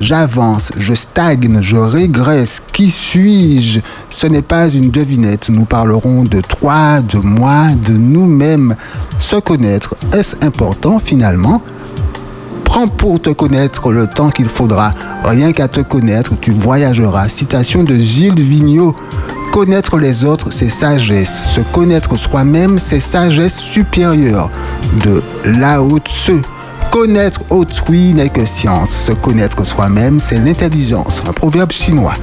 J'avance, je stagne, je régresse. Qui suis-je? Ce n'est pas une devinette. Nous parlerons de toi, de moi, de nous-mêmes. Se connaître, est-ce important finalement? Prends pour te connaître le temps qu'il faudra. Rien qu'à te connaître, tu voyageras. Citation de Gilles Vigneault. Connaître les autres, c'est sagesse. Se connaître soi-même, c'est sagesse supérieure. De Lao Tse. Connaître autrui n'est que science. Se connaître soi-même, c'est l'intelligence. Un proverbe chinois.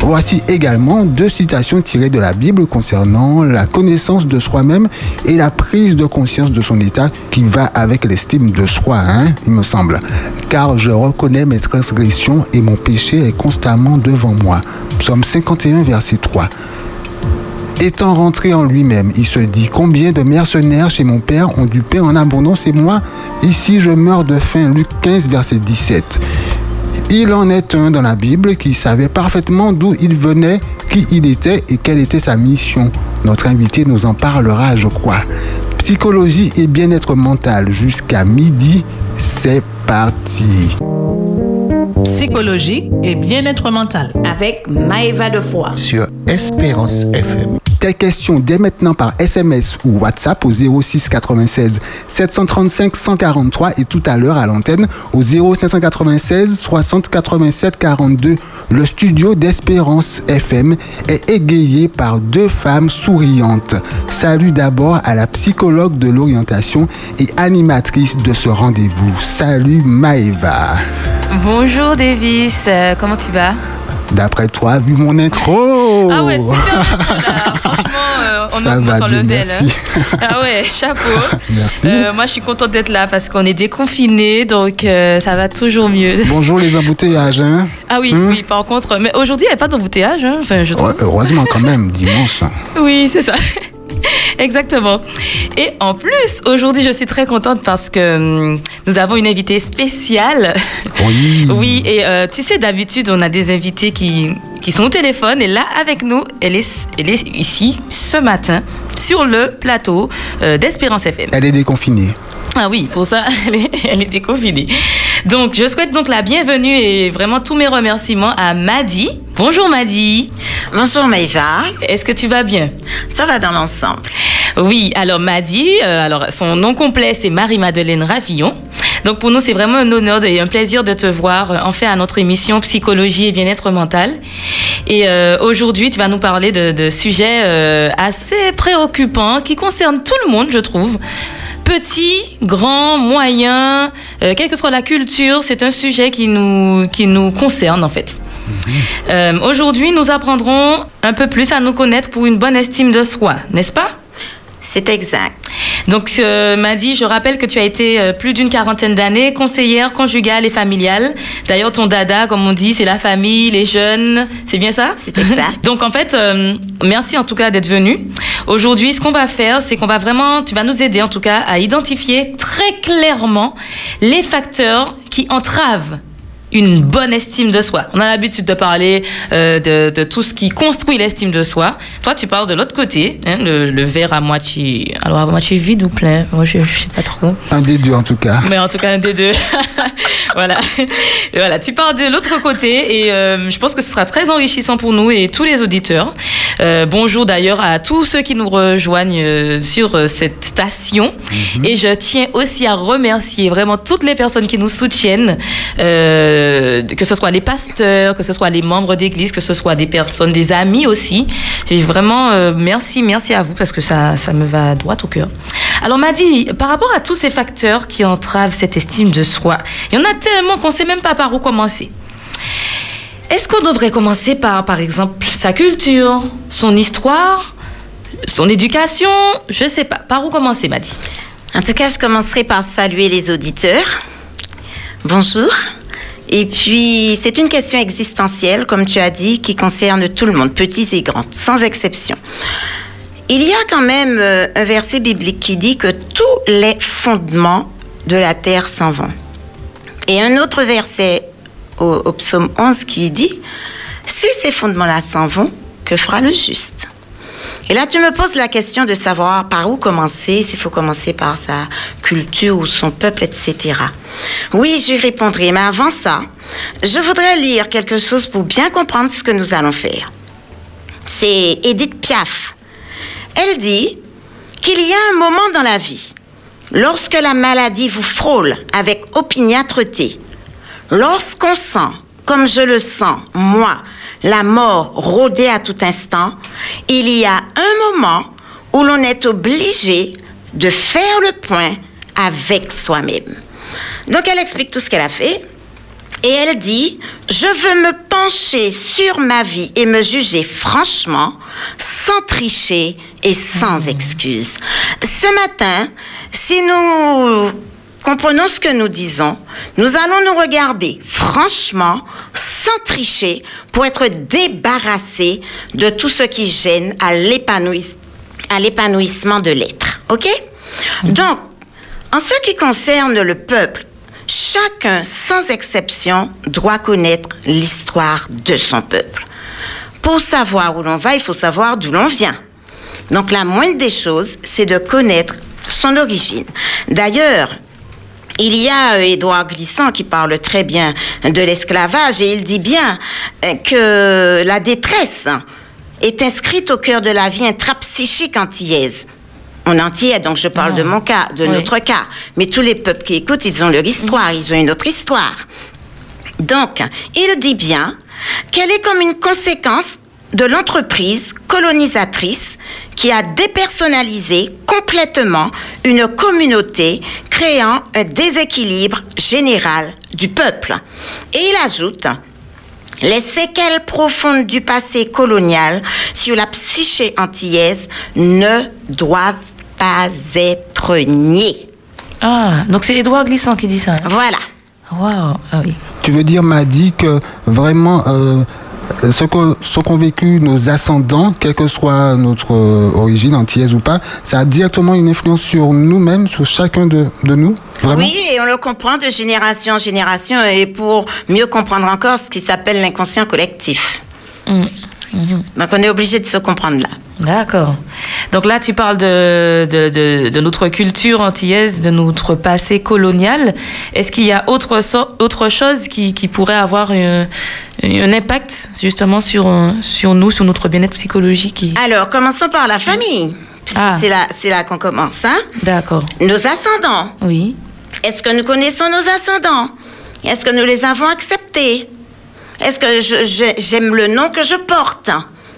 Voici également deux citations tirées de la Bible concernant la connaissance de soi-même et la prise de conscience de son état qui va avec l'estime de soi, hein, il me semble. Car je reconnais mes transgressions et mon péché est constamment devant moi. Psaume 51, verset 3. Étant rentré en lui-même, il se dit Combien de mercenaires chez mon père ont du pain en abondance et moi, ici je meurs de faim. Luc 15, verset 17. Il en est un dans la Bible qui savait parfaitement d'où il venait, qui il était et quelle était sa mission. Notre invité nous en parlera, je crois. Psychologie et bien-être mental jusqu'à midi, c'est parti. Psychologie et bien-être mental. avec Maëva de Foix. sur Espérance FM. Tes questions dès maintenant par SMS ou WhatsApp au 06 96 735 143 et tout à l'heure à l'antenne au 0596 60 87 42. Le studio d'Espérance FM est égayé par deux femmes souriantes. Salut d'abord à la psychologue de l'orientation et animatrice de ce rendez-vous. Salut Maëva. Bonjour Davis, Euh, comment tu vas? D'après toi, vu mon intro. Ah ouais, super intro, là. Franchement, euh, on Ça va en bien, level. merci. hein. Ah ouais, chapeau. Merci. Euh, moi, je suis contente d'être là parce qu'on est déconfinés, donc euh, ça va toujours mieux. Bonjour les embouteillages. Hein? Ah oui, Hmm. oui, par contre, mais aujourd'hui, il n'y a pas d'embouteillage, hein, enfin, je trouve. Heureusement quand même, dimanche. Oui, c'est ça. Exactement. Et en plus, aujourd'hui, je suis très contente parce que hum, nous avons une invitée spéciale. Oui. Oui, et euh, tu sais, d'habitude, on a des invités qui, qui sont au téléphone. Et là, avec nous, elle est, elle est ici ce matin sur le plateau euh, d'Espérance FM. Elle est déconfinée. Ah oui, pour ça, elle est, elle est déconfinée. Donc, je souhaite donc la bienvenue et vraiment tous mes remerciements à Madi. Bonjour Madi. Bonjour Maëva, Est-ce que tu vas bien? Ça va dans l'ensemble. Oui, alors Madi, euh, alors son nom complet c'est Marie-Madeleine Ravillon. Donc pour nous c'est vraiment un honneur et un plaisir de te voir euh, enfin à notre émission Psychologie et bien-être mental. Et euh, aujourd'hui tu vas nous parler de, de sujets euh, assez préoccupants qui concernent tout le monde je trouve. Petit, grand, moyen, euh, quelle que soit la culture, c'est un sujet qui nous, qui nous concerne en fait. Euh, Aujourd'hui, nous apprendrons un peu plus à nous connaître pour une bonne estime de soi, n'est-ce pas? C'est exact. Donc, euh, Madi, je rappelle que tu as été euh, plus d'une quarantaine d'années conseillère conjugale et familiale. D'ailleurs, ton dada, comme on dit, c'est la famille, les jeunes. C'est bien ça? C'est exact. Donc, en fait, euh, merci en tout cas d'être venu. Aujourd'hui, ce qu'on va faire, c'est qu'on va vraiment, tu vas nous aider en tout cas à identifier très clairement les facteurs qui entravent une bonne estime de soi. On a l'habitude de parler euh, de, de tout ce qui construit l'estime de soi. Toi, tu parles de l'autre côté, hein, le, le verre à moitié, alors à moitié vide ou plein? Moi, je, je sais pas trop. Un des deux en tout cas. Mais en tout cas, un des deux. voilà. Voilà. Tu parles de l'autre côté et euh, je pense que ce sera très enrichissant pour nous et tous les auditeurs. Euh, bonjour d'ailleurs à tous ceux qui nous rejoignent sur cette station. Et je tiens aussi à remercier vraiment toutes les personnes qui nous soutiennent, euh, que ce soit les pasteurs, que ce soit les membres d'église, que ce soit des personnes, des amis aussi. J'ai vraiment euh, merci, merci à vous parce que ça, ça me va droit au cœur. Alors, Madi, par rapport à tous ces facteurs qui entravent cette estime de soi, il y en a tellement qu'on ne sait même pas par où commencer. Est-ce qu'on devrait commencer par, par exemple, sa culture, son histoire, son éducation? Je sais pas. Par où commencer, Madi? En tout cas, je commencerai par saluer les auditeurs. Bonjour. Et puis, c'est une question existentielle, comme tu as dit, qui concerne tout le monde, petits et grands, sans exception. Il y a quand même euh, un verset biblique qui dit que tous les fondements de la terre s'en vont. Et un autre verset au, au psaume 11 qui dit, si ces fondements-là s'en vont, que fera le juste? Et là, tu me poses la question de savoir par où commencer, s'il faut commencer par sa culture ou son peuple, etc. Oui, je répondrai, mais avant ça, je voudrais lire quelque chose pour bien comprendre ce que nous allons faire. C'est Edith Piaf. Elle dit qu'il y a un moment dans la vie, lorsque la maladie vous frôle avec opiniâtreté, lorsqu'on sent, comme je le sens, moi, la mort rôder à tout instant, il y a un moment où l'on est obligé de faire le point avec soi-même. Donc elle explique tout ce qu'elle a fait. Et elle dit, je veux me pencher sur ma vie et me juger franchement, sans tricher et sans excuse. Ce matin, si nous comprenons ce que nous disons, nous allons nous regarder franchement, sans tricher, pour être débarrassés de tout ce qui gêne à l'épanouissement de l'être. OK? Donc, en ce qui concerne le peuple, chacun, sans exception, doit connaître l'histoire de son peuple. Pour savoir où l'on va, il faut savoir d'où l'on vient. Donc la moindre des choses, c'est de connaître son origine. D'ailleurs, il y a euh, Édouard Glissant qui parle très bien de l'esclavage et il dit bien euh, que la détresse est inscrite au cœur de la vie intrapsychique antillaise en entier, donc je parle de ah. mon cas, de notre cas. Mais tous les peuples qui écoutent, ils ont leur histoire, ils ont une autre histoire. Donc, il dit bien qu'elle est comme une conséquence de l'entreprise colonisatrice qui a dépersonnalisé complètement une communauté, créant un déséquilibre général du peuple. Et il ajoute, les séquelles profondes du passé colonial sur la psyché antillaise ne doivent pas être niées. Ah, donc c'est Édouard Glissant qui dit ça. Hein? Voilà. Wow, ah oui. Tu veux dire, m'a dit que vraiment, euh, ce qu'ont vécu nos ascendants, quelle que soit notre euh, origine, antillaise ou pas, ça a directement une influence sur nous-mêmes, sur chacun de, de nous vraiment? Oui, et on le comprend de génération en génération, et pour mieux comprendre encore ce qui s'appelle l'inconscient collectif. Mm. Mhm. Donc on est obligé de se comprendre là. D'accord. Donc là, tu parles de, de, de, notre culture antillaise, de notre passé colonial. Est-ce qu'il y a autre, autre chose qui, qui pourrait avoir un, un, impact justement sur, sur nous, sur notre bien-être psychologique Alors, commençons par la famille. Ah. C'est là, là qu'on commence. Hein? D'accord. Nos ascendants. Oui. Est-ce que nous connaissons nos ascendants? Est-ce que nous les avons acceptés? Est-ce que j'aime le nom que je porte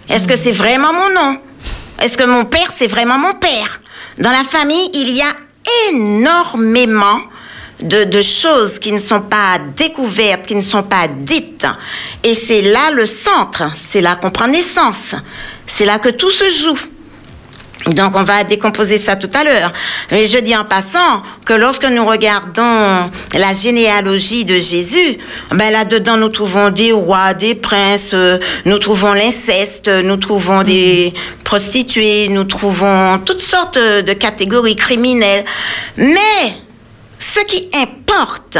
Est-ce que c'est vraiment mon nom Est-ce que mon père, c'est vraiment mon père Dans la famille, il y a énormément de, choses qui ne sont pas découvertes, qui ne sont pas dites. Et c'est là le centre, c'est là qu'on prend naissance, c'est là que tout se joue. Donc on va décomposer ça tout à l'heure. Mais je dis en passant que lorsque nous regardons la généalogie de Jésus, ben là-dedans nous trouvons des rois, des princes, euh, nous trouvons l'inceste, nous trouvons des prostituées, nous trouvons toutes sortes de catégories criminelles. Mais ce qui importe,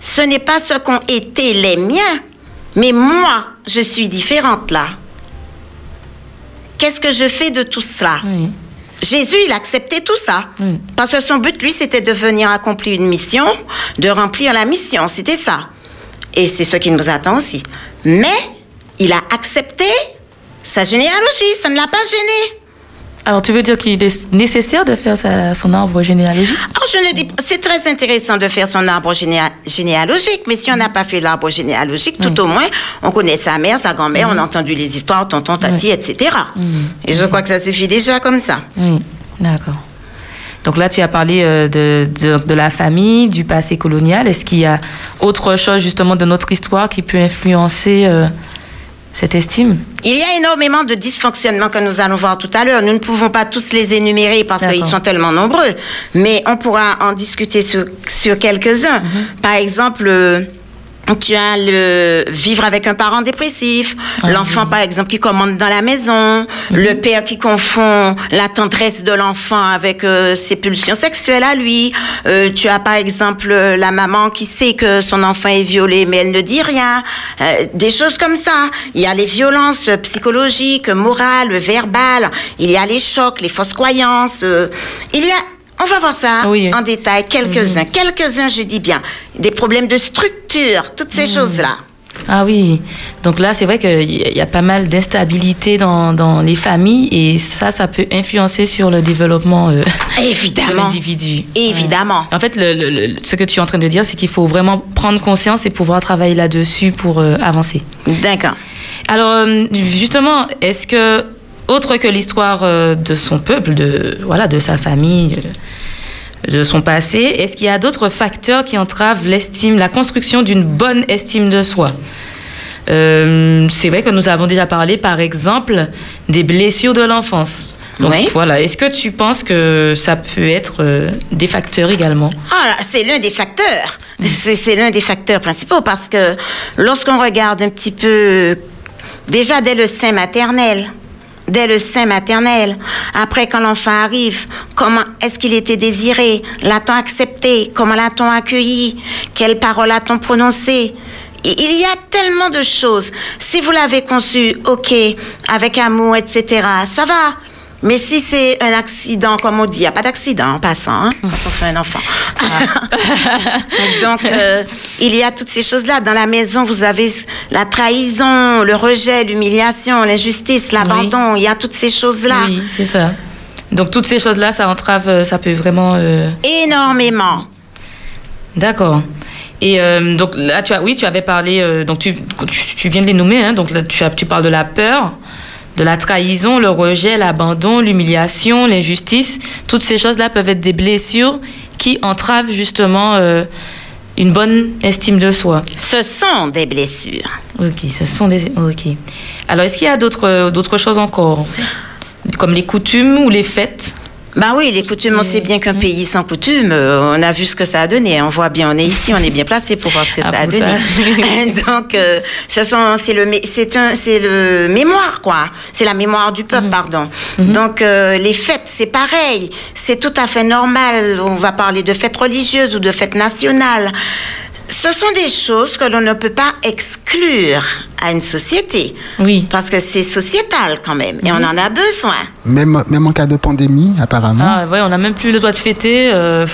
ce n'est pas ce qu'ont été les miens, mais moi, je suis différente là. Qu'est-ce que je fais de tout cela Jésus, il acceptait tout ça. Parce que son but, lui, c'était de venir accomplir une mission, de remplir la mission. C'était ça. Et c'est ce qui nous attend aussi. Mais il a accepté sa généalogie. Ça ne l'a pas gêné. Alors, tu veux dire qu'il est nécessaire de faire son arbre généalogique? Alors, je ne dis c'est très intéressant de faire son arbre généalogique, mais si on n'a pas fait l'arbre généalogique, tout au moins, on connaît sa mère, sa grand-mère, on a entendu les histoires, tonton, tati, etc. Et je crois que ça suffit déjà comme ça. Oui, d'accord. Donc là, tu as parlé euh, de, de, la famille, du passé colonial. Est-ce qu'il y a autre chose justement de notre histoire qui peut influencer euh, cette estime Il y a énormément de dysfonctionnements que nous allons voir tout à l'heure. Nous ne pouvons pas tous les énumérer parce qu'ils sont tellement nombreux, mais on pourra en discuter sur, sur quelques-uns. Mhm. Par exemple, euh, tu as le vivre avec un parent dépressif, ah l'enfant par exemple qui commande dans la maison, mhm. le père qui confond la tendresse de l'enfant avec euh, ses pulsions sexuelles à lui. Euh, tu as par exemple la maman qui sait que son enfant est violé mais elle ne dit rien. Euh, des choses comme ça. Il y a les violences psychologiques, morales, verbales. Il y a les chocs, les fausses croyances. il y a On va voir ça Oui. Mhm. en détail, quelques-uns. Quelques-uns, je dis bien. Des problèmes de structure, toutes ces choses-là. Ah oui, donc là, c'est vrai qu'il y a pas mal d'instabilité dans, dans les familles et ça, ça peut influencer sur le développement euh, de Évidemment. l'individu. Évidemment. En fait, le- le- le- ce que tu es en train de dire, c'est qu'il faut vraiment prendre conscience et pouvoir travailler là-dessus pour euh, avancer. D'accord. Alors, euh, justement, est-ce que, autre que l'histoire euh, de son peuple, de, voilà, de sa famille, de son passé, est-ce qu'il y a d'autres facteurs qui entravent l'estime, la construction d'une bonne estime de soi? Euh, C'est vrai que nous avons déjà parlé, par exemple, des blessures de l'enfance. Donc Oui. voilà, est-ce que tu penses que ça peut être euh, des facteurs également? Ah, c'est l'un des facteurs. C'est l'un des facteurs principaux parce que lorsqu'on regarde un petit peu, déjà dès le sein maternel, dès le sein maternel, après quand l'enfant arrive, comment est-ce qu'il était désiré? L'a-t-on accepté? Comment l'a-t-on accueilli? Quelles paroles a-t-on prononcées? Il y a tellement de choses. Si vous l'avez conçu, ok, avec amour, etc., ça va. Mais si c'est un accident, comme on dit, il n'y a pas d'accident en passant, hein, quand on fait un enfant. Donc, euh, il y a toutes ces choses-là. Dans la maison, vous avez la trahison, le rejet, l'humiliation, l'injustice, l'abandon. Il y a toutes ces choses-là. Oui, c'est ça. Donc toutes ces choses-là, ça entrave, euh, ça peut vraiment... euh, Énormément. D'accord. Et euh, donc là, tu as, oui, tu avais parlé, euh, donc tu, tu, tu viens de les nommer, hein, donc là, tu, as, tu parles de la peur, de la trahison, le rejet, l'abandon, l'humiliation, l'injustice. Toutes ces choses-là peuvent être des blessures qui entravent justement euh, une bonne estime de soi. Ce sont des blessures. Ok, ce sont des... Ok. Alors, est-ce qu'il y a d'autres d'autres choses encore? Comme les coutumes ou les fêtes? Ben oui, les coutumes, on sait bien qu'un pays sans coutumes, euh, on a vu ce que ça a donné. On voit bien, on est ici, on est bien placé pour voir ce que Ah, ça a donné. ça. Donc, euh, ce sont, c'est le, c'est un, c'est le mémoire, quoi. C'est la mémoire du peuple, pardon. Donc, euh, les fêtes, c'est pareil. C'est tout à fait normal. On va parler de fêtes religieuses ou de fêtes nationales. Ce sont des choses que l'on ne peut pas exclure à une société. Oui. Parce que c'est sociétal quand même. Et on en a besoin. Même, même en cas de pandémie, apparemment. Ah ouais, on n'a même plus le droit de fêter. euh,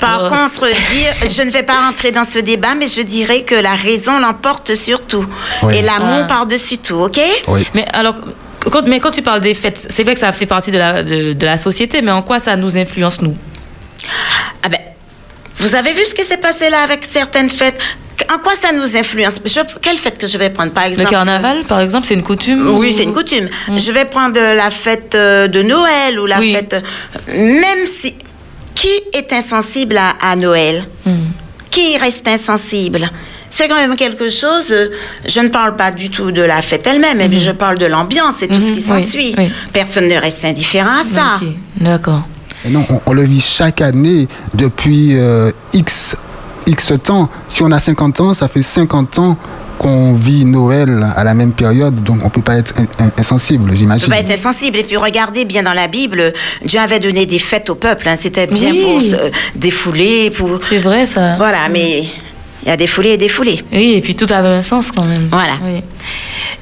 Par alors, contre, dire, je ne vais pas rentrer dans ce débat, mais je dirais que la raison l'emporte sur tout. Oui. Et l'amour Ah. par-dessus tout, OK? Oui. Mais alors, quand, mais quand tu parles des fêtes, c'est vrai que ça fait partie de la, de, de la société, mais en quoi ça nous influence, nous? Ah ben, vous avez vu ce qui s'est passé là avec certaines fêtes? En quoi ça nous influence? Je- Quelle fête que je vais prendre, par Le exemple? carnaval, par exemple, c'est une coutume Oui, ou- c'est une coutume. Je vais prendre la fête euh, de Noël ou la Oui. fête... euh, Même si... Qui est insensible à, à Noël? Hmm. Qui reste insensible? C'est quand même quelque chose, euh, je ne parle pas du tout de la fête elle-même, mais je parle de l'ambiance et tout ce qui s'ensuit. oui. Personne ne reste indifférent à ça. D'accord. Et non, on, on le vit chaque année depuis euh, X, X temps. Si on a 50 ans, ça fait 50 ans qu'on vit Noël à la même période, donc on ne peut pas être in- in- insensible, On ne j'imagine. peut pas être insensible. Et puis regardez bien dans la Bible, Dieu avait donné des fêtes au peuple. hein. C'était bien Oui. pour se défouler, pour... C'est vrai, ça. Voilà, mais il y a des foulées et des foulées. Oui, et puis tout a un sens quand même. Voilà. Oui.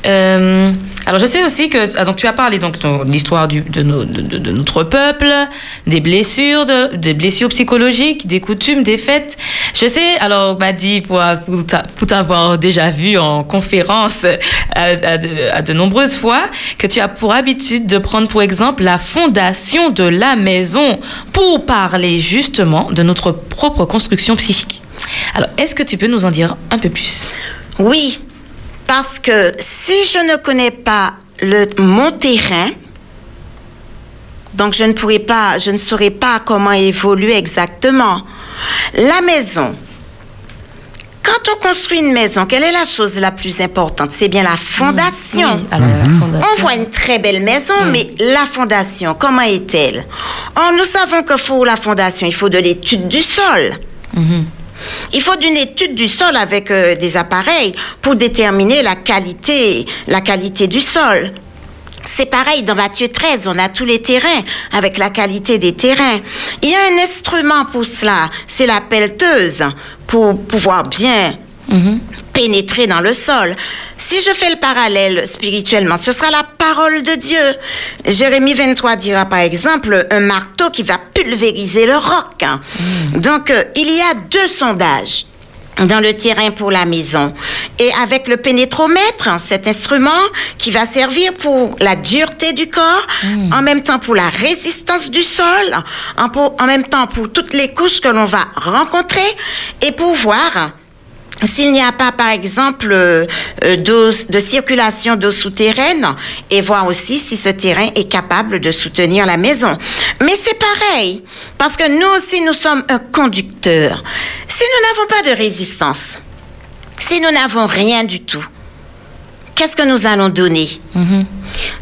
Euh, alors je sais aussi que ah, donc tu as parlé donc de l'histoire de, de- notre peuple, des blessures, de- des blessures psychologiques, des coutumes, des fêtes. Je sais, alors m'a dit pour, pour t'a- pour t'avoir déjà vu en conférence de, à de nombreuses fois que tu as pour habitude de prendre pour exemple la fondation de la maison pour parler justement de notre propre construction psychique. Alors est-ce que tu peux nous en dire un peu plus? Oui, parce que si je ne connais pas le, mon terrain, donc je ne pourrai pas, je ne saurais pas comment évoluer exactement. La maison. Quand on construit une maison, quelle est la chose la plus importante? C'est bien la fondation. Oui, alors, la fondation. On voit une très belle maison, mais la fondation, comment est-elle? Or, nous savons que pour la fondation, il faut de l'étude du sol. Il faut d'une étude du sol avec euh, des appareils pour déterminer la qualité, la qualité du sol. C'est pareil dans Matthieu 13, on a tous les terrains avec la qualité des terrains. Il y a un instrument pour cela, c'est la pelleteuse pour pouvoir bien Mhm. Pénétrer dans le sol. Si je fais le parallèle spirituellement, ce sera la parole de Dieu. Jérémie 23 dira par exemple un marteau qui va pulvériser le roc. Donc, euh, il y a deux sondages dans le terrain pour la maison. Et avec le pénétromètre, cet instrument qui va servir pour la dureté du corps, en même temps pour la résistance du sol, en, pour- en même temps pour toutes les couches que l'on va rencontrer, et pour voir s'il n'y a pas, par exemple, euh, euh, de circulation d'eau souterraine et voir aussi si ce terrain est capable de soutenir la maison. Mais c'est pareil, parce que nous aussi, nous sommes un conducteur. Si nous n'avons pas de résistance, si nous n'avons rien du tout, qu'est-ce que nous allons donner?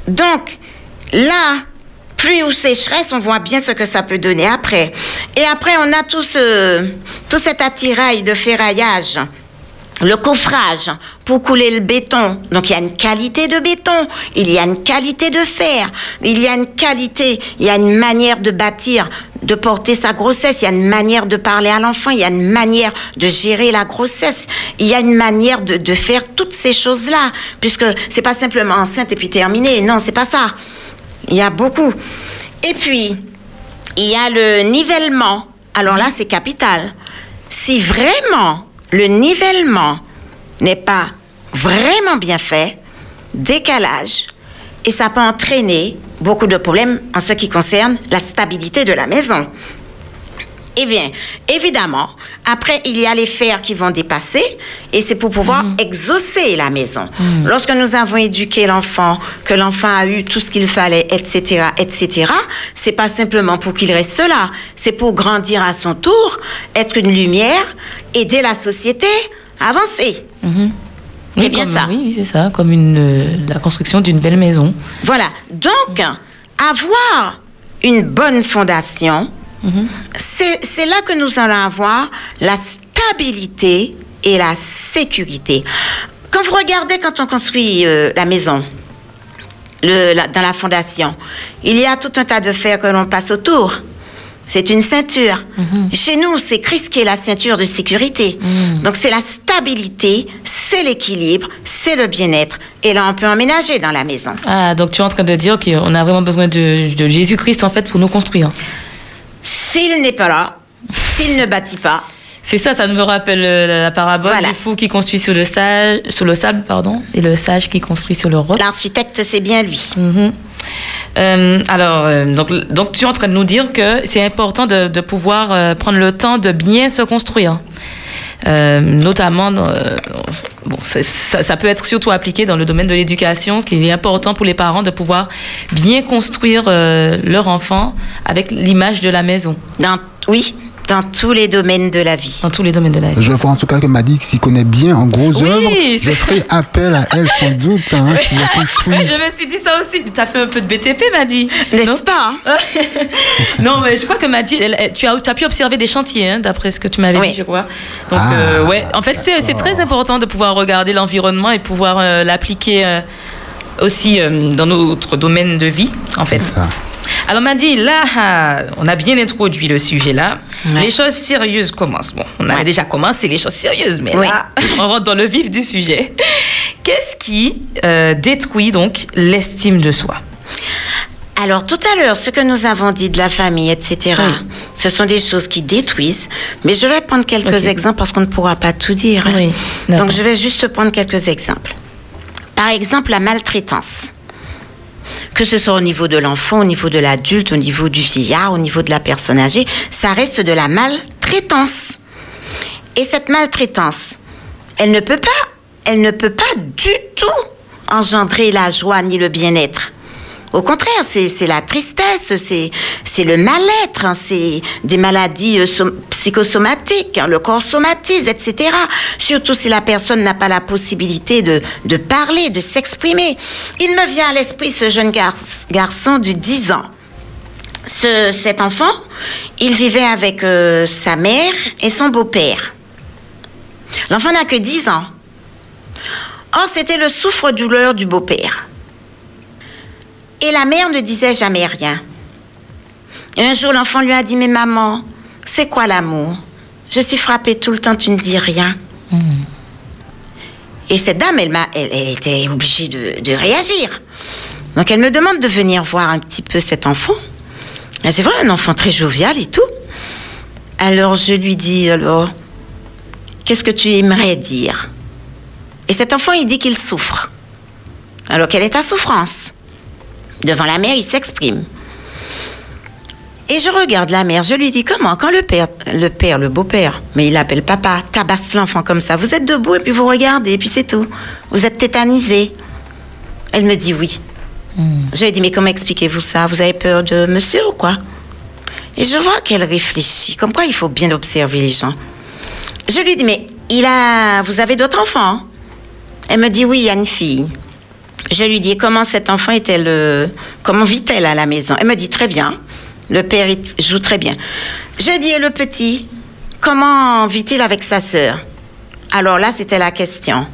Donc, là, pluie ou sécheresse, on voit bien ce que ça peut donner après. Et après, on a tout, ce, tout cet attirail de ferraillage. Le coffrage pour couler le béton. Donc il y a une qualité de béton, il y a une qualité de fer, il y a une qualité, il y a une manière de bâtir, de porter sa grossesse, il y a une manière de parler à l'enfant, il y a une manière de gérer la grossesse, il y a une manière de, faire toutes ces choses-là, puisque c'est pas simplement enceinte et puis terminé, non, c'est pas ça. Il y a beaucoup. Et puis, il y a le nivellement. Alors là, c'est capital. Si vraiment le nivellement n'est pas vraiment bien fait, décalage, et ça peut entraîner beaucoup de problèmes en ce qui concerne la stabilité de la maison. Eh bien, évidemment, après, il y a les fers qui vont dépasser, et c'est pour pouvoir exaucer la maison. Lorsque nous avons éduqué l'enfant, que l'enfant a eu tout ce qu'il fallait, etc., etc., c'est pas simplement pour qu'il reste là, c'est pour grandir à son tour, être une lumière, aider la société à avancer. Oui, C'est bien comme- ça. Oui, oui, c'est ça, comme une, euh, la construction d'une belle maison. Voilà. Donc, avoir une bonne fondation, c'est c'est là que nous allons avoir la stabilité et la sécurité. Quand vous regardez, quand on construit euh, la maison, le- la- dans la fondation, il y a tout un tas de fer que l'on passe autour. C'est une ceinture. Chez nous, c'est Christ qui est la ceinture de sécurité. Donc, c'est la stabilité, c'est l'équilibre, c'est le bien-être. Et là, on peut emménager dans la maison. Ah, donc tu es en train de dire qu'on a vraiment besoin de, de Jésus-Christ en fait pour nous construire. S'il n'est pas là, s'il ne bâtit pas, C'est ça, ça me rappelle euh, la, parabole Voilà. du fou qui construit sur le, sage, sur le sable pardon, et le sage qui construit sur le roc. l'architecte, c'est bien lui. Mhm. Euh, alors, euh, donc, donc tu es en train de nous dire que c'est important de, pouvoir euh, prendre le temps de bien se construire. Notamment, bon, ça, peut être surtout appliqué dans le domaine de l'éducation, qu'il est important pour les parents de pouvoir bien construire leur enfant avec l'image de la maison, oui, dans tous les domaines de la vie. dans tous les domaines de la vie. Je vois en tout cas que Madi s'y connaît bien en gros Oui, œuvres. Je ferai appel à elle sans doute. Hein, si je me suis dit ça aussi. Tu as fait un peu de BTP, Madi. non N'est-ce pas? Non, mais je crois que Madi, elle- tu, as, tu as pu observer des chantiers, hein, d'après ce que tu m'avais Oui. dit, je crois. Donc, Ah, euh, ouais, en fait, c'est c'est très important de pouvoir regarder l'environnement et pouvoir euh, l'appliquer euh, aussi euh, dans notre domaine de vie, en fait. C'est ça. Alors, Madi, là, on a bien introduit le sujet là. Ouais. Les choses sérieuses commencent. Bon, on avait Ouais. déjà commencé les choses sérieuses, mais Oui. là, on rentre dans le vif du sujet. Qu'est-ce qui euh, détruit donc l'estime de soi? Alors, tout à l'heure, ce que nous avons dit de la famille, etc., Oui. ce sont des choses qui détruisent. Mais je vais prendre quelques exemples parce qu'on ne pourra pas tout dire. hein. Oui. Donc, je vais juste prendre quelques exemples. Par exemple, la maltraitance. Que ce soit au niveau de l'enfant, au niveau de l'adulte, au niveau du vieillard, au niveau de la personne âgée, ça reste de la maltraitance. Et cette maltraitance, elle ne peut pas, elle ne peut pas du tout engendrer la joie ni le bien-être. Au contraire, c'est la tristesse, c'est le mal-être, hein, c'est des maladies euh, som- psychosomatiques, hein, le corps somatise, etc. Surtout si la personne n'a pas la possibilité de, de parler, de s'exprimer. Il me vient à l'esprit ce jeune gar- garçon de 10 ans. Ce- cet enfant, il vivait avec euh, sa mère et son beau-père. L'enfant n'a que 10 ans. Or, c'était le souffre-douleur du beau-père. Et la mère ne disait jamais rien. Et un jour, l'enfant lui a dit, mais maman, c'est quoi l'amour? Je suis frappée tout le temps, tu ne dis rien. Et cette dame, elle, m'a, elle, elle était obligée de, de réagir. Donc elle me demande de venir voir un petit peu cet enfant. C'est vrai, un enfant très jovial et tout. Alors je lui dis, alors, qu'est-ce que tu aimerais dire? Et cet enfant, il dit qu'il souffre. Alors quelle est ta souffrance Devant la mère, il s'exprime. Et je regarde la mère, je lui dis comment Quand le père, le père, le beau-père, mais il l'appelle papa, tabasse l'enfant comme ça, vous êtes debout et puis vous regardez et puis c'est tout. Vous êtes tétanisé. Elle me dit oui. Je lui ai dit mais comment expliquez-vous ça? Vous avez peur de monsieur ou quoi? Et je vois qu'elle réfléchit, comme quoi il faut bien observer les gens. Je lui dis mais il a, vous avez d'autres enfants? Elle me dit oui, il y a une fille. Je lui dis comment cet enfant est-elle, euh, comment vit-elle à la maison? Elle me dit très bien. Le père il joue très bien. Je dis et le petit, comment vit-il avec sa sœur? Alors là, c'était la question.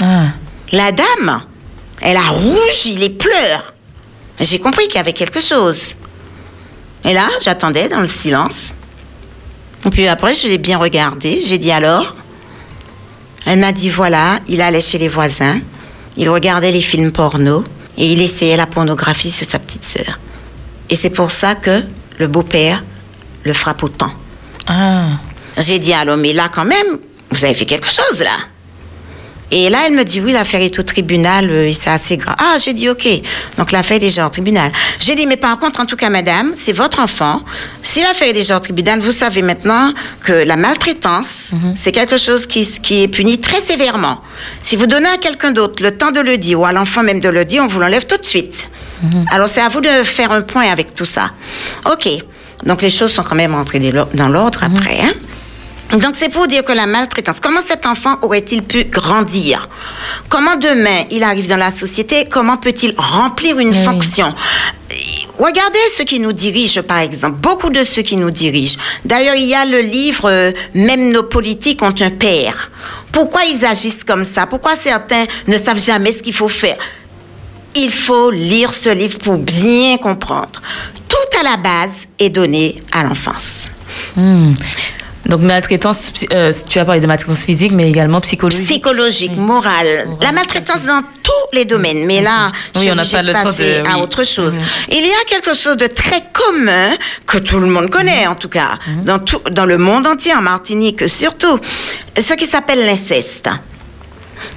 Ah. La dame, elle a rougi les pleurs. J'ai compris qu'il y avait quelque chose. Et là, j'attendais dans le silence. Et puis après, je l'ai bien regardé. J'ai dit alors? Elle m'a dit voilà, il allait chez les voisins. Il regardait les films porno et il essayait la pornographie sur sa petite sœur. Et c'est pour ça que le beau-père le frappe autant. Ah. J'ai dit alors, mais là quand même, vous avez fait quelque chose là. Et là, elle me dit oui, l'affaire est au tribunal euh, c'est assez grave. Ah, j'ai dit ok. Donc l'affaire est déjà au tribunal. J'ai dit mais par contre, en tout cas, madame, c'est votre enfant. Si l'affaire est déjà au tribunal, vous savez maintenant que la maltraitance, c'est quelque chose qui, qui est puni très sévèrement. Si vous donnez à quelqu'un d'autre le temps de le dire ou à l'enfant même de le dire, on vous l'enlève tout de suite. Alors c'est à vous de faire un point avec tout ça. Ok. Donc les choses sont quand même entrées dans l'ordre après. hein. Donc c'est pour dire que la maltraitance, comment cet enfant aurait-il pu grandir? Comment demain il arrive dans la société Comment peut-il remplir une Oui. fonction? Regardez ceux qui nous dirigent, par exemple, beaucoup de ceux qui nous dirigent. D'ailleurs, il y a le livre euh, Même nos politiques ont un père. Pourquoi ils agissent comme ça? Pourquoi certains ne savent jamais ce qu'il faut faire? Il faut lire ce livre pour bien comprendre. Tout à la base est donné à l'enfance. Hmm. Donc maltraitance, euh, tu as parlé de maltraitance physique, mais également psychologique. Psychologique, morale, la maltraitance dans tous les domaines. Mais là, je Oui, suis on n'a pas le temps passer de- à oui. autre chose. Mhm. Il y a quelque chose de très commun que tout le monde connaît, en tout cas, Mhm. dans, tout, dans le monde entier, en Martinique surtout, ce qui s'appelle l'inceste.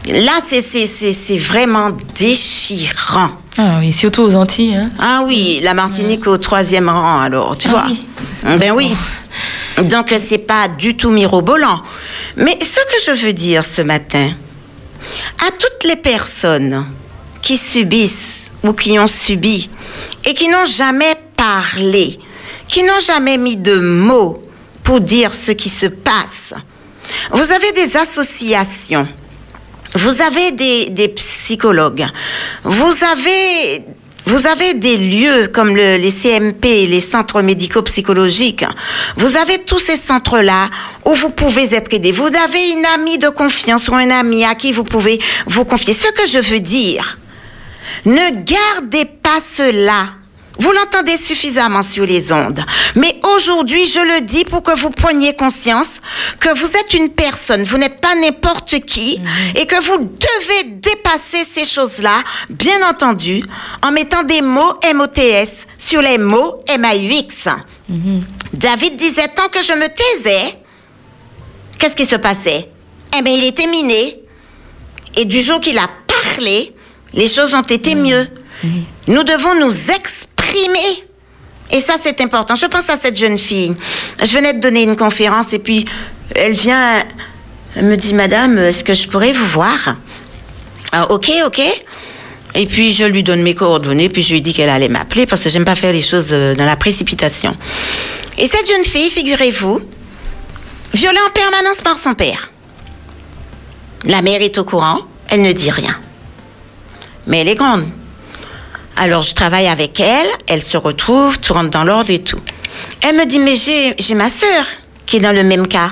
Là, c'est vraiment déchirant. Ah oui, surtout aux Antilles. Hein. Ah oui, la Martinique au troisième rang, alors, tu Ah vois. oui. Ben oui. Donc, c'est pas du tout mirobolant. Mais ce que je veux dire ce matin, à toutes les personnes qui subissent ou qui ont subi et qui n'ont jamais parlé, qui n'ont jamais mis de mots pour dire ce qui se passe, vous avez des associations vous avez des psychologues, vous avez, vous avez des lieux comme le- les CMP, les centres médico-psychologiques. Vous avez tous ces centres-là où vous pouvez être aidé. Vous avez une amie de confiance ou un ami à qui vous pouvez vous confier. Ce que je veux dire, ne gardez pas cela. Vous l'entendez suffisamment sur les ondes. Mais aujourd'hui, je le dis pour que vous preniez conscience que vous êtes une personne, vous n'êtes pas n'importe qui, et que vous devez dépasser ces choses-là, bien entendu, en mettant des mots MOTS sur les mots MAUX. David disait tant que je me taisais, qu'est-ce qui se passait? Eh bien, il était miné. Et du jour qu'il a parlé, les choses ont été mieux. Nous devons nous exprimer. Et ça, c'est important. Je pense à cette jeune fille. Je venais de donner une conférence et puis elle vient, me dit, Madame, est-ce que je pourrais vous voir? Ah, Ok, ok. Et puis je lui donne mes coordonnées, puis je lui dis qu'elle allait m'appeler parce que j'aime pas faire les choses euh, dans la précipitation. Et cette jeune fille, figurez-vous, violée en permanence par son père. La mère est au courant, elle ne dit rien. Mais elle est grande. Alors je travaille avec elle, elle se retrouve, tout rentre dans l'ordre et tout. Elle me dit, mais j'ai ma sœur qui est dans le même cas.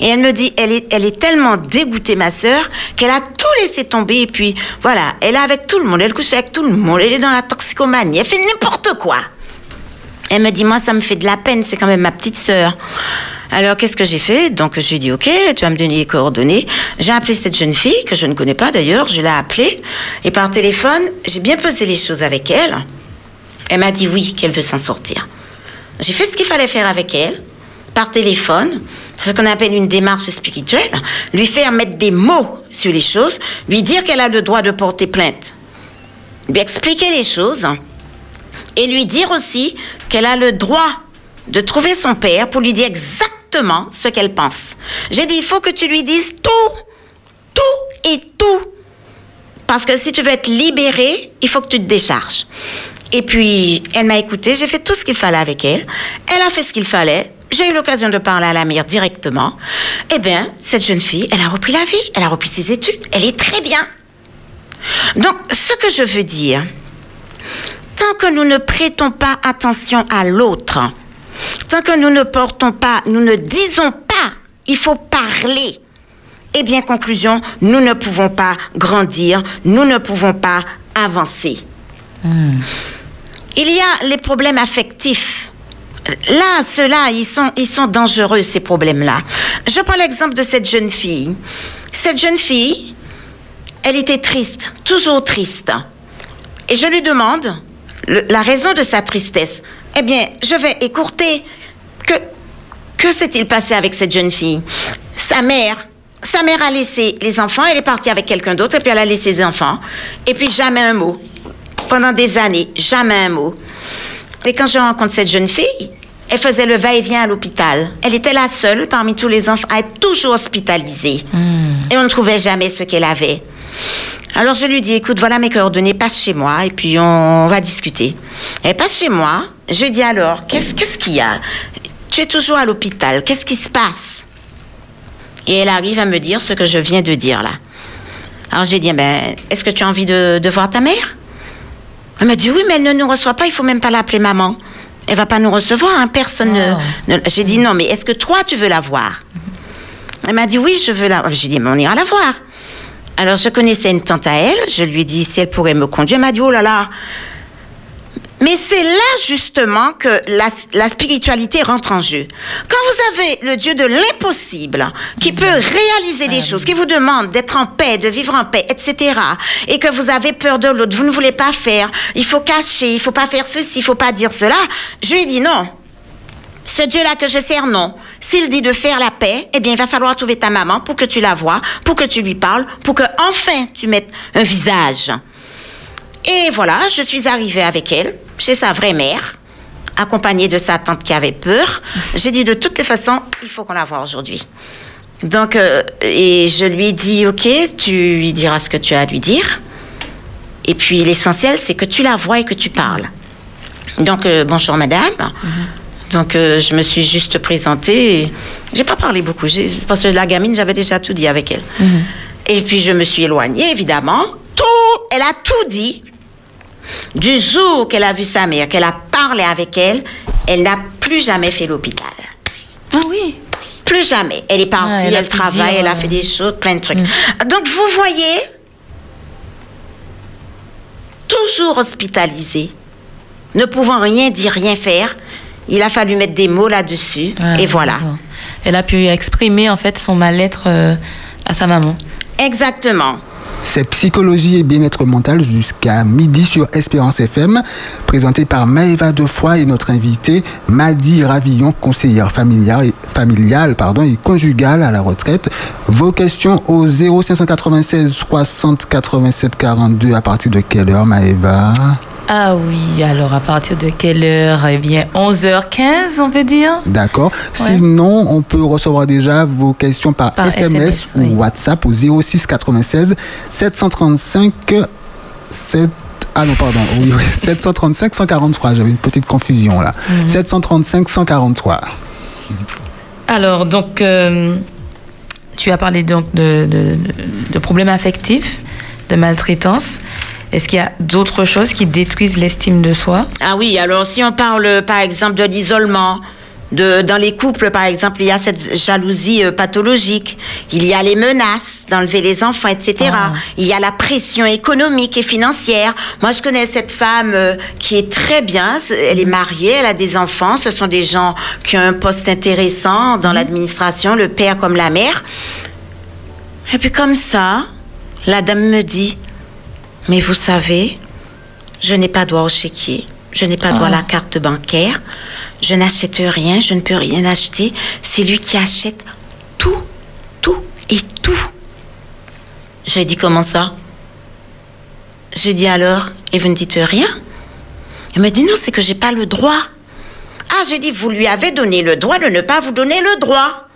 Et elle me dit, elle est, elle est tellement dégoûtée, ma sœur, qu'elle a tout laissé tomber. Et puis, voilà, elle est avec tout le monde, elle couche avec tout le monde, elle est dans la toxicomanie, elle fait n'importe quoi. Elle me dit, moi, ça me fait de la peine, c'est quand même ma petite sœur. Alors, qu'est-ce que j'ai fait Donc, j'ai dit, OK, tu vas me donner les coordonnées. J'ai appelé cette jeune fille, que je ne connais pas d'ailleurs, je l'ai appelée. Et par téléphone, j'ai bien posé les choses avec elle. Elle m'a dit oui, qu'elle veut s'en sortir. J'ai fait ce qu'il fallait faire avec elle, par téléphone, ce qu'on appelle une démarche spirituelle, lui faire mettre des mots sur les choses, lui dire qu'elle a le droit de porter plainte, lui expliquer les choses et lui dire aussi qu'elle a le droit de trouver son père pour lui dire exactement ce qu'elle pense. J'ai dit, il faut que tu lui dises tout, tout et tout. Parce que si tu veux être libérée, il faut que tu te décharges. Et puis, elle m'a écouté, j'ai fait tout ce qu'il fallait avec elle. Elle a fait ce qu'il fallait. J'ai eu l'occasion de parler à la mère directement. Eh bien, cette jeune fille, elle a repris la vie, elle a repris ses études, elle est très bien. Donc, ce que je veux dire, tant que nous ne prêtons pas attention à l'autre, tant que nous ne portons pas, nous ne disons pas, il faut parler. Eh bien, conclusion, nous ne pouvons pas grandir, nous ne pouvons pas avancer. Il y a les problèmes affectifs. Là, ceux-là, ils sont, ils sont dangereux, ces problèmes-là. Je prends l'exemple de cette jeune fille. Cette jeune fille, elle était triste, toujours triste. Et je lui demande la raison de sa tristesse. Eh bien, je vais écourter. Que, que s'est-il passé avec cette jeune fille? Sa mère. Sa mère a laissé les enfants, elle est partie avec quelqu'un d'autre, et puis elle a laissé ses enfants. Et puis jamais un mot. Pendant des années, jamais un mot. Et quand je rencontre cette jeune fille, elle faisait le va-et-vient à l'hôpital. Elle était la seule parmi tous les enfants à être toujours hospitalisée. Et on ne trouvait jamais ce qu'elle avait. Alors je lui dis, écoute, voilà mes coordonnées, passe chez moi et puis on va discuter. Elle passe chez moi. Je lui dis alors, qu'est-ce qu'il y a? Tu es toujours à l'hôpital, qu'est-ce qui se passe? Et elle arrive à me dire ce que je viens de dire là. Alors j'ai dit, ben, est-ce que tu as envie de, de voir ta mère? Elle m'a dit, oui, mais elle ne nous reçoit pas, il faut même pas l'appeler maman. Elle va pas nous recevoir, hein, personne ne- Oh. ne... J'ai dit, non, mais est-ce que toi, tu veux la voir? Elle m'a dit, oui, je veux la voir. J'ai dit, mais on ira la voir. Alors, je connaissais une tante à elle, je lui ai dit si elle pourrait me conduire. Elle m'a dit, oh là là. Mais c'est là justement que la, la spiritualité rentre en jeu. Quand vous avez le Dieu de l'impossible, qui peut réaliser des choses, qui vous demande d'être en paix, de vivre en paix, etc., et que vous avez peur de l'autre, vous ne voulez pas faire, il faut cacher, il faut pas faire ceci, il faut pas dire cela, je lui ai dit non. Ce Dieu-là que je sers, non. S'il dit de faire la paix, eh bien, il va falloir trouver ta maman pour que tu la vois, pour que tu lui parles, pour que enfin tu mettes un visage. Et voilà, je suis arrivée avec elle, chez sa vraie mère, accompagnée de sa tante qui avait peur. J'ai dit, de toutes les façons, il faut qu'on la voie aujourd'hui. Donc, euh, et je lui ai dit, OK, tu lui diras ce que tu as à lui dire. Et puis, l'essentiel, c'est que tu la vois et que tu parles. Donc, euh, bonjour madame. Donc, euh, je me suis juste présentée. et J'ai pas parlé beaucoup, parce que la gamine, j'avais déjà tout dit avec elle. Et puis, je me suis éloignée, évidemment. Tout, elle a tout dit. Du jour qu'elle a vu sa mère, qu'elle a parlé avec elle, elle n'a plus jamais fait l'hôpital. Ah oui. Plus jamais. Elle est partie, Ah, elle travaille, elle a euh, fait des choses, plein de trucs. Donc, vous voyez, toujours hospitalisée, ne pouvant rien dire, rien faire, il a fallu mettre des mots là-dessus, Ah, et voilà. Elle a pu exprimer en fait son mal-être euh, à sa maman. Exactement. C'est Psychologie et bien-être mental jusqu'à midi sur Espérance FM, présenté par Maëva Defoy et notre invité Madi Ravillon, conseillère familiale, et- familiale pardon, et conjugale à la retraite. Vos questions au 0596 60 87 42 à partir de quelle heure Maëva? Ah oui, alors à partir de quelle heure? Eh bien 11h15 on peut dire? D'accord. Sinon, on peut recevoir déjà vos questions par, Par SMS, SMS, ou oui. WhatsApp au 06 96 735 7 ah non, pardon. Oui, oui. 735 143. J'avais une petite confusion là. Mhm. 735 143. Alors, donc, euh, tu as parlé donc de, de- de problèmes affectifs, de maltraitance. Est-ce qu'il y a d'autres choses qui détruisent l'estime de soi? Ah oui, alors si on parle par exemple de l'isolement, De, dans les couples, par exemple, il y a cette jalousie euh, pathologique. Il y a les menaces d'enlever les enfants, etc. Ah. Il y a la pression économique et financière. Moi, je connais cette femme euh, qui est très bien. Elle est mariée, elle a des enfants. Ce sont des gens qui ont un poste intéressant dans l'administration, le père comme la mère. Et puis comme ça, la dame me dit, mais vous savez, je n'ai pas droit au chéquier, je n'ai pas droit à la carte bancaire, je n'achète rien, je ne peux rien acheter. C'est lui qui achète tout, tout et tout. J'ai dit comment ça? J'ai dit alors, et vous ne dites rien? Il me dit non, c'est que j'ai pas le droit. Ah, j'ai dit, vous lui avez donné le droit de ne pas vous donner le droit.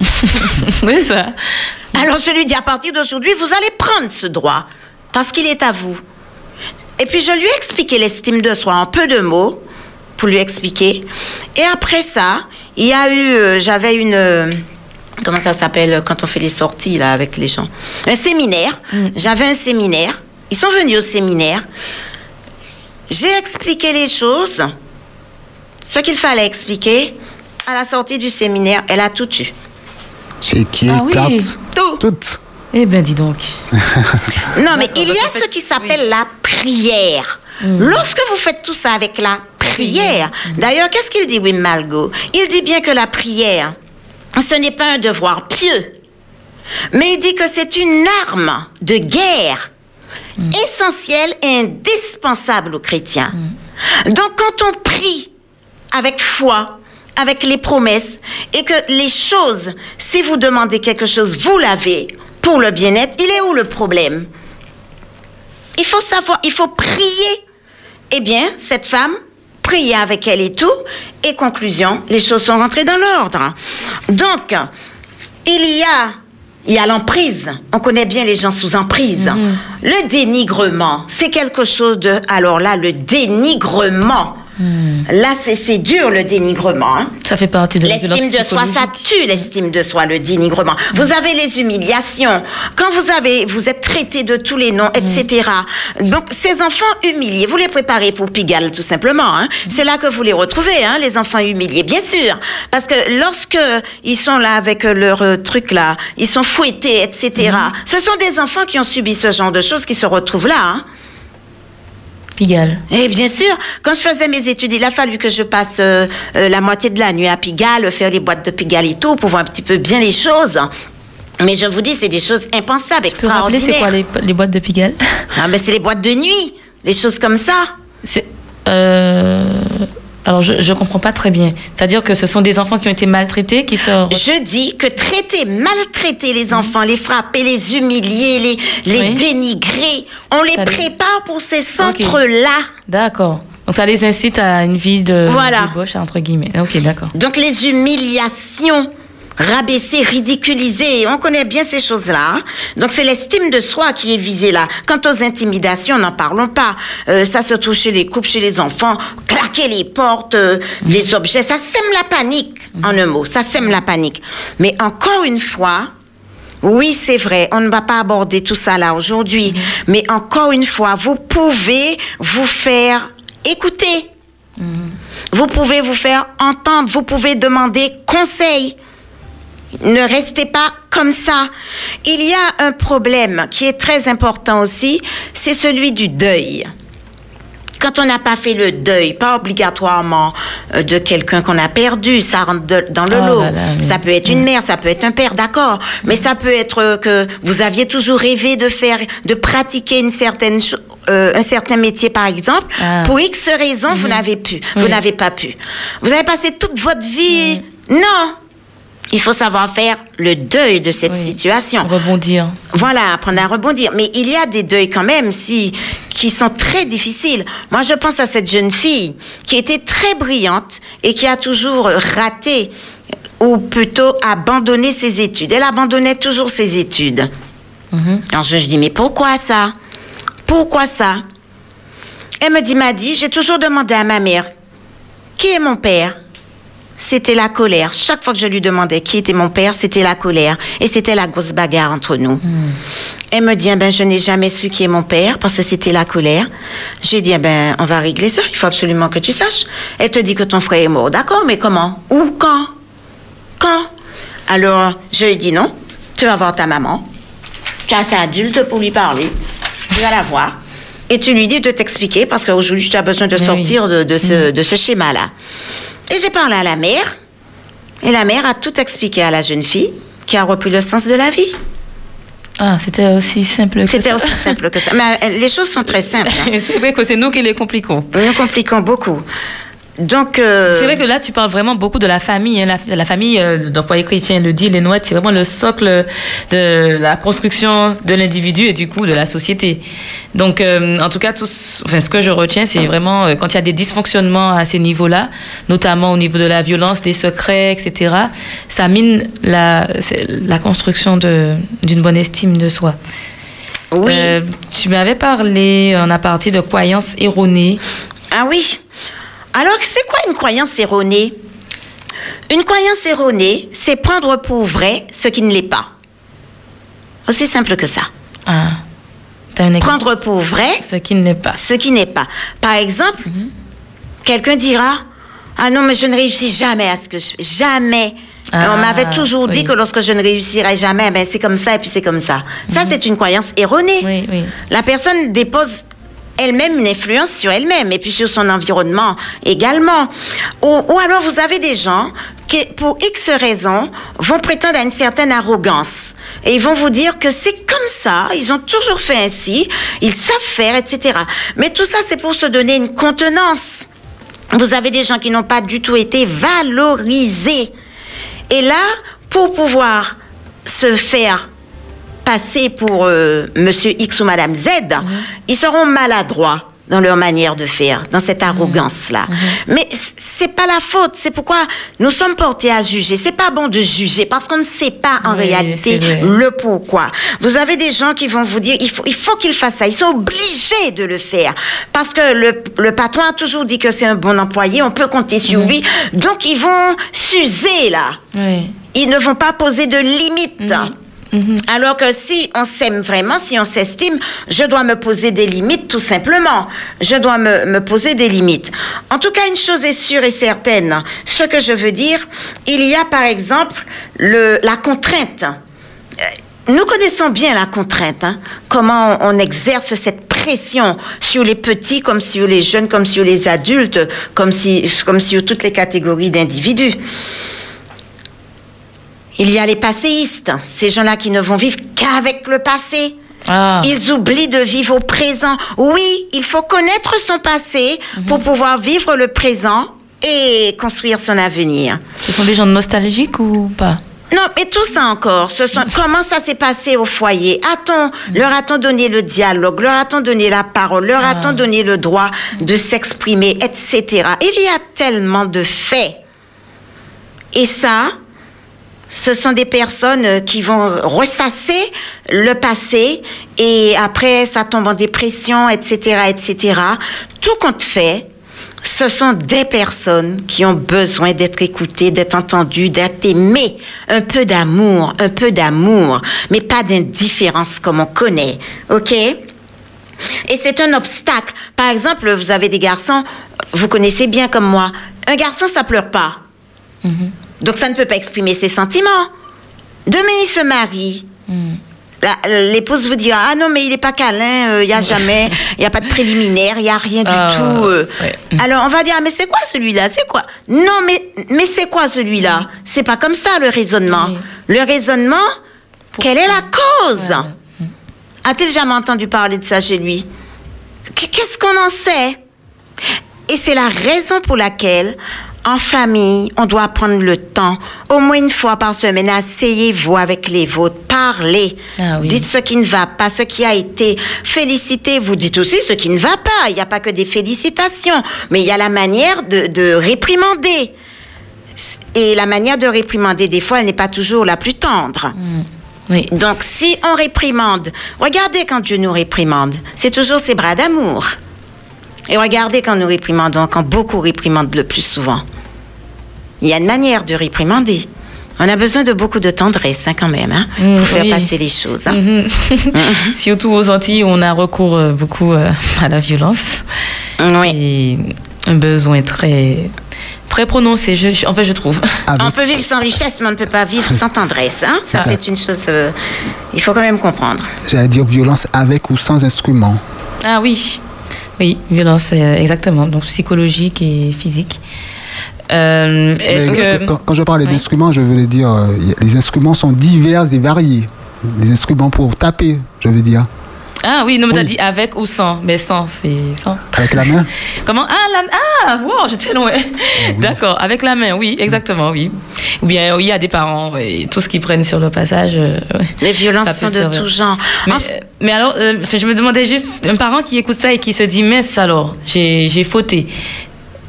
Oui, ça. Alors je lui dis, à partir d'aujourd'hui, vous allez prendre ce droit, parce qu'il est à vous. Et puis je lui ai expliqué l'estime de soi en peu de mots, pour lui expliquer. Et après ça, il y a eu, euh, j'avais une, euh, comment ça s'appelle quand on fait les sorties là avec les gens? Un séminaire. J'avais un séminaire. Ils sont venus au séminaire. J'ai expliqué les choses, ce qu'il fallait expliquer. À la sortie du séminaire, elle a tout eu. Chéquier, Ah oui. Tout. Toutes. Eh ben, dis donc. Non, mais il y a ce qui oui. s'appelle la prière. Lorsque vous faites tout ça avec la prière, d'ailleurs, qu'est-ce qu'il dit, Wim Malgo? Il dit bien que la prière, ce n'est pas un devoir pieux, mais il dit que c'est une arme de guerre essentielle et indispensable aux chrétiens. Donc, quand on prie avec foi, avec les promesses, et que les choses, si vous demandez quelque chose, vous l'avez pour le bien-être, il est où le problème? Il faut savoir, il faut prier. Eh bien, cette femme priait avec elle et tout, et conclusion, les choses sont rentrées dans l'ordre. Donc, il y a, il y a l'emprise. On connaît bien les gens sous emprise. Le dénigrement, c'est quelque chose de. Alors là, le dénigrement. Là, c'est dur le dénigrement. hein. Ça fait partie de L'estime de soi, ça tue l'estime de soi, le dénigrement. Vous avez les humiliations. Quand vous avez, vous êtes traité de tous les noms, etc. Donc, ces enfants humiliés, vous les préparez pour Pigalle, tout simplement. hein. C'est là que vous les retrouvez, hein, les enfants humiliés, bien sûr. Parce que lorsque ils sont là avec leur euh, truc là, ils sont fouettés, etc. Ce sont des enfants qui ont subi ce genre de choses qui se retrouvent là. Pigalle. Et bien sûr, quand je faisais mes études, il a fallu que je passe euh, euh, la moitié de la nuit à Pigalle, faire les boîtes de Pigalle et tout, pour voir un petit peu bien les choses. Mais je vous dis, c'est des choses impensables, Tu peux rappeler, c'est extraordinaires. quoi les, les boîtes de Pigalle? Ah, ben, c'est les boîtes de nuit, les choses comme ça. C'est. euh, Alors, je ne comprends pas très bien. C'est-à-dire que ce sont des enfants qui ont été maltraités, qui se. Je dis que traiter, maltraiter les enfants, les frapper, les humilier, les, les Oui. dénigrer, on les Ça les- prépare pour ces centres-là. D'accord. Donc, ça les incite à une vie de Voilà. débauche, entre guillemets. Ok, d'accord. Donc les humiliations, rabaisser, ridiculiser, on connaît bien ces choses-là. hein. Donc c'est l'estime de soi qui est visée là. Quant aux intimidations, n'en parlons pas. Euh, ça se trouve chez les couples, chez les enfants, claquer les portes, euh, les objets, ça sème la panique, en un mot, ça sème la panique. Mais encore une fois, oui, c'est vrai, on ne va pas aborder tout ça là aujourd'hui, mais encore une fois, vous pouvez vous faire écouter. Vous pouvez vous faire entendre, vous pouvez demander conseil. Ne restez pas comme ça. Il y a un problème qui est très important aussi, c'est celui du deuil. Quand on n'a pas fait le deuil, pas obligatoirement euh, de quelqu'un qu'on a perdu, ça rentre de- dans le Oh lot. oui. Ça peut être une mère, ça peut être un père, d'accord. Mais ça peut être euh, que vous aviez toujours rêvé de faire, de pratiquer une certaine, euh, un certain métier, par exemple. Ah. Pour X raisons, vous n'avez pu, vous n'avez pas pu. Vous avez passé toute votre vie. Non. Il faut savoir faire le deuil de cette Oui. situation. Rebondir. Voilà, apprendre à rebondir. Mais il y a des deuils quand même, si, qui sont très difficiles. Moi, je pense à cette jeune fille qui était très brillante et qui a toujours raté, ou plutôt abandonné ses études. Elle abandonnait toujours ses études. Alors je, je dis, mais pourquoi ça? Pourquoi ça? Elle me dit, m'a dit, j'ai toujours demandé à ma mère, qui est mon père? C'était la colère. Chaque fois que je lui demandais qui était mon père, c'était la colère. Et c'était la grosse bagarre entre nous. Elle me dit, eh ben, je n'ai jamais su qui est mon père parce que c'était la colère. J'ai dit, eh ben, on va régler ça. Il faut absolument que tu saches. Elle te dit que ton frère est mort. D'accord, mais comment? Où? Quand? Quand? Alors, je lui dis non. Tu vas voir ta maman. Tu es assez adulte pour lui parler. Tu vas la voir. Et tu lui dis de t'expliquer parce qu'aujourd'hui, tu as besoin de Oui. sortir de, de ce, de ce schéma-là. Et j'ai parlé à la mère. Et la mère a tout expliqué à la jeune fille qui a repris le sens de la vie. Ah, c'était aussi simple que C'était ça. aussi simple que ça. Mais euh, les choses sont très simples. hein. c'est vrai que c'est nous qui les compliquons. Nous compliquons beaucoup. Donc, euh, C'est vrai que là, tu parles vraiment beaucoup de la famille. hein. La, la famille, euh, dans foyer chrétien le dit, les Noëttes, c'est vraiment le socle de la construction de l'individu et du coup de la société. Donc, euh, en tout cas, tout, ce- enfin, ce que je retiens, c'est vraiment euh, quand il y a des dysfonctionnements à ces niveaux-là, notamment au niveau de la violence, des secrets, etc., ça mine la, la construction d'une bonne estime de soi. oui. Euh, tu m'avais parlé en aparté de croyances erronées. Ah oui. Alors, c'est quoi une croyance erronée? Une croyance erronée, c'est prendre pour vrai ce qui ne l'est pas. Aussi simple que ça. Ah. Prendre pour vrai Ce qui ne l'est pas. ce qui n'est pas. Par exemple, quelqu'un dira Ah non, mais je ne réussis jamais à ce que je fais. Jamais. Ah, On m'avait toujours dit que lorsque je ne réussirais jamais, ben c'est comme ça et puis c'est comme ça. Ça, c'est une croyance erronée. Oui, oui. La personne dépose elle-même une influence sur elle-même et puis sur son environnement également. Ou, alors vous avez des gens qui, pour X raisons, vont prétendre à une certaine arrogance. Et ils vont vous dire que c'est comme ça, ils ont toujours fait ainsi, ils savent faire, etc. Mais tout ça, c'est pour se donner une contenance. Vous avez des gens qui n'ont pas du tout été valorisés. Et là, pour pouvoir se faire passer pour euh, Monsieur X ou Madame Z, ils seront maladroits dans leur manière de faire, dans cette arrogance-là. Mais c- c'est pas la faute. C'est pourquoi nous sommes portés à juger. C'est pas bon de juger parce qu'on ne sait pas en Oui, réalité le pourquoi. Vous avez des gens qui vont vous dire il faut il faut qu'ils fassent ça. Ils sont obligés de le faire parce que le, le patron a toujours dit que c'est un bon employé. On peut compter sur lui. Donc ils vont s'user là. Oui. Ils ne vont pas poser de limites. Mhm. Alors que si on s'aime vraiment, si on s'estime, je dois me poser des limites tout simplement. Je dois me, poser des limites. En tout cas, une chose est sûre et certaine. Ce que je veux dire, il y a par exemple le, la contrainte. Euh, Nous connaissons bien la contrainte, hein. comment on exerce cette pression sur les petits comme sur les jeunes, comme sur les adultes, comme sur toutes les catégories d'individus. Il y a les passéistes, ces gens-là qui ne vont vivre qu'avec le passé. Ah. Ils oublient de vivre au présent. Oui, il faut connaître son passé pour pouvoir vivre le présent et construire son avenir. Ce sont des gens nostalgiques ou pas? Non, mais tout ça encore, ce sont, comment ça s'est passé au foyer? A-t-on, leur a-t-on donné le dialogue, leur a-t-on donné la parole, leur a-t-on donné le droit de s'exprimer, etc. Il y a tellement de faits. Et ça, ce sont des personnes euh, qui vont ressasser le passé et après ça tombe en dépression, etc., etc. Tout compte fait, ce sont des personnes qui ont besoin d'être écoutées, d'être entendues, d'être aimées. Un peu d'amour, un peu d'amour, mais pas d'indifférence comme on connaît. OK? Et c'est un obstacle. Par exemple, vous avez des garçons, vous connaissez bien comme moi. Un garçon, ça pleure pas. Donc ça ne peut pas exprimer ses sentiments. Demain, il se marie. La- L'épouse vous dira Ah non, mais il n'est pas câlin, il n'y a jamais, il n'y a pas de préliminaire, il n'y a rien du Ah, tout. euh. ouais. Alors on va dire Ah, mais c'est quoi celui-là? C'est quoi? Non, mais, mais c'est quoi celui-là? C'est pas comme ça le raisonnement. Le raisonnement, quelle est la cause? Ouais. A-t-il jamais entendu parler de ça chez lui? Qu- Qu'est-ce qu'on en sait? Et c'est la raison pour laquelle, en famille, on doit prendre le temps, au moins une fois par semaine, asseyez-vous avec les vôtres, parlez. Ah oui. Dites ce qui ne va pas, ce qui a été. Félicitez, vous dites aussi ce qui ne va pas. Il n'y a pas que des félicitations, mais il y a la manière de, de réprimander. Et la manière de réprimander, des fois, elle n'est pas toujours la plus tendre. Oui. Donc, si on réprimande, regardez quand Dieu nous réprimande, c'est toujours ses bras d'amour. Et regardez quand nous réprimandons, quand beaucoup réprimandent le plus souvent. Il y a une manière de réprimander. On a besoin de beaucoup de tendresse hein, quand même hein, Mm, pour faire oui. passer les choses. hein. Mhm. Surtout aux Antilles, on a recours euh, beaucoup euh, à la violence. Oui. C'est un besoin très, très prononcé, je, je- en fait, je trouve. Avec- On peut vivre sans richesse, mais on ne peut pas vivre sans tendresse. Hein? Ça, c'est une chose. euh, il faut quand même comprendre. J'allais dire violence avec ou sans instrument. Ah oui, oui, violence, euh, exactement, donc psychologique et physique. Euh, Est-ce Mais que... quand, quand je parlais Oui. d'instruments, je voulais dire, euh, les instruments sont divers et variés. Les instruments pour taper, je veux dire, Ah oui, non, mais t'as Oui. dit avec ou sans, mais sans, c'est sans. avec la main. Comment? Ah, la... ah wow, j'étais loin. D'accord, avec la main, oui, exactement, oui. Ou bien, oui, il y a des parents, et tout ce qu'ils prennent sur le passage. euh. Les violences sont de servir. tout genre. Mais, Enfin, euh, mais alors, euh, je me demandais juste, un parent qui écoute ça et qui se dit, mince alors, j'ai j'ai fauté.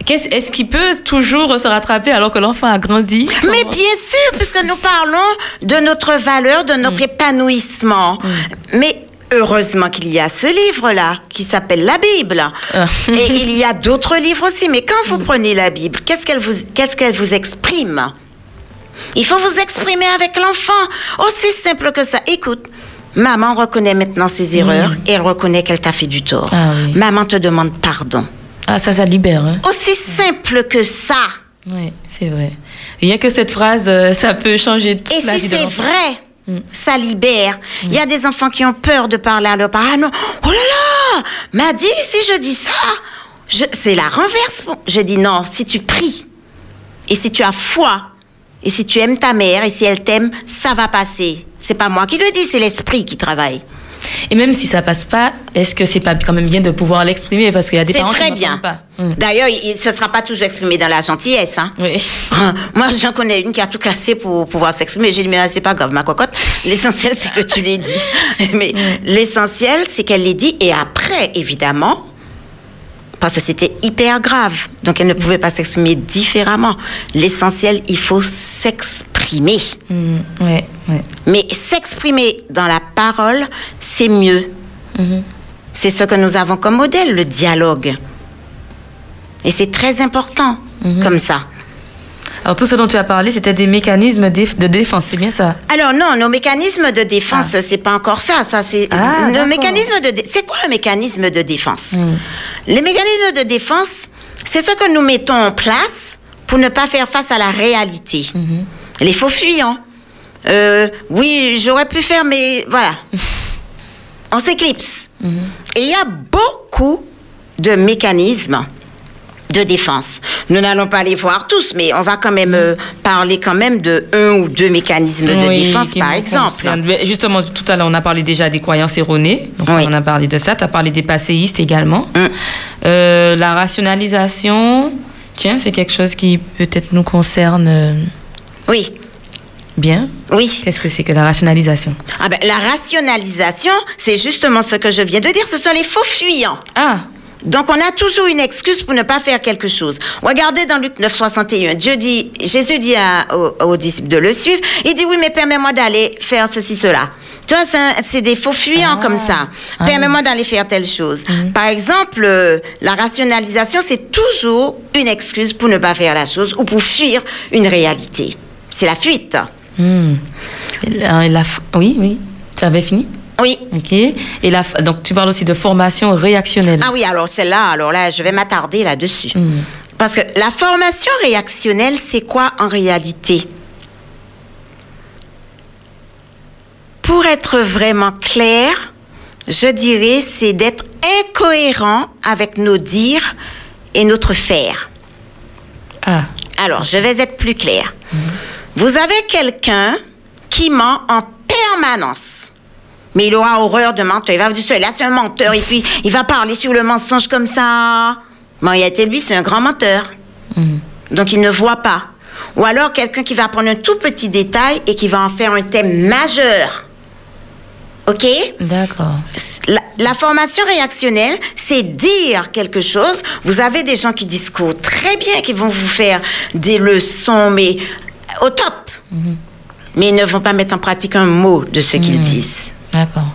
Qu'est-ce- Est-ce qu'il peut toujours se rattraper alors que l'enfant a grandi? Mais bien sûr, puisque nous parlons de notre valeur, de notre épanouissement. Mais heureusement qu'il y a ce livre-là qui s'appelle la Bible. Ah. Et il y a d'autres livres aussi. Mais quand vous prenez la Bible, qu'est-ce qu'elle vous, qu'est-ce qu'elle vous exprime? Il faut vous exprimer avec l'enfant. Aussi simple que ça. Écoute. Maman reconnaît maintenant ses erreurs et elle reconnaît qu'elle t'a fait du tort. Ah oui. Maman te demande pardon. Ah, ça, ça libère. Hein. Aussi simple que ça. Oui, c'est vrai. Rien que cette phrase, euh, ça peut changer toute Et la si vie de c'est l'enfant. Vrai, ça libère. Il y a des enfants qui ont peur de parler à leurs parents. Ah non, oh là là, m'a dit si je dis ça, c'est la renverse. Je dis non, si tu pries et si tu as foi et si tu aimes ta mère et si elle t'aime, ça va passer. C'est pas moi qui le dis, c'est l'esprit qui travaille. Et même si ça passe pas, est-ce que c'est pas quand même bien de pouvoir l'exprimer? Parce qu'il y a des C'est parents très qui bien. pas. Hum. D'ailleurs, il- ce sera pas toujours exprimé dans la gentillesse. Hein. Oui. Moi, j'en connais une qui a tout cassé pour pouvoir s'exprimer. J'ai dit, mais c'est pas grave, ma cocotte. L'essentiel, c'est que tu l'aies dit. Mais l'essentiel, c'est qu'elle l'ait dit. Et après, évidemment, parce que c'était hyper grave. Donc, elle ne pouvait pas s'exprimer différemment. L'essentiel, il faut s'exprimer. Ouais, ouais. Mais s'exprimer dans la parole, c'est mieux. Mhm. C'est ce que nous avons comme modèle, le dialogue. Et c'est très important, comme ça. Alors tout ce dont tu as parlé, c'était des mécanismes de défense, c'est bien ça? Alors non, nos mécanismes de défense, c'est pas encore ça. Ça c'est Ah, nos mécanismes de. C'est quoi un mécanisme de défense? Mm. Les mécanismes de défense, c'est ce que nous mettons en place pour ne pas faire face à la réalité. Les faux fuyants. Euh, oui, j'aurais pu faire, mais voilà. On s'éclipse. Et il y a beaucoup de mécanismes de défense. Nous n'allons pas les voir tous, mais on va quand même euh, parler quand même de un ou deux mécanismes de Oui, défense, par exemple. Justement, tout à l'heure, on a parlé déjà des croyances erronées. Donc, Oui. on a parlé de ça. Tu as parlé des passéistes également. Mm. Euh, la rationalisation, tiens, c'est quelque chose qui peut-être nous concerne Oui, bien. oui. Qu'est-ce que c'est que la rationalisation Ah ben, la rationalisation, c'est justement ce que je viens de dire, ce sont les faux fuyants. Ah, Donc, on a toujours une excuse pour ne pas faire quelque chose. Regardez dans Luc 9, 61. Dieu dit, Jésus dit à- aux, aux disciples de le suivre. Il dit, oui, mais permets-moi d'aller faire ceci, cela. Tu vois, c'est des faux fuyants Ah. comme ça. Ah Permets-moi d'aller faire telle chose. Par exemple, euh, la rationalisation, c'est toujours une excuse pour ne pas faire la chose ou pour fuir une réalité. C'est la fuite. hmm. La- la f- oui, oui. Tu avais fini? Oui. Ok. Et la, donc, tu parles aussi de formation réactionnelle. Ah oui, alors celle-là, alors là, je vais m'attarder là-dessus. Hmm. Parce que la formation réactionnelle, c'est quoi en réalité? Pour être vraiment clair, je dirais, c'est d'être incohérent avec nos dires et notre faire. Ah, Alors, je vais être plus clair. Vous avez quelqu'un qui ment en permanence. Mais il aura horreur de menteur. Il va vous dire, là, c'est un menteur. Et puis, il va parler sur le mensonge comme ça. Mais en réalité, lui, c'est un grand menteur. Donc, il ne voit pas. Ou alors, quelqu'un qui va prendre un tout petit détail et qui va en faire un thème majeur. OK? d'accord. La, la formation réactionnelle, c'est dire quelque chose. Vous avez des gens qui discourent très bien, qui vont vous faire des leçons, mais au top. Mais ils ne vont pas mettre en pratique un mot de ce qu'ils disent. D'accord.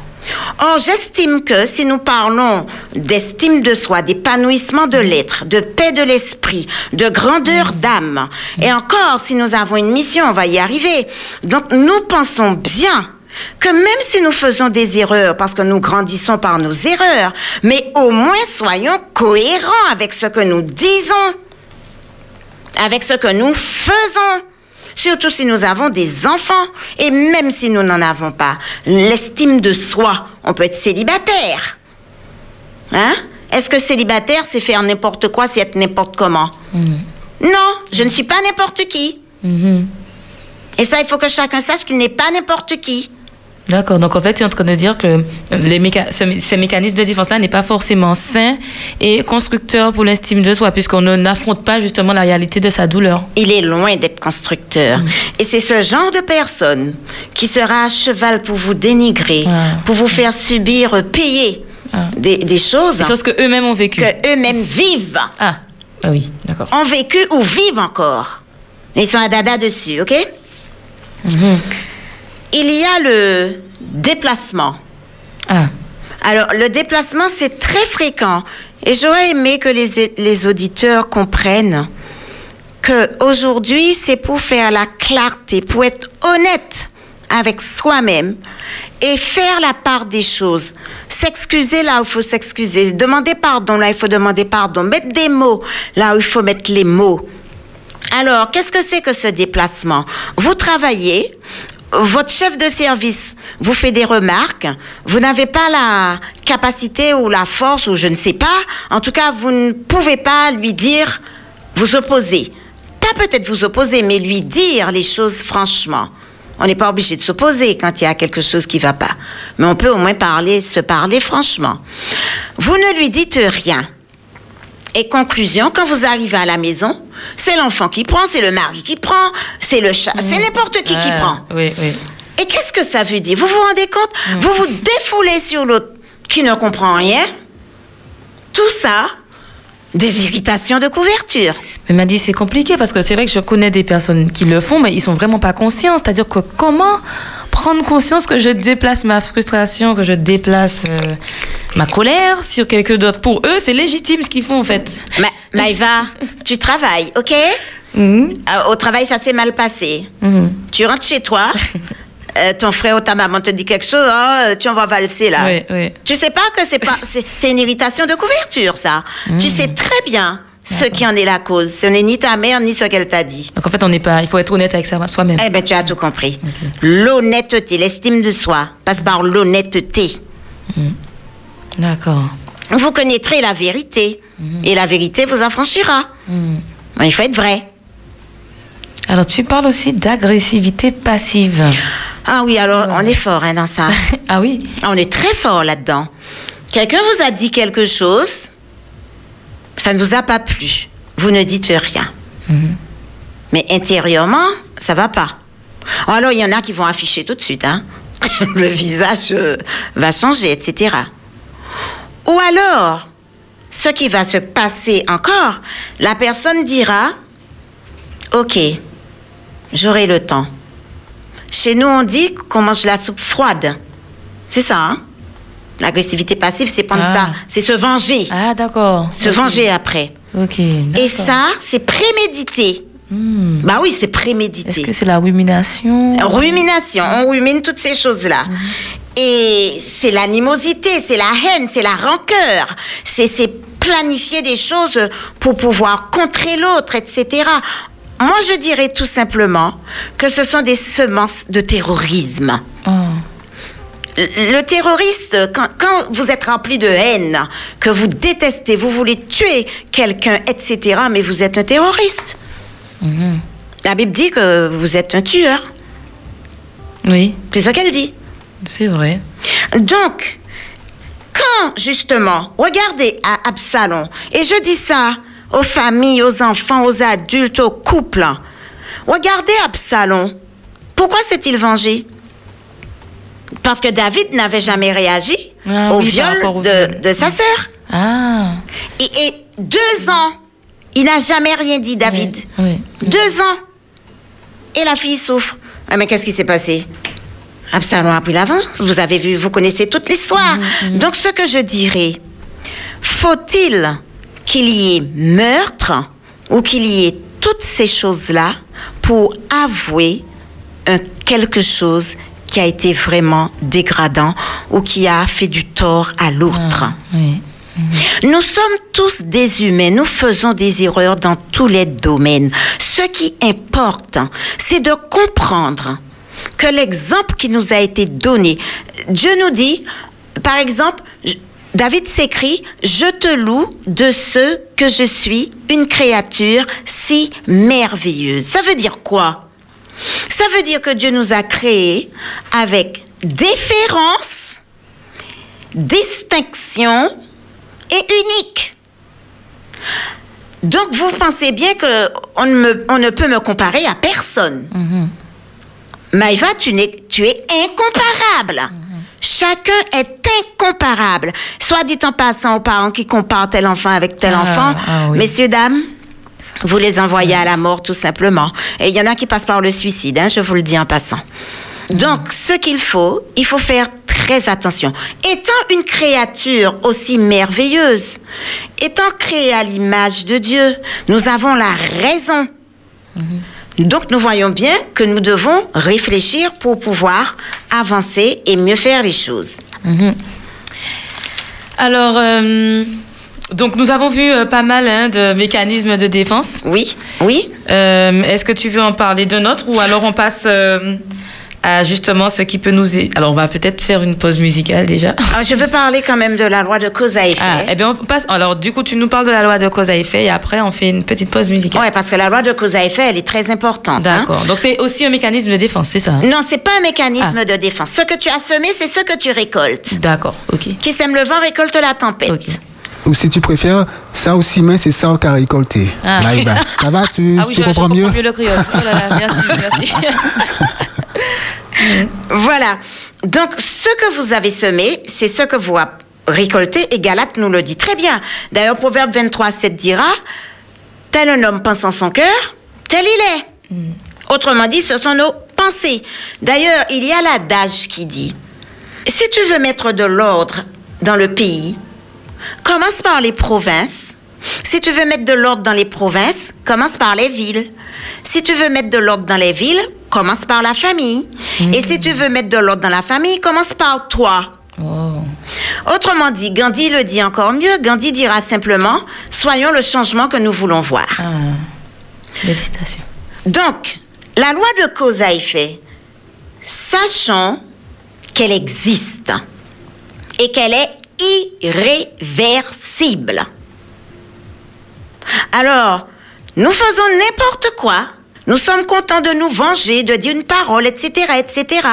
Or, j'estime que si nous parlons d'estime de soi, d'épanouissement de l'être, de paix de l'esprit, de grandeur d'âme, et encore, si nous avons une mission, on va y arriver. Donc, nous pensons bien que même si nous faisons des erreurs, parce que nous grandissons par nos erreurs, mais au moins soyons cohérents avec ce que nous disons, avec ce que nous faisons. Surtout si nous avons des enfants, et même si nous n'en avons pas, l'estime de soi, on peut être célibataire. Hein? Est-ce que célibataire, c'est faire n'importe quoi, c'est être n'importe comment? Non, je ne suis pas n'importe qui. Et ça, il faut que chacun sache qu'il n'est pas n'importe qui. D'accord. Donc en fait, tu es en train de dire que les méca- ce- ces mécanismes de défense-là n'est pas forcément sain et constructeur pour l'estime de soi, puisqu'on n'affronte pas justement la réalité de sa douleur. Il est loin d'être constructeur. Et c'est ce genre de personne qui sera à cheval pour vous dénigrer, Ah. pour vous faire subir, euh, payer Ah. des, des choses Des choses que eux-mêmes ont vécues. que eux-mêmes vivent, Ah, ah oui, d'accord. ont vécu ou vivent encore. Ils sont à dada dessus, ok? Mhm. Il y a le déplacement. Ah, Alors, le déplacement, c'est très fréquent. Et j'aurais aimé que les, les auditeurs comprennent que aujourd'hui, c'est pour faire la clarté, pour être honnête avec soi-même et faire la part des choses. S'excuser là où il faut s'excuser. Demander pardon là où il faut demander pardon. Mettre des mots là où il faut mettre les mots. Alors, qu'est-ce que c'est que ce déplacement? Vous travaillez, votre chef de service vous fait des remarques, vous n'avez pas la capacité ou la force ou je ne sais pas, en tout cas, vous ne pouvez pas lui dire, vous opposer. Pas peut-être vous opposer, mais lui dire les choses franchement. On n'est pas obligé de s'opposer quand il y a quelque chose qui ne va pas. Mais on peut au moins parler, se parler franchement. Vous ne lui dites rien. Et conclusion, quand vous arrivez à la maison, c'est l'enfant qui prend, c'est le mari qui prend, c'est le chat, c'est n'importe qui qui Ah, prend. Oui, oui. Et qu'est-ce que ça veut dire? Vous vous rendez compte? Vous vous défoulez sur l'autre qui ne comprend rien. Tout ça, des irritations de couverture. Mais m'a dit c'est compliqué parce que c'est vrai que je connais des personnes qui le font, mais ils sont vraiment pas conscients. C'est-à-dire que comment prendre conscience que je déplace ma frustration, que je déplace euh, ma colère sur quelqu'un d'autre? Pour eux, c'est légitime ce qu'ils font en fait. Ma Maïva, tu travailles, ok? Mhm, Euh, Au travail, ça s'est mal passé. mhm. Tu rentres chez toi, euh, ton frère ou ta maman te dit quelque chose, oh, tu en vas valser là. Oui, oui. Tu sais pas que c'est pas c'est c'est une irritation de couverture ça. Tu sais très bien ce qui en est la cause. Ce n'est ni ta mère ni ce qu'elle t'a dit. Donc en fait, on n'est pas. Il faut être honnête avec soi-même. Eh ben tu as tout compris. L'honnêteté, l'estime de soi passe par l'honnêteté. D'accord. Vous connaîtrez la vérité et la vérité vous affranchira. Mais Il faut être vrai. Alors tu parles aussi d'agressivité passive. Ah oui, alors on est fort hein, dans ça. ah oui. On est très fort là-dedans. Quelqu'un vous a dit quelque chose, ça ne vous a pas plu. Vous ne dites rien. Mais intérieurement, ça va pas. Alors, il y en a qui vont afficher tout de suite. Hein? Le visage euh, va changer, etc. Ou alors, ce qui va se passer encore, la personne dira, OK, j'aurai le temps. Chez nous, on dit qu'on mange la soupe froide. C'est ça, hein? L'agressivité passive, c'est prendre Ah. ça, c'est se venger. Ah d'accord. Se venger après. Ok. Et ça, c'est prémédité. Hmm. Bah oui, c'est Est-ce prémédité. que c'est la rumination? Rumination, on rumine toutes ces choses-là. Et c'est l'animosité, c'est la haine, c'est la rancœur, c'est planifier des choses pour pouvoir contrer l'autre, etc. Moi, je dirais tout simplement que ce sont des semences de terrorisme. Oh. Le terroriste, quand, quand vous êtes rempli de haine, que vous détestez, vous voulez tuer quelqu'un, etc., mais vous êtes un terroriste. Mhm. La Bible dit que vous êtes un tueur. Oui, C'est ce qu'elle dit. c'est vrai. Donc, quand justement, regardez à Absalom, et je dis ça aux familles, aux enfants, aux adultes, aux couples, regardez Absalom. Pourquoi s'est-il vengé? Parce que David n'avait jamais réagi Ah au oui, viol au de, sa sœur. Ah. Et, et deux ans, il n'a jamais rien dit, David. Oui. Deux ans. Et la fille souffre. Ah, mais qu'est-ce qui s'est passé? Absalom a pris la vengeance. Vous avez vu, vous connaissez toute l'histoire. Mm-hmm, Donc, ce que je dirais, faut-il qu'il y ait meurtre ou qu'il y ait toutes ces choses-là pour avouer un quelque chose qui a été vraiment dégradant ou qui a fait du tort à l'autre. Ah, oui. Nous sommes tous des humains, nous faisons des erreurs dans tous les domaines. Ce qui importe, c'est de comprendre que l'exemple qui nous a été donné, Dieu nous dit, par exemple, David s'écrit, je te loue de ce que je suis, une créature si merveilleuse. Ça veut dire quoi? Ça veut dire que Dieu nous a créés avec déférence, distinction et unique. Donc, vous pensez bien que on ne, me- on ne peut me comparer à personne. Maïva, tu, es incomparable. Chacun est incomparable. Soit dit en passant aux parents qui comparent tel enfant avec tel Ah, enfant. ah oui. Messieurs, dames, vous les envoyez à la mort tout simplement. Et il y en a qui passent par le suicide, hein, je vous le dis en passant. Donc, ce qu'il faut, il faut faire très attention. Étant une créature aussi merveilleuse, étant créée à l'image de Dieu, nous avons la raison. Donc, nous voyons bien que nous devons réfléchir pour pouvoir avancer et mieux faire les choses. Alors, euh, donc nous avons vu euh, pas mal hein, de mécanismes de défense. Oui, oui. Euh, Est-ce que tu veux en parler d'un autre ou alors on passe à justement ce qui peut nous aider Alors, on va peut-être faire une pause musicale déjà. Ah, Je veux parler quand même de la loi de cause à effet. Ah, eh bien, on passe. Alors, du coup, tu nous parles de la loi de cause à effet et après, on fait une petite pause musicale. Oui, parce que la loi de cause à effet, elle est très importante. hein. D'accord. Donc, c'est aussi un mécanisme de défense, c'est ça hein? Non, c'est pas un mécanisme Ah. de défense. Ce que tu as semé, c'est ce que tu récoltes. D'accord, ok. Qui sème le vent récolte la tempête. Ou si tu préfères, ça aussi main, c'est ça qu'a récolté. Ah. Ça va, tu, Ah oui, tu je, je comprends comprends mieux? mieux le créole. Oh là là, merci, merci. Voilà. Donc, ce que vous avez semé, c'est ce que vous récoltez. Et Galate nous le dit très bien. D'ailleurs, Proverbe 23, 7 dira Tel un homme pense en son cœur, tel il est. Autrement dit, ce sont nos pensées. D'ailleurs, il y a l'adage qui dit Si tu veux mettre de l'ordre dans le pays, commence par les provinces. Si tu veux mettre de l'ordre dans les provinces, commence par les villes. Si tu veux mettre de l'ordre dans les villes, commence par la famille. Et si tu veux mettre de l'ordre dans la famille, commence par toi. Oh. Autrement dit, Gandhi le dit encore mieux. Gandhi dira simplement Soyons le changement que nous voulons voir. Ah. Belle citation. Donc, la loi de cause à effet, sachant qu'elle existe et qu'elle est irréversible. Alors, nous faisons n'importe quoi. Nous sommes contents de nous venger, de dire une parole, etc., etc.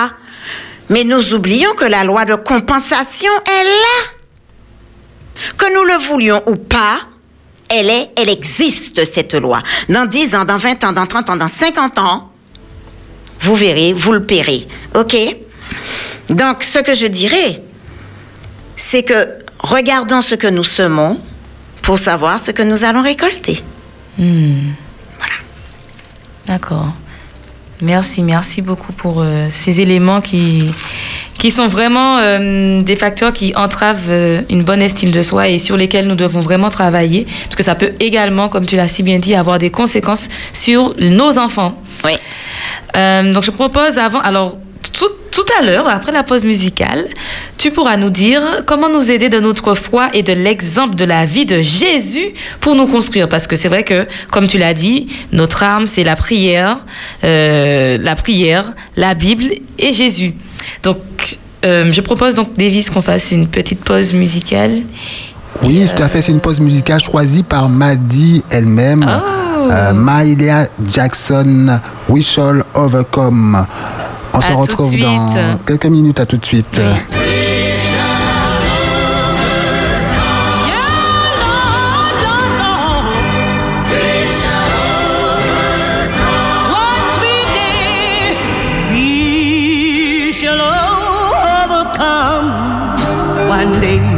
Mais nous oublions que la loi de compensation est là. Que nous le voulions ou pas, elle est, elle existe, cette loi. Dans 10 ans, dans 20 ans, dans 30 ans, dans 50 ans, vous verrez, vous le paierez. OK? Donc, ce que je dirais, c'est que regardons ce que nous semons pour savoir ce que nous allons récolter. D'accord. Merci, merci beaucoup pour euh, ces éléments qui, qui sont vraiment euh, des facteurs qui entravent euh, une bonne estime de soi et sur lesquels nous devons vraiment travailler, parce que ça peut également, comme tu l'as si bien dit, avoir des conséquences sur nos enfants. Oui. Donc je propose avant, alors tout, tout à l'heure, après la pause musicale, tu pourras nous dire comment nous aider de notre foi et de l'exemple de la vie de Jésus pour nous construire. Parce que c'est vrai que, comme tu l'as dit, notre arme, c'est la prière, euh, la prière, la Bible et Jésus. Donc, euh, je propose donc, Davis, qu'on fasse une petite pause musicale. Oui, tout à fait. C'est une pause musicale choisie par Maddy elle-même. Oh. Euh, Mahalia Jackson, We Shall Overcome. On se À retrouve suite. dans quelques minutes. À tout de suite. One day.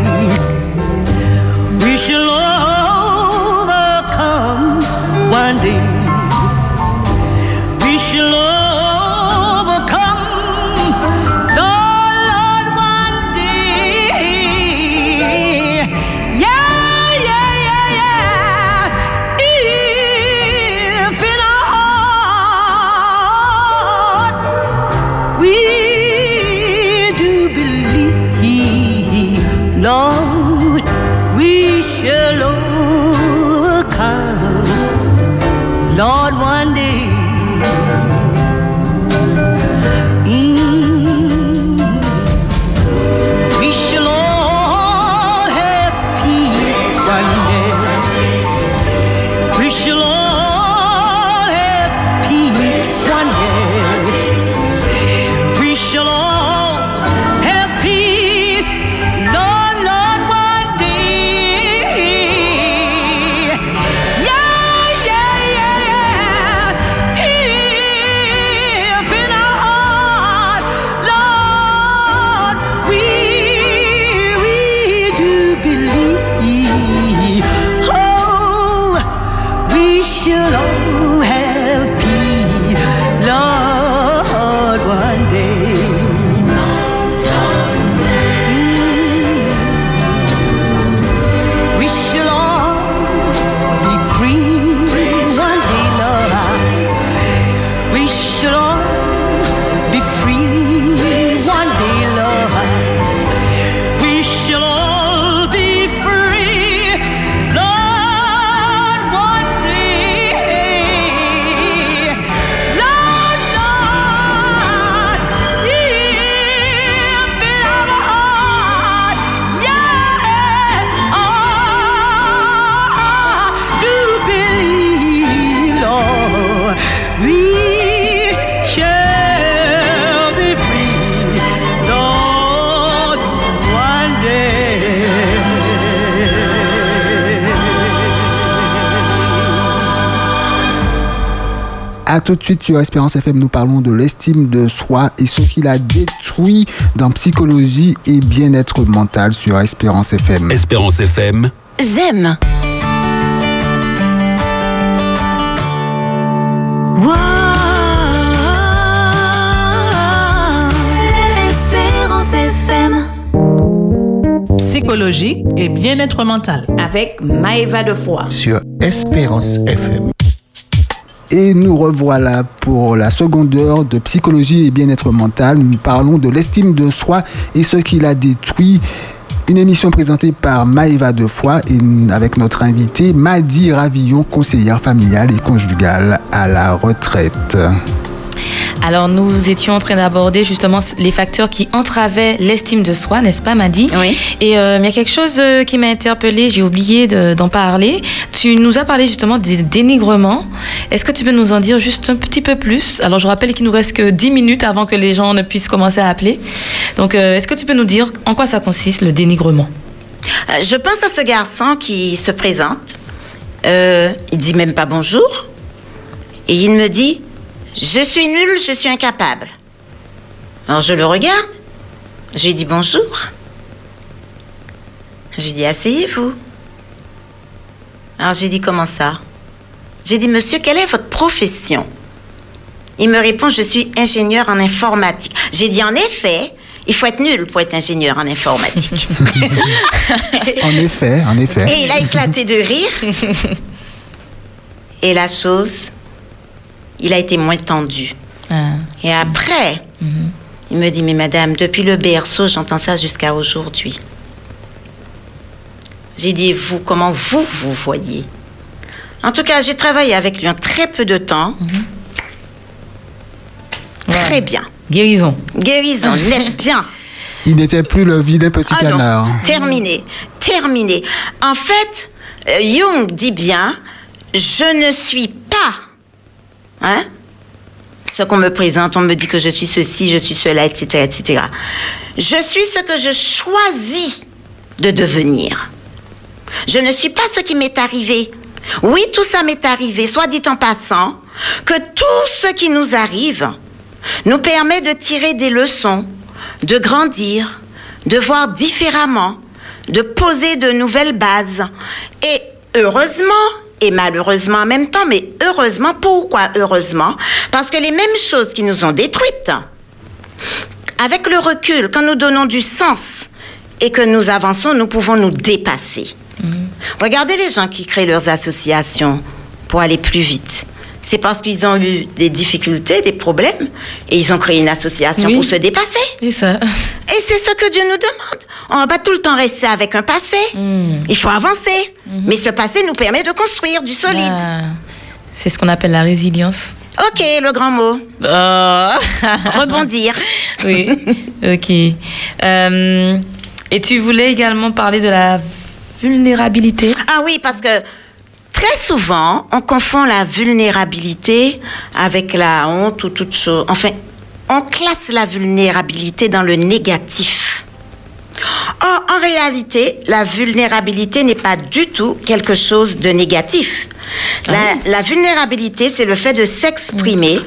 Shall overcome. Lord, one day. Tout de suite sur Espérance FM, nous parlons de l'estime de soi et ce qu'il a détruit dans psychologie et bien-être mental sur Espérance FM. Espérance FM. J'aime. Espérance FM. Psychologie et bien-être mental. avec Maëva de Foix. sur Espérance FM. Et nous revoilà pour la seconde heure de psychologie et bien-être mental. Nous parlons de l'estime de soi et ce qu'il a détruit. Une émission présentée par Maëva Defoy et avec notre invitée Madi Ravillon, conseillère familiale et conjugale à la retraite. Alors, nous étions en train d'aborder justement les facteurs qui entravaient l'estime de soi, n'est-ce pas, Madi Oui. Et euh, il y a quelque chose euh, qui m'a interpellée, j'ai oublié de- d'en parler. Tu nous as parlé justement des dénigrements. Est-ce que tu peux nous en dire juste un petit peu plus? Alors, je rappelle qu'il nous reste que 10 minutes avant que les gens ne puissent commencer à appeler. Donc, euh, est-ce que tu peux nous dire en quoi ça consiste, le dénigrement? Euh, Je pense à ce garçon qui se présente. Il dit même pas bonjour. Et il me dit Je suis nul, je suis incapable. Alors je le regarde. Je lui dis bonjour. J'ai dit Asseyez-vous. Alors j'ai dit Comment ça? J'ai dit Monsieur, quelle est votre profession? Il me répond Je suis ingénieur en informatique. J'ai dit En effet, il faut être nul pour être ingénieur en informatique. En effet, en effet. Et il a éclaté de rire. Et la chose, il a été moins tendu. Ah. Et après, il me dit, mais madame, depuis le berceau, j'entends ça jusqu'à aujourd'hui. J'ai dit, vous, comment vous, vous voyez? En tout cas, j'ai travaillé avec lui en très peu de temps. Très Ouais. bien. Guérison. Guérison, net, bien. Il n'était plus le vilain petit Ah non, canard. terminé, terminé. En fait, euh, Jung dit bien, je ne suis pas, hein, ce qu'on me présente, on me dit que je suis ceci, je suis cela, etc., etc. Je suis ce que je choisis de devenir. Je ne suis pas ce qui m'est arrivé. Oui, tout ça m'est arrivé, soit dit en passant, que tout ce qui nous arrive nous permet de tirer des leçons, de grandir, de voir différemment, de poser de nouvelles bases. Et heureusement, et malheureusement en même temps, mais heureusement, pourquoi heureusement? Parce que les mêmes choses qui nous ont détruites, avec le recul, quand nous donnons du sens et que nous avançons, nous pouvons nous dépasser. Regardez les gens qui créent leurs associations pour aller plus vite. C'est parce qu'ils ont eu des difficultés, des problèmes, et ils ont créé une association Oui. pour se dépasser. C'est ça. Et c'est ce que Dieu nous demande. On va pas tout le temps rester avec un passé. Il faut avancer. Mais ce passé nous permet de construire du solide. Ah, c'est ce qu'on appelle la résilience. Ok, le grand mot. Oh. Rebondir. oui, ok. Euh, et tu voulais également parler de la vulnérabilité? Ah oui, parce que très souvent, on confond la vulnérabilité avec la honte ou toute chose. Enfin, on classe la vulnérabilité dans le négatif. Or, en réalité, la vulnérabilité n'est pas du tout quelque chose de négatif. La, la vulnérabilité, c'est le fait de s'exprimer,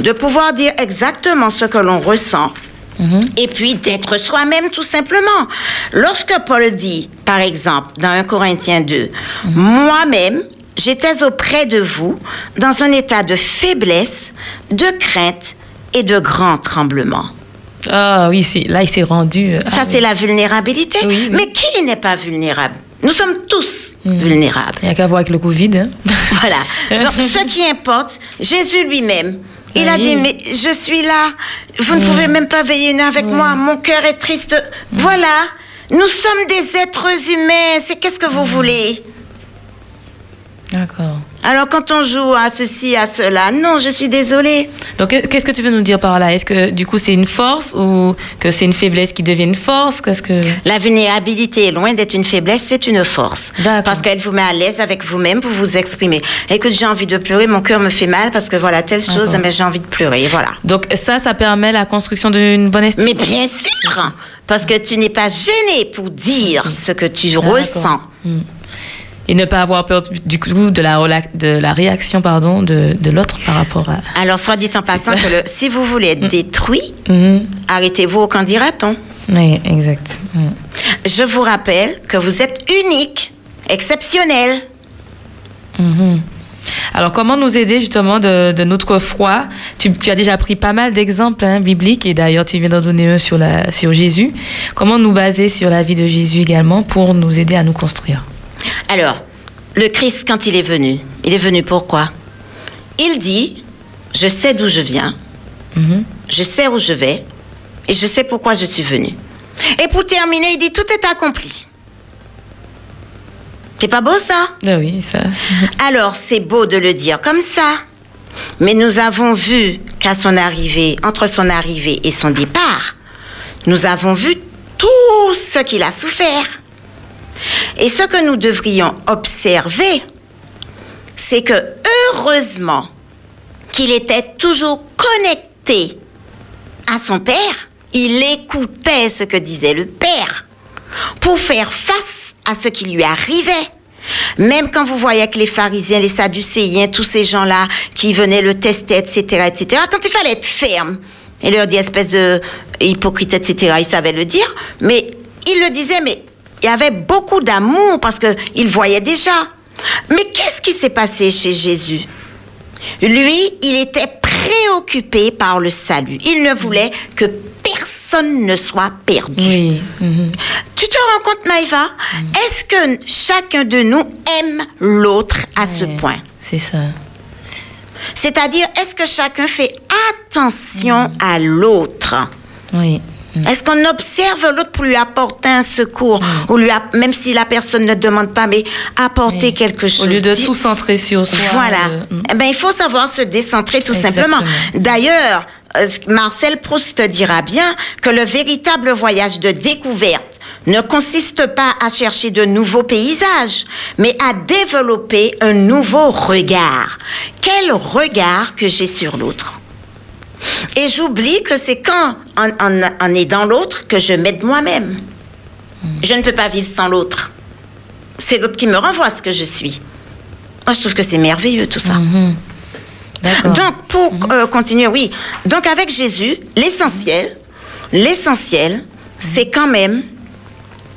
de pouvoir dire exactement ce que l'on ressent, et puis d'être soi-même tout simplement. Lorsque Paul dit, par exemple, dans 1 Corinthiens 2, moi-même, j'étais auprès de vous dans un état de faiblesse, de crainte et de grand tremblement. Ah oui, là, il s'est rendu. euh, Ça, ah, c'est la vulnérabilité. Oui, oui. Mais qui n'est pas vulnérable? Nous sommes tous vulnérables. Il n'y a qu'à voir avec le Covid. hein. Voilà. Donc, ce qui importe, Jésus lui-même, il a dit, mais je suis là, vous ne pouvez même pas veiller une heure avec moi, mon cœur est triste. Voilà, nous sommes des êtres humains, c'est qu'est-ce que vous voulez? D'accord. Alors quand on joue à ceci, à cela, non, je suis désolée. Donc, euh, qu'est-ce que tu veux nous dire par là? Est-ce que du coup, c'est une force ou que c'est une faiblesse qui devient une force? Qu'est-ce que La vulnérabilité est loin d'être une faiblesse, c'est une force. Parce qu'elle vous met à l'aise avec vous-même pour vous exprimer. Écoute, j'ai envie de pleurer, mon cœur me fait mal parce que voilà, telle chose, mais j'ai envie de pleurer, voilà. Donc ça, ça permet la construction d'une bonne estime? Mais bien sûr, parce que tu n'es pas gêné pour dire ce que tu ressens. Et ne pas avoir peur du coup de la, de la réaction pardon, de, de l'autre par rapport à. Alors, soit dit en passant que le- si vous voulez être détruit, Mhm. arrêtez-vous au candidaton. Oui, exact. Mhm. Je vous rappelle que vous êtes unique, exceptionnel. Mhm. Alors, comment nous aider justement de, de notre foi? Tu, tu as déjà pris pas mal d'exemples hein, bibliques et d'ailleurs tu viens d'en donner un sur, la, sur Jésus. Comment nous baser sur la vie de Jésus également pour nous aider à nous construire? Alors, le Christ, quand il est venu, il est venu pourquoi Il dit, je sais d'où je viens, Mhm. je sais où je vais, et je sais pourquoi je suis venu. Et pour terminer, il dit, tout est accompli. C'est pas beau ça? Ah oui, ça. Alors, c'est beau de le dire comme ça. Mais nous avons vu qu'à son arrivée, entre son arrivée et son départ, nous avons vu tout ce qu'il a souffert. Et ce que nous devrions observer, c'est que heureusement qu'il était toujours connecté à son père, il écoutait ce que disait le père pour faire face à ce qui lui arrivait. Même quand vous voyez que les pharisiens, les sadducéens, tous ces gens-là qui venaient le tester, etc., etc., quand il fallait être ferme et leur dire espèce de hypocrite, etc., il savait le dire, mais il le disait, mais il y avait beaucoup d'amour parce qu'il voyait déjà. Mais qu'est-ce qui s'est passé chez Jésus? Lui, il était préoccupé par le salut. Il ne voulait que personne ne soit perdu. Oui. mhm. Tu te rends compte, Maïva? Est-ce que chacun de nous aime l'autre à ce point? C'est ça. C'est-à-dire, est-ce que chacun fait attention à l'autre? Oui. Est-ce qu'on observe l'autre pour lui apporter un secours ou lui même si la personne ne demande pas, mais apporter Oui. quelque chose Au lieu de tout centrer sur soi. Voilà. euh, mm. Eh ben, il faut savoir se décentrer tout Exactement. simplement. D'ailleurs, euh, Marcel Proust dira bien que le véritable voyage de découverte ne consiste pas à chercher de nouveaux paysages, mais à développer un nouveau regard. Quel regard que j'ai sur l'autre? Et j'oublie que c'est quand on, on- on est dans l'autre que je m'aide moi-même. Je ne peux pas vivre sans l'autre. C'est l'autre qui me renvoie ce que je suis. Moi, je trouve que c'est merveilleux tout ça. Mhm. D'accord. Donc, pour euh, continuer, oui. Donc, avec Jésus, l'essentiel, l'essentiel, c'est quand même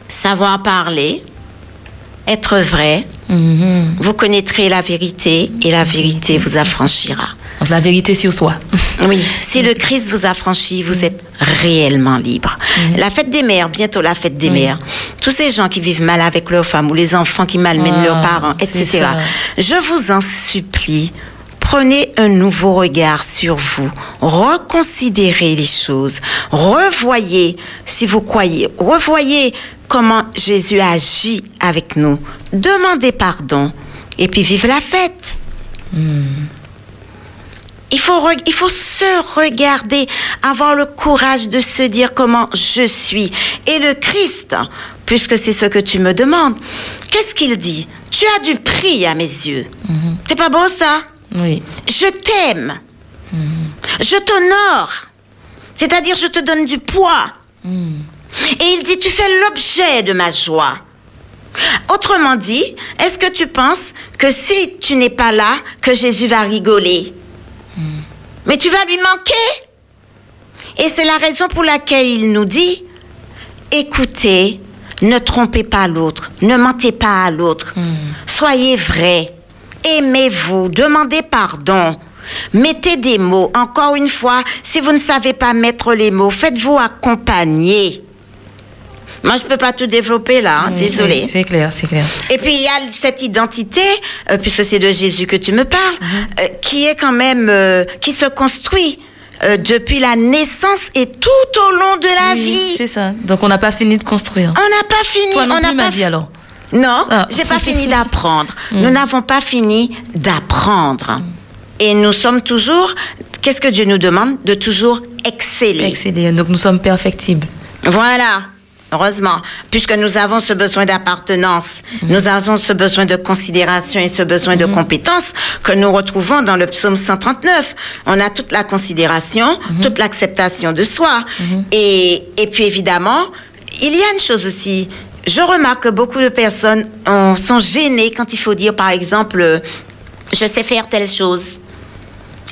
savoir parler, être vrai. Vous connaîtrez la vérité et la vérité vous affranchira. Donc, la vérité sur soi. Oui, si le Christ vous affranchit, vous êtes réellement libre. La fête des mères, bientôt la fête des mères. Tous ces gens qui vivent mal avec leurs femmes ou les enfants qui malmènent Ah, leurs parents, etc. Je vous en supplie, prenez un nouveau regard sur vous, reconsidérez les choses, revoyez, si vous croyez, revoyez comment Jésus agit avec nous, demandez pardon et puis vive la fête. Il faut, il faut se regarder, avoir le courage de se dire comment je suis. Et le Christ, puisque c'est ce que tu me demandes, qu'est-ce qu'il dit? Tu as du prix à mes yeux. C'est pas beau ça? Oui. Je t'aime. Je t'honore. C'est-à-dire, je te donne du poids. Et il dit, tu fais l'objet de ma joie. Autrement dit, est-ce que tu penses que si tu n'es pas là, que Jésus va rigoler? Mais tu vas lui manquer. Et c'est la raison pour laquelle il nous dit, écoutez, ne trompez pas l'autre, ne mentez pas à l'autre, soyez vrai, aimez-vous, demandez pardon. Mettez des mots. Encore une fois, si vous ne savez pas mettre les mots, faites-vous accompagner. Moi, je peux pas tout développer là, hein, Oui, désolée. oui, C'est clair, c'est clair. Et puis il y a cette identité, euh, puisque c'est de Jésus que tu me parles, euh, qui est quand même, euh, qui se construit depuis la naissance et tout au long de la Oui, vie. C'est ça. Donc on n'a pas fini de construire. On n'a pas fini. Toi non on n'a pas vie alors. Non, Ah. j'ai pas fini d'apprendre. Mm. Nous n'avons pas fini d'apprendre. Et nous sommes toujours. Qu'est-ce que Dieu nous demande De toujours exceller? Exceller. Donc nous sommes perfectibles. Voilà. Heureusement, puisque nous avons ce besoin d'appartenance, nous avons ce besoin de considération et ce besoin de compétence que nous retrouvons dans le psaume 139. On a toute la considération, toute l'acceptation de soi. Et, et puis évidemment, il y a une chose aussi. Je remarque que beaucoup de personnes sont gênées quand il faut dire, par exemple, euh, je sais faire telle chose.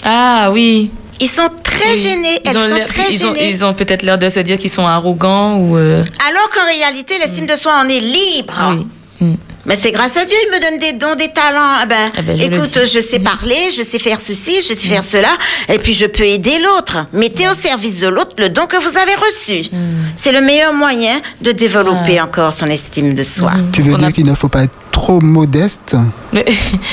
Ah oui. Ils sont très Oui. gênés, Ils elles ont sont l'air- très ils ont, gênées. ils ont peut-être l'air de se dire qu'ils sont arrogants ou. euh, Alors qu'en réalité, l'estime de soi, on est libre. Oui. Mm. Mais c'est grâce à Dieu, il me donne des dons, des talents. Eh ben, Ah ben, je le écoute. Mm. je sais parler, je sais faire ceci, je sais faire cela, et puis je peux aider l'autre. Mettez au service de l'autre le don que vous avez reçu. Mm. C'est le meilleur moyen de développer Ah. encore son estime de soi. Tu veux On dire a- qu'il ne faut pas être trop modeste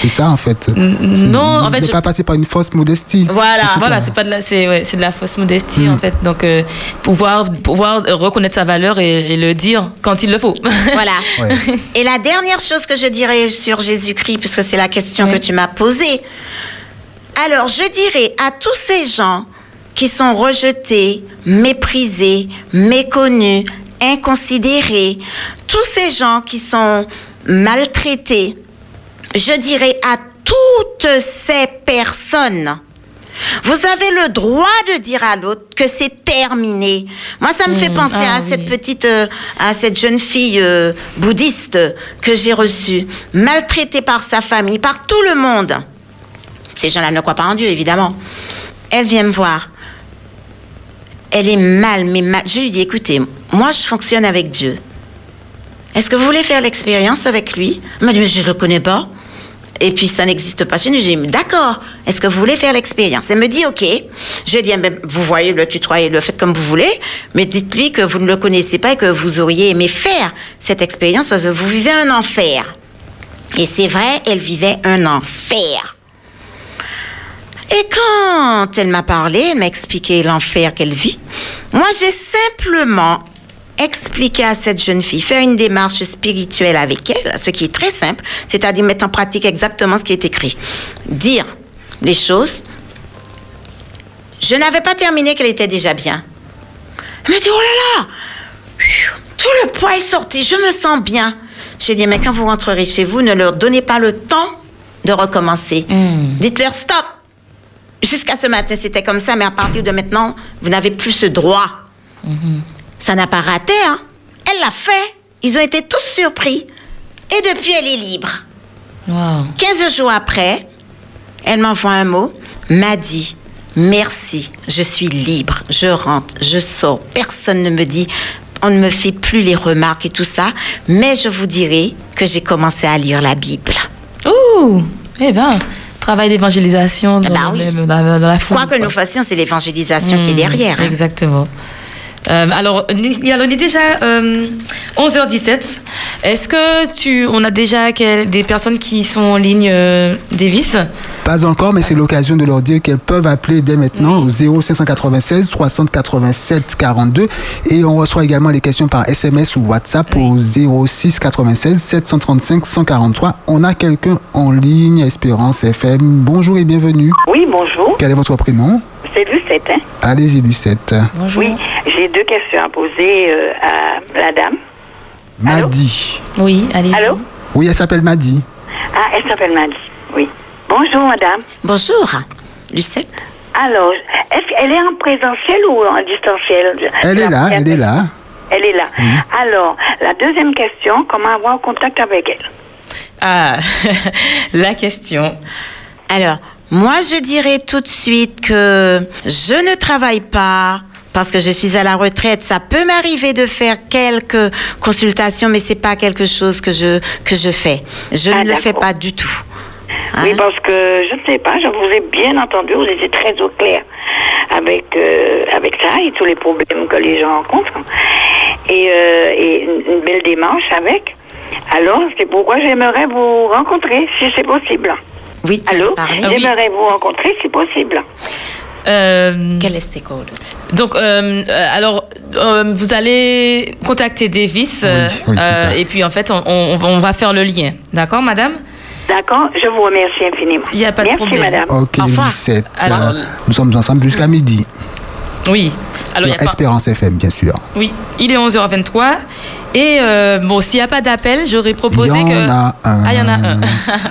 C'est ça en fait. Non, en fait, Ne je- pas passer par une fausse modestie. Voilà. Voilà, c'est pas de la, c'est ouais, c'est de la fausse modestie Mm. en fait. Donc euh, pouvoir pouvoir reconnaître sa valeur et, et le dire quand il le faut. Voilà. Ouais. Et la dernière chose que je dirais sur Jésus-Christ, puisque c'est la question que tu m'as posée. Alors, je dirais à tous ces gens qui sont rejetés, méprisés, méconnus, inconsidérés, tous ces gens qui sont maltraités, je dirais à toutes ces personnes, vous avez le droit de dire à l'autre que c'est terminé. Moi, ça me fait Mm, penser ah à oui. cette petite, euh, à cette jeune fille euh, bouddhiste que j'ai reçue, maltraitée par sa famille, par tout le monde. Ces gens-là ne croient pas en Dieu, évidemment. Elle vient me voir. Elle est mal, mais mal. Je lui dis, écoutez, moi, je fonctionne avec Dieu. Est-ce que vous voulez faire l'expérience avec lui Elle m'a dit, mais je ne le connais pas. Et puis, ça n'existe pas chez nous. J'ai dit, d'accord. Est-ce que vous voulez faire l'expérience Elle me dit, OK. Je lui ai dit, ben, vous voyez, le tutoyer, le faites comme vous voulez, mais dites-lui que vous ne le connaissez pas et que vous auriez aimé faire cette expérience parce que vous vivez un enfer. Et c'est vrai, elle vivait un enfer. Et quand elle m'a parlé, elle m'a expliqué l'enfer qu'elle vit, moi j'ai simplement expliqué à cette jeune fille, faire une démarche spirituelle avec elle, ce qui est très simple, c'est-à-dire mettre en pratique exactement ce qui est écrit. Dire les choses. Je n'avais pas terminé qu'elle était déjà bien. Elle me dit, oh là là, tout le poids est sorti, je me sens bien. J'ai dit, mais quand vous rentrerez chez vous, ne leur donnez pas le temps de recommencer. Mm. Dites-leur stop. Jusqu'à ce matin, c'était comme ça, mais à partir de maintenant, vous n'avez plus ce droit. Ça n'a pas raté, hein? Elle l'a fait. Ils ont été tous surpris. Et depuis, elle est libre. Wow. 15 jours après, elle m'envoie un mot, m'a dit Merci, je suis libre, je rentre, je sors. Personne ne me dit, on ne me fait plus les remarques et tout ça, mais je vous dirai que j'ai commencé à lire la Bible. Ouh, eh ben, travail d'évangélisation dans, bah oui. dans, la- dans la foule. Quoi que quoi. nous fassions, c'est l'évangélisation qui est Mm, derrière. hein. Euh, alors, il est déjà euh, 11h17. Est-ce que tu, on a déjà quel- des personnes qui sont en ligne, euh, Davis? Pas encore, mais c'est l'occasion de leur dire qu'elles peuvent appeler dès maintenant au 0596 60 87 42 et on reçoit également les questions par SMS ou WhatsApp au 06 96 735 143. On a quelqu'un en ligne, Espérance FM. Bonjour et bienvenue. Oui, bonjour. Quel est votre prénom? C'est Lucette. Hein? Allez-y, Lucette. Bonjour. Oui, j'ai deux questions à poser euh, à la dame. Madi. Oui, allez. Allô? Oui, elle s'appelle Madi. Ah, elle s'appelle Madi. Oui. Bonjour, madame. Bonjour, Lucette. Alors, est-ce qu'elle est en présentiel ou en distanciel? Elle est là, elle est là. Elle est là. Alors, la deuxième question, comment avoir contact avec elle? Ah, la question. Alors, moi, je dirais tout de suite que je ne travaille pas parce que je suis à la retraite. Ça peut m'arriver de faire quelques consultations, mais c'est pas quelque chose que je que je fais. Je Ah, ne le fais pas du tout. Oui, Hein? parce que je ne sais pas, je vous ai bien entendu, vous étiez très au clair avec, euh, avec ça et tous les problèmes que les gens rencontrent. Et, euh, et une belle démarche avec. Alors, c'est pourquoi j'aimerais vous rencontrer, si c'est possible. Oui, tu Allô? Ah oui. J'aimerais vous rencontrer, si possible. Euh, Quel est tes codes? donc, euh, euh, alors, euh, vous allez contacter Davis oui, euh, ça. et puis en fait, on, on- on va faire le lien. D'accord, madame? D'accord Je vous remercie infiniment. Il y a pas de Merci, problème. madame. Ok, Au revoir. Lucette. Alors- Euh, nous sommes ensemble jusqu'à midi. Oui. Alors, il y sur a pas- Espérance FM, bien sûr. Oui, il est 11h23. Et euh, bon, s'il n'y a pas d'appel, j'aurais Il y proposé en que. a un. Ah, il y en a un.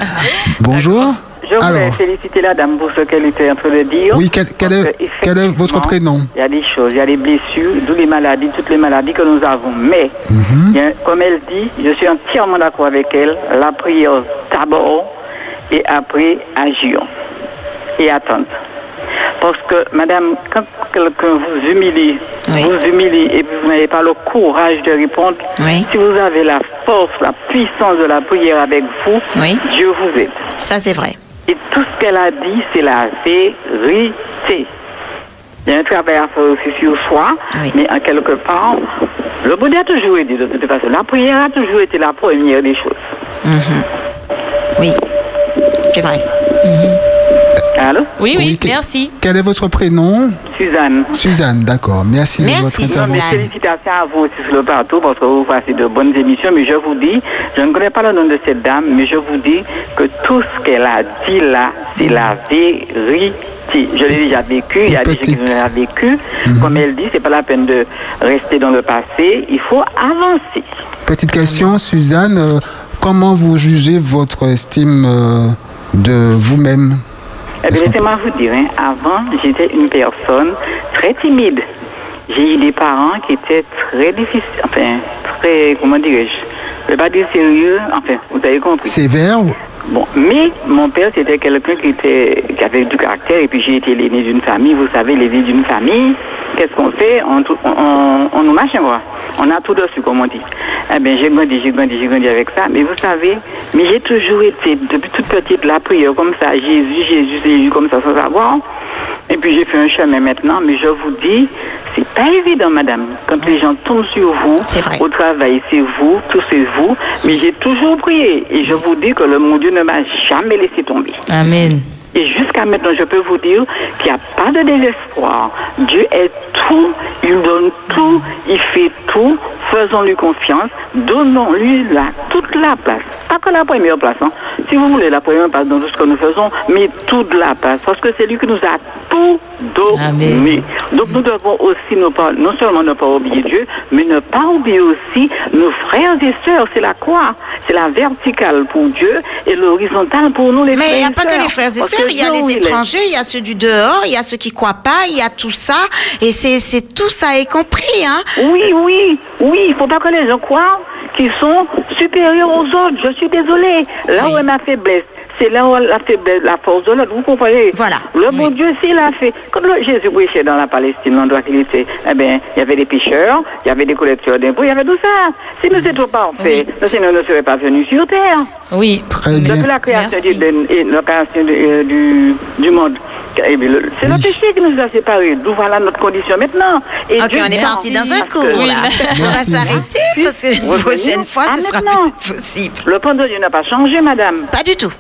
Bonjour. Je voulais Alors, féliciter la dame pour ce qu'elle était en train de dire. oui, quel, est, que, quel est votre prénom? Il y a des choses, il y a des blessures, d'où les maladies, toutes les maladies que nous avons. Mais, Mhm. comme elle dit, je suis entièrement d'accord avec elle, la prière d'abord et après agir et attendre. Parce que, madame, quand quelqu'un vous humilie, Oui. vous humilie et vous n'avez pas le courage de répondre, Oui. si vous avez la force, la puissance de la prière avec vous, Oui. Dieu vous aide. Ça, c'est vrai. Et tout ce qu'elle a dit, c'est la vérité. Il y a un travail à faire aussi sur soi, Oui. mais en quelque part, le bonheur a toujours été de toute façon. La prière a toujours été la première des choses. Oui. C'est vrai. Allô? Oui, oui, merci. Quel est votre prénom? Suzanne. Suzanne, d'accord. Merci, Merci, de votre Suzanne. Félicitations à vous aussi sur le parce que vous passez de bonnes émissions, mais je vous dis, je ne connais pas le nom de cette dame, mais je vous dis que tout ce qu'elle a dit là, c'est la vérité. Je l'ai déjà vécu, il y a des gens qui vécu. Comme elle dit, c'est pas la peine de rester dans le passé, il faut avancer. Petite question, Suzanne. euh, comment vous jugez votre estime euh, de vous-même? Eh bien, laissez-moi vous dire, hein, avant, j'étais une personne très timide. J'ai eu des parents qui étaient très difficiles, enfin, très, comment dirais-je, je vais pas dire sérieux, enfin, vous avez compris. Sévère ou- Bon, mais mon père, c'était quelqu'un qui, était, qui avait du caractère, et puis j'ai été l'aîné d'une famille. Vous savez, l'aîné d'une famille, qu'est-ce qu'on fait? On, on, on nous machin, quoi. On a tout dessus, comme on dit. Eh bien, j'ai grandi, j'ai grandi, j'ai grandi avec ça. Mais vous savez, mais j'ai toujours été, depuis toute petite, la prière comme ça, Jésus, Jésus, Jésus, comme ça, sans savoir. Et puis j'ai fait un chemin maintenant, mais je vous dis, c'est pas évident, madame. Quand les gens tombent sur vous, au travail, c'est vous, tout c'est vous. Mais j'ai toujours prié. Et je vous dis que le mon Dieu ne m'a jamais laissé tomber. Amen. Et jusqu'à maintenant, je peux vous dire qu'il n'y a pas de désespoir. Dieu est tout, il donne tout, il fait tout. Faisons-lui confiance, donnons-lui la, toute la place. Pas que la première place. hein. Si vous voulez la première place dans tout ce que nous faisons, mais toute la place. Parce que c'est lui qui nous a tout donné. Amen. Donc nous devons aussi ne pas, non seulement ne pas oublier Dieu, mais ne pas oublier aussi nos frères et sœurs. C'est la croix, c'est la verticale pour Dieu et l'horizontale pour nous les Mais frères il n'y a pas que les frères et sœurs, il y a les étrangers, il y a ceux du dehors, il y a ceux qui croient pas, il y a tout ça. Et c'est tout ça est compris, hein. Oui, oui, oui, il faut pas que les gens croient qu'ils sont supérieurs aux autres. Je suis désolée. Là où est ma faiblesse, c'est là où la faiblesse, la force de l'autre. Vous comprenez? Voilà. Le bon Dieu, s'il a fait. Quand le Jésus prêchait dans la Palestine, l'endroit qu'il était, eh bien, il y avait des pêcheurs, il y avait des collecteurs d'impôts, il y avait tout ça. Si nous étions parfaits, le Seigneur ne serait pas venu sur terre. Oui. Très bien. Depuis la création, Merci. du, la création du, euh, du, du monde, eh c'est le Oui. péché qui nous a séparés. D'où voilà notre condition maintenant. Et Ok, Dieu on est parti dans un cours, que- là. On va s'arrêter parce que la prochaine fois, ce sera maintenant. peut-être possible. Le plan de Dieu n'a pas changé, madame. Pas du tout.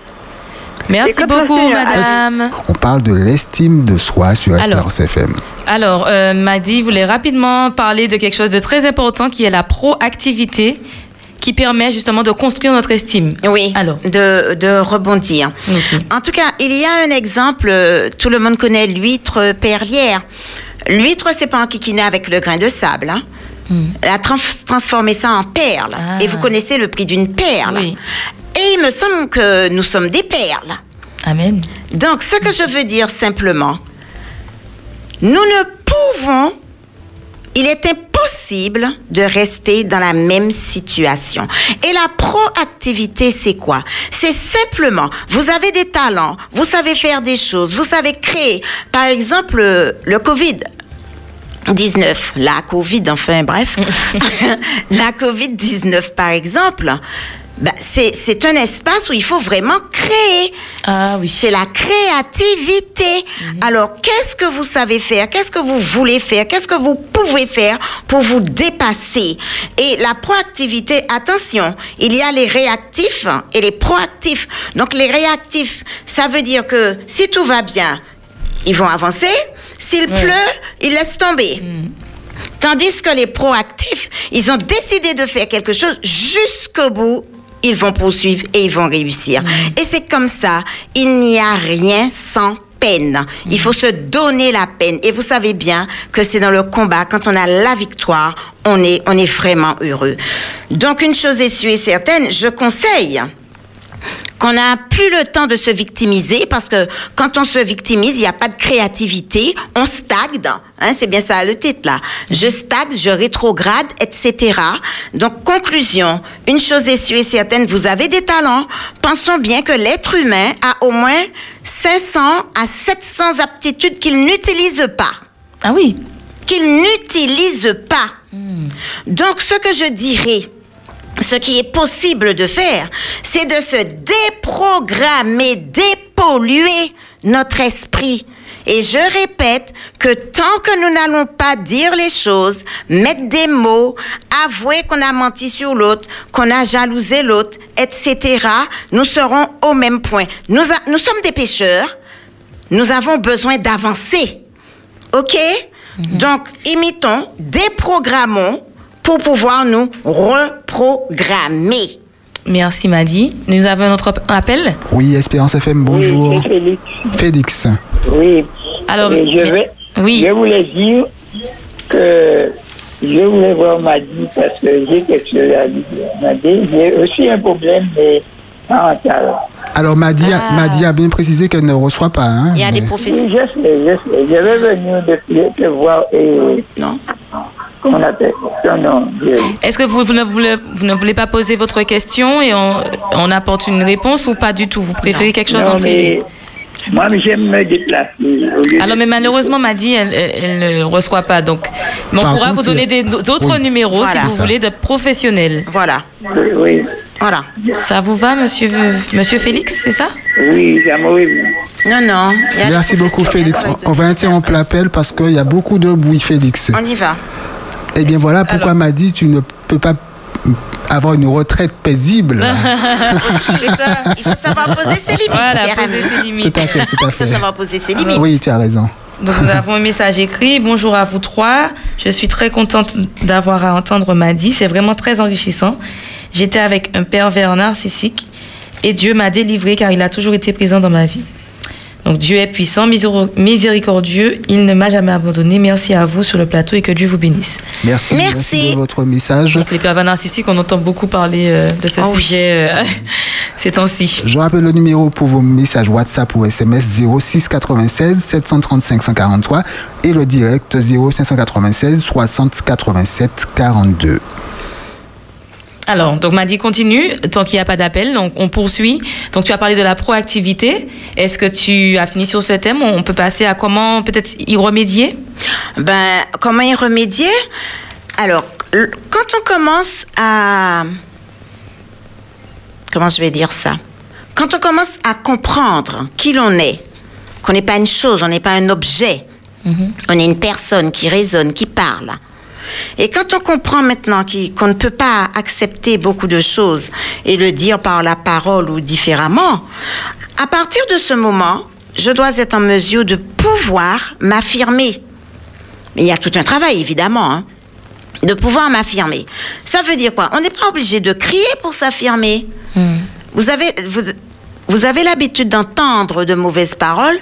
Merci beaucoup, madame. On parle de l'estime de soi sur Alors. Espérance FM. Alors, euh, Madi voulait rapidement parler de quelque chose de très important qui est la proactivité qui permet justement de construire notre estime. Oui, Alors. de, de rebondir. En tout cas, il y a un exemple, euh, tout le monde connaît l'huître perlière. L'huître, c'est pas un kikiné avec le grain de sable. Hein. Elle a trans- transformé ça en perle. Ah. Et vous connaissez le prix d'une perle. Oui. Il me semble que nous sommes des perles. Amen. Donc, ce que je veux dire simplement, nous ne pouvons, il est impossible de rester dans la même situation. Et la proactivité, c'est quoi? C'est simplement, vous avez des talents, vous savez faire des choses, vous savez créer. Par exemple, le, le Covid. 19, la Covid, enfin bref. la Covid-19, par exemple, ben, c'est c'est un espace où il faut vraiment créer. Ah oui. C'est la créativité. Alors, qu'est-ce que vous savez faire? Qu'est-ce que vous voulez faire? Qu'est-ce que vous pouvez faire pour vous dépasser? Et la proactivité, attention, il y a les réactifs et les proactifs. Donc, les réactifs, ça veut dire que si tout va bien, ils vont avancer. S'il pleut, ils laissent tomber. Tandis que les proactifs, ils ont décidé de faire quelque chose jusqu'au bout. Ils vont poursuivre et ils vont réussir. Et c'est comme ça. Il n'y a rien sans peine. Il faut se donner la peine. Et vous savez bien que c'est dans le combat, quand on a la victoire, on est, on est vraiment heureux. Donc une chose est sûre et certaine, je conseille qu'on n'a plus le temps de se victimiser parce que quand on se victimise, il n'y a pas de créativité, on stagne, hein, c'est bien ça le titre là. Je stagne, je rétrograde, etc. Donc conclusion, une chose est sûre et certaine, vous avez des talents. Pensons bien que l'être humain a au moins 500 à 700 aptitudes qu'il n'utilise pas Ah oui. qu'il n'utilise pas. Donc, ce que je dirais, ce qui est possible de faire, c'est de se déprogrammer, dépolluer notre esprit. Et je répète que tant que nous n'allons pas dire les choses, mettre des mots, avouer qu'on a menti sur l'autre, qu'on a jalousé l'autre, etc., nous serons au même point. Nous, a- nous sommes des pécheurs. Nous avons besoin d'avancer. OK? Donc, imitons, déprogrammons pour pouvoir nous reprogrammer. Merci, Madi. Nous avons un autre appel. Oui, Espérance FM, bonjour. Oui, Félix. Félix. Oui. Alors, Et je, vais, oui. je voulais dire que je voulais voir Madi parce que j'ai quelque chose à lui dire. Madi, j'ai aussi un problème mais. Alors, Madi, a- Ah. Madi a bien précisé qu'elle ne reçoit pas. Hein, Il y a des Oui, professeurs. je sais, je sais. Je vais venir de te voir et Non. appelle nom. je- Est-ce que vous, vous ne voulez, vous ne voulez pas poser votre question et on, on apporte une réponse ou pas du tout? Vous préférez quelque chose Non, en privé? mais moi, j'aime me déplacer. Alors, mais malheureusement, Madi, elle, elle, elle ne reçoit pas. Donc, mais on Par pourra contre, vous donner des- d'autres oui. numéros Voilà. si vous voulez de professionnels. Voilà. Oui, Voilà. Ça vous va, monsieur, monsieur Félix, c'est ça? Oui j'aimerais bien. Non, non. Merci beaucoup, Félix. On, on va interrompre l'appel parce qu'il y a beaucoup de bruit, Félix. On y va. Eh bien, voilà pourquoi Alors. Madi, tu ne peux pas avoir une retraite paisible. C'est ça. Il faut savoir poser ses limites, Voilà, cher poser ami. ses tout limites. à fait, tout à Il faut savoir poser ses limites. Oui, tu as raison. Donc nous avons un message écrit. Bonjour à vous trois. Je suis très contente d'avoir à entendre Madi. C'est vraiment très enrichissant. J'étais avec un pervers narcissique et Dieu m'a délivré car il a toujours été présent dans ma vie. Donc Dieu est puissant, miséricordieux. Il ne m'a jamais abandonné. Merci à vous sur le plateau et que Dieu vous bénisse. Merci, Merci. de votre message. Donc les pervers narcissiques, on entend beaucoup parler euh, de ce Oh oui. sujet euh, ces temps-ci. Je rappelle le numéro pour vos messages WhatsApp ou SMS 06 96 735 143 et le direct 0596 60 87 42. Alors, donc Madi continue, tant qu'il n'y a pas d'appel, donc on poursuit. Donc tu as parlé de la proactivité. Est-ce que tu as fini sur ce thème? On peut passer à comment peut-être y remédier? Ben, comment y remédier? Alors, quand on commence à... Comment je vais dire ça? Quand on commence à comprendre qui l'on est, qu'on n'est pas une chose, on n'est pas un objet, on est une personne qui raisonne, qui parle. Et quand on comprend maintenant qu'on ne peut pas accepter beaucoup de choses et le dire par la parole ou différemment, à partir de ce moment, je dois être en mesure de pouvoir m'affirmer. Il y a tout un travail, évidemment, hein, de pouvoir m'affirmer. Ça veut dire quoi? On n'est pas obligé de crier pour s'affirmer. Vous avez, vous, vous avez l'habitude d'entendre de mauvaises paroles.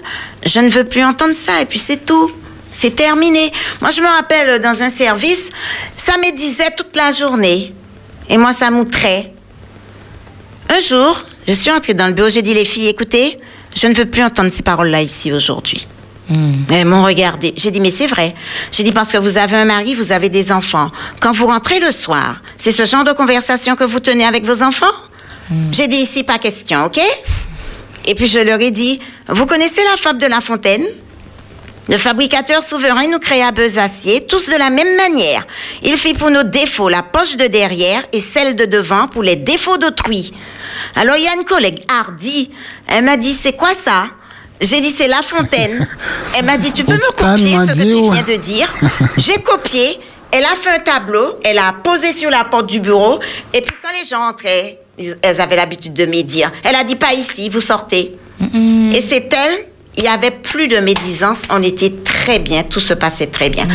Je ne veux plus entendre ça, et puis c'est tout. C'est terminé. Moi, je me rappelle euh, dans un service, ça me disait toute la journée. Et moi, ça m'outrait. Un jour, je suis entrée dans le bureau, j'ai dit, les filles, écoutez, je ne veux plus entendre ces paroles-là ici aujourd'hui. Elles m'ont regardé. J'ai dit, mais c'est vrai. J'ai dit, parce que vous avez un mari, vous avez des enfants. Quand vous rentrez le soir, c'est ce genre de conversation que vous tenez avec vos enfants? J'ai dit, ici, pas question, OK? Et puis je leur ai dit, vous connaissez la fable de La Fontaine? Le fabricateur souverain nous créa besacier, tous de la même manière. Il fit pour nos défauts la poche de derrière et celle de devant pour les défauts d'autrui. Alors il y a une collègue hardie, elle m'a dit c'est quoi ça? J'ai dit c'est La Fontaine. Elle m'a dit tu peux me copier ce que tu viens de dire? J'ai copié, elle a fait un tableau, elle a posé sur la porte du bureau et puis quand les gens entraient, elles avaient l'habitude de me dire, elle a dit pas ici, vous sortez. Et c'est elle, il y avait plus de médisance, on était très bien, tout se passait très bien.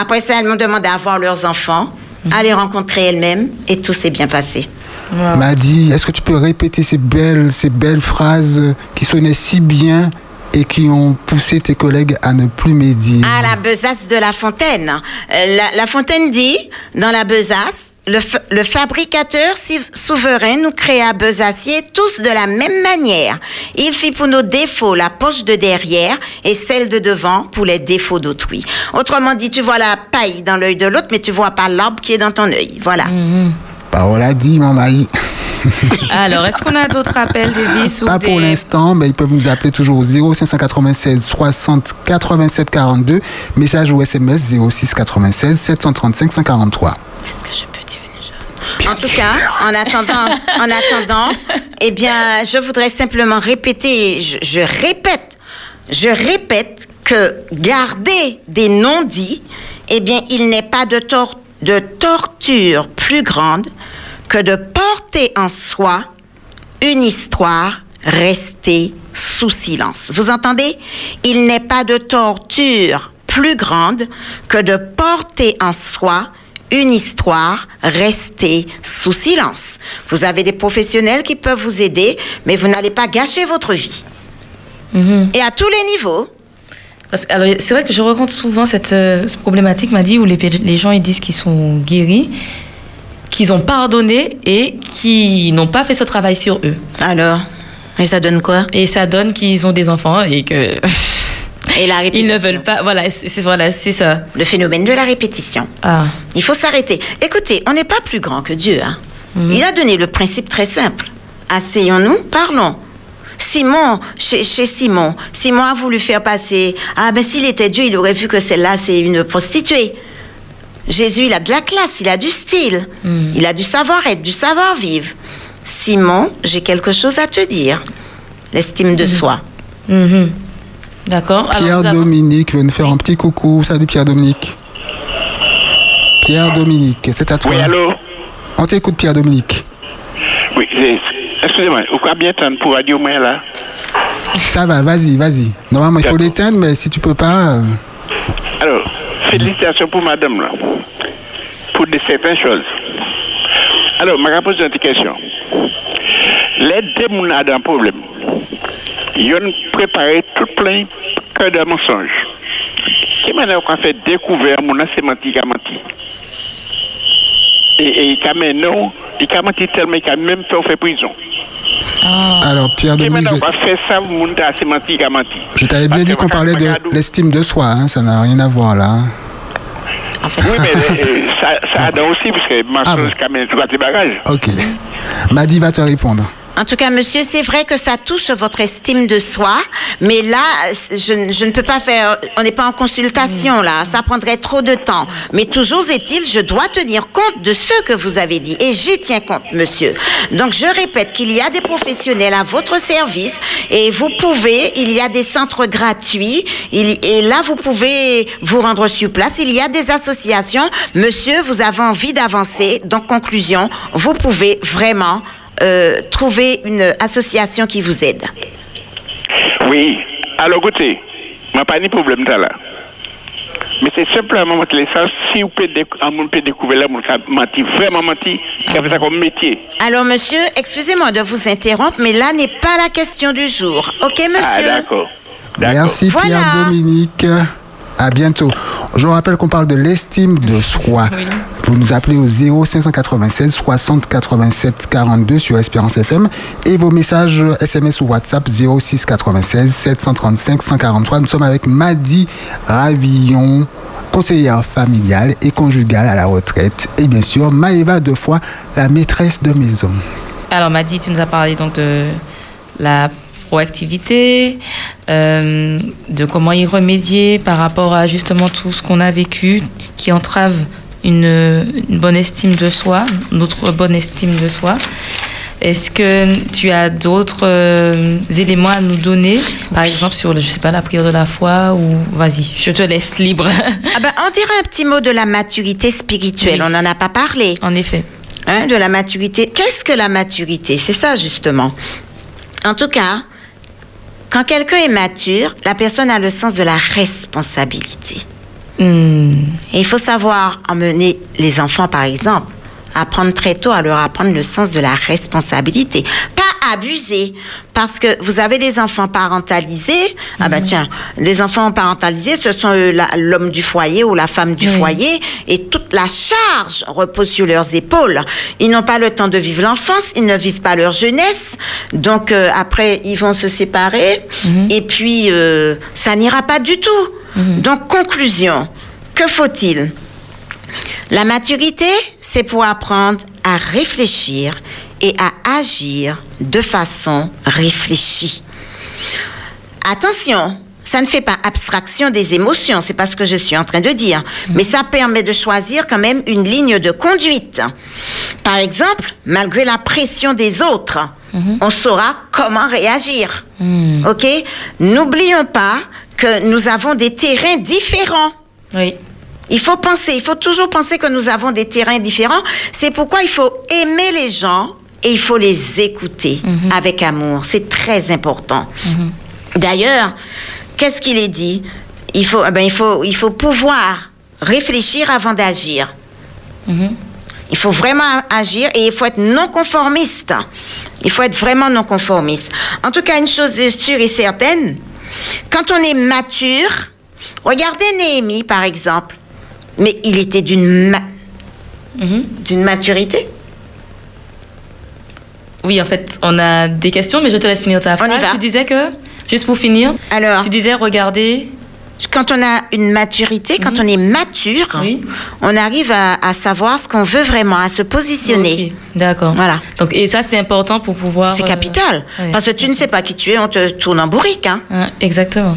Après ça, elles m'ont demandé à voir leurs enfants, à les rencontrer elles-mêmes, et tout s'est bien passé. m'a dit, est-ce que tu peux répéter ces belles, ces belles phrases qui sonnaient si bien et qui ont poussé tes collègues à ne plus médire? À la besace de La Fontaine. Euh, La, La Fontaine dit, dans la besace, le, fa- le fabricateur souverain nous créa besacier tous de la même manière. Il fit pour nos défauts la poche de derrière et celle de devant pour les défauts d'autrui. Autrement dit, tu vois la paille dans l'œil de l'autre, mais tu vois pas l'arbre qui est dans ton œil. Voilà. Parole a dit, mon mari. Alors, est-ce qu'on a d'autres appels, Davis ou Pas des... pour l'instant, mais ils peuvent nous appeler toujours au 0596 60 87 42. Message ou SMS 06 96 735 143. Est-ce que je peux dire une chose En tout cas, en attendant, en attendant, eh bien, je voudrais simplement répéter, je, je répète, je répète que garder des non-dits, eh bien, il n'est pas de, tor- de torture plus grande que de porter en soi une histoire restée sous silence. Vous entendez? Il n'est pas de torture plus grande que de porter en soi une histoire restée sous silence. Vous avez des professionnels qui peuvent vous aider, mais vous n'allez pas gâcher votre vie. Et à tous les niveaux. Parce que, alors, c'est vrai que je rencontre souvent cette, euh, cette problématique, m'a dit, où les, les gens ils disent qu'ils sont guéris, qu'ils ont pardonné et qui n'ont pas fait ce travail sur eux. Alors, et ça donne quoi? Et ça donne qu'ils ont des enfants et que Et la ils répétition. ne veulent pas. Voilà, c'est voilà, ça. Le phénomène de la répétition. Ah. Il faut s'arrêter. Écoutez, on n'est pas plus grand que Dieu. hein. Il a donné le principe très simple. Asseyons-nous, parlons. Simon, chez, chez Simon, Simon a voulu faire passer. Ah, ben s'il était Dieu, il aurait vu que celle-là, c'est une prostituée. Jésus, il a de la classe, il a du style, il a du savoir-être, du savoir-vivre. Simon, j'ai quelque chose à te dire. L'estime de soi. Mhm. D'accord. Pierre Dominique veut nous faire un petit coucou. Salut Pierre Dominique. Pierre Dominique, c'est à toi. Oui, allô On t'écoute Pierre Dominique. Oui, excusez-moi, vous pouvez bien attendre pour radio moi là? Ça va, vas-y, vas-y. Normalement, il faut l'éteindre, mais si tu peux pas... euh, Alors, félicitations pour madame là, pour de certaines choses. Alors, je vais poser une question. Les deux gens ont un problème. Ils ont préparé tout plein que de mensonges. Manière qu'on fait découvrir mon c'est menti qui a menti Et, il a maintenant, il a menti tellement qu'il a même fait faire prison. Alors, Pierre manière je, qu'on fait ça, mon c'est menti qui a menti je t'avais bien Parce dit qu'on parlait de l'estime de soi. hein, ça n'a rien à voir là. Fait, Oui, mais euh, ça, ça a aussi, parce que mensonge, quand même, trois petits bagages. Ok. Madi va te répondre. En tout cas, monsieur, c'est vrai que ça touche votre estime de soi, mais là, je, ne peux pas faire. On n'est pas en consultation là, ça prendrait trop de temps. Mais toujours est-il, je dois tenir compte de ce que vous avez dit, et j'y tiens compte, monsieur. Donc, je répète qu'il y a des professionnels à votre service, et vous pouvez. Il y a des centres gratuits, et là, vous pouvez vous rendre sur place. Il y a des associations, monsieur. Vous avez envie d'avancer. Donc, conclusion, vous pouvez vraiment euh, trouver une association qui vous aide. Oui. Alors, écoutez, je pas de problème là. là. Mais c'est simplement votre licence. Si vous pouvez, découvrir là, mon menti, vraiment menti, qui a fait ça comme métier. Alors, monsieur, excusez-moi de vous interrompre, mais là n'est pas la question du jour. OK, monsieur? Ah, d'accord. Merci Voilà. À bientôt. Je rappelle qu'on parle de l'estime de soi. Vous nous appelez au 0 596 60 87 42 sur Espérance FM et vos messages SMS ou WhatsApp 06 96 735 143. Nous sommes avec Madi Ravillon, conseillère familiale et conjugale à la retraite. Et bien sûr, Maëva Defoy, la maîtresse de maison. Alors, Madi, tu nous as parlé donc de la proactivité, euh, de comment y remédier par rapport à justement tout ce qu'on a vécu qui entrave une, une bonne estime de soi, notre bonne estime de soi. Est-ce que tu as d'autres euh, éléments à nous donner, par exemple sur, le- je sais pas, la prière de la foi ou vas-y, je te laisse libre. Ah ben, on dirait un petit mot de la maturité spirituelle. On n'en a pas parlé. En effet. Hein, de la maturité. Qu'est-ce que la maturité? C'est ça, justement. En tout cas, quand quelqu'un est mature, la personne a le sens de la responsabilité. Hmm. Et il faut savoir emmener les enfants, par exemple, apprendre très tôt à leur apprendre le sens de la responsabilité. Abuser, parce que vous avez des enfants parentalisés. Ah ben tiens, les enfants parentalisés, ce sont euh, l'homme du foyer ou la femme du Oui. foyer, et toute la charge repose sur leurs épaules. Ils n'ont pas le temps de vivre l'enfance, ils ne vivent pas leur jeunesse, donc euh, après ils vont se séparer, et puis euh, ça n'ira pas du tout. Donc conclusion, que faut-il? La maturité, c'est pour apprendre à réfléchir et à agir de façon réfléchie. Attention, ça ne fait pas abstraction des émotions, c'est pas ce que je suis en train de dire, mais ça permet de choisir quand même une ligne de conduite. Par exemple, malgré la pression des autres, on saura comment réagir. OK? N'oublions pas que nous avons des terrains différents. Oui. Il faut penser, il faut toujours penser que nous avons des terrains différents. C'est pourquoi il faut aimer les gens et il faut les écouter avec amour. C'est très important. D'ailleurs, qu'est-ce qu'il est dit? Il faut, eh ben, il, faut, il faut pouvoir réfléchir avant d'agir. Il faut vraiment agir et il faut être non conformiste. Il faut être vraiment non conformiste. En tout cas, une chose est sûre et certaine, quand on est mature, regardez Néhémie par exemple, mais il était d'une ma- d'une maturité. Oui, en fait, on a des questions, mais je te laisse finir ta phrase. y va. Tu disais que, juste pour finir, Alors, tu disais regarder. quand on a une maturité, quand on est mature, on arrive à, à savoir ce qu'on veut vraiment, à se positionner. D'accord. Voilà. Donc, et ça, c'est important pour pouvoir. C'est euh, capital. ouais. Parce que tu ne sais pas qui tu es, on te tourne en bourrique. Hein. Hein, exactement.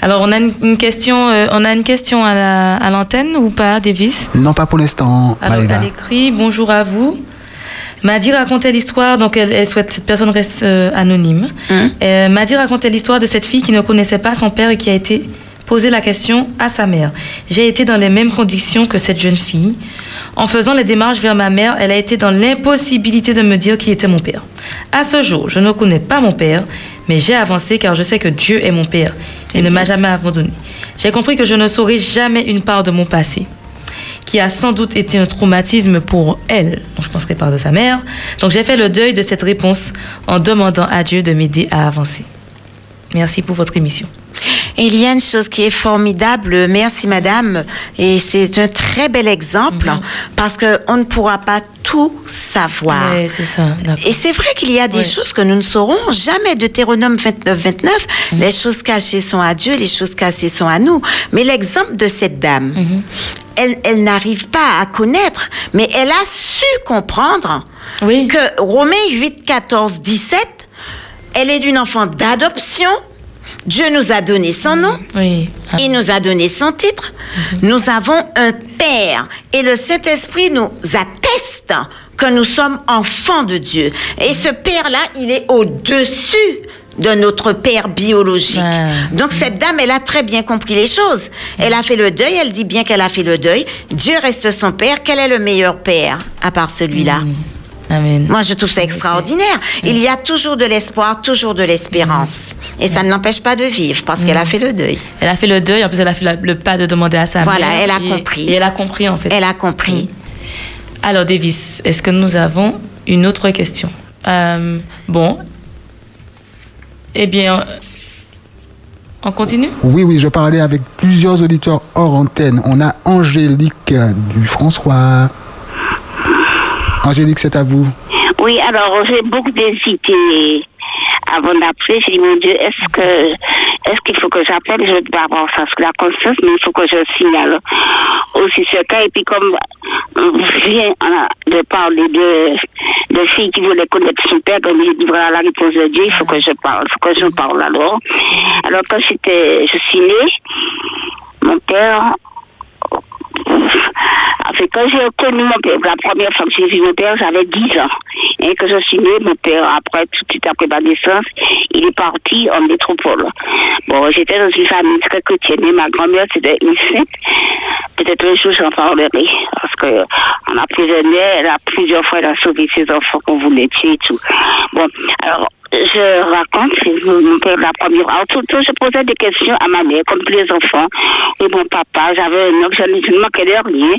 Alors, on a une, une question, euh, on a une question à la- à l'antenne ou pas, Davis? Non, pas pour l'instant, Alors, Maëva. elle écrit Bonjour à vous. Madi racontait l'histoire, donc elle, elle souhaite que cette personne reste euh, anonyme. Euh, Madi racontait l'histoire de cette fille qui ne connaissait pas son père et qui a été posé la question à sa mère. J'ai été dans les mêmes conditions que cette jeune fille. En faisant les démarches vers ma mère, elle a été dans l'impossibilité de me dire qui était mon père. À ce jour, je ne connais pas mon père, mais j'ai avancé car je sais que Dieu est mon père. Il ne m'a jamais abandonné. J'ai compris que je ne saurai jamais une part de mon passé qui a sans doute été un traumatisme pour elle. Donc, je pense qu'elle parle de sa mère. Donc, j'ai fait le deuil de cette réponse en demandant à Dieu de m'aider à avancer. Merci pour votre émission. Il y a une chose qui est formidable, merci madame, et c'est un très bel exemple parce qu'on ne pourra pas tout savoir. Ça. Et c'est vrai qu'il y a des choses que nous ne saurons jamais. Deutéronome 29, 29, les choses cachées sont à Dieu, les choses cachées sont à nous. Mais l'exemple de cette dame, elle, elle n'arrive pas à connaître, mais elle a su comprendre que Romains 8, 14, 17, elle est d'une enfant d'adoption. Dieu nous a donné son nom. Oui. Il nous a donné son titre. Nous avons un Père. Et le Saint-Esprit nous atteste que nous sommes enfants de Dieu. Et ce Père-là, il est au-dessus de notre Père biologique. Donc cette dame, elle a très bien compris les choses. Elle a fait le deuil, elle dit bien qu'elle a fait le deuil. Dieu reste son Père. Quel est le meilleur Père à part celui-là? Amen. Moi, je trouve ça extraordinaire. Il y a toujours de l'espoir, toujours de l'espérance. Et ça ne l'empêche pas de vivre parce qu'elle a fait le deuil. Elle a fait le deuil, en plus elle a fait le pas de demander à sa Voilà, mère. elle a et- compris. Et elle a compris en fait. Elle a compris. Alors Davis, est-ce que nous avons une autre question? Euh, Bon. Eh bien, on continue? Oui, oui, je parlais avec plusieurs auditeurs hors antenne. On a Angélique euh, du François. Angélique, c'est à vous. Oui, alors j'ai beaucoup hésité avant d'appeler. J'ai dit, mon Dieu, est-ce que est-ce qu'il faut que j'appelle? Je pas avoir ça la conscience, mais il faut que je signale aussi ce cas. Et puis comme on vient de parler de, de filles qui voulaient connaître son père, comme je dis, voilà la réponse de Dieu, il faut que je parle, il faut que je parle alors. Alors quand j'étais, je suis née, mon père en fait, quand j'ai connu mon père, la première fois que j'ai vu mon père, j'avais 10 ans. Et que je suis née, mon père, après, tout de suite après ma naissance, il est parti en métropole. Bon, j'étais dans une famille très chrétienne, ma grand-mère, c'était une sainte. Peut-être un jour, j'en parlerai. Parce que on a elle a plusieurs fois, sauvé ses enfants qu'on voulait tuer et tout. Bon, alors, je raconte, c'est mon père la première. Alors, tout temps, je posais des questions à ma mère, comme tous les enfants. Et mon papa, j'avais un oncle, je ne manquais de rien.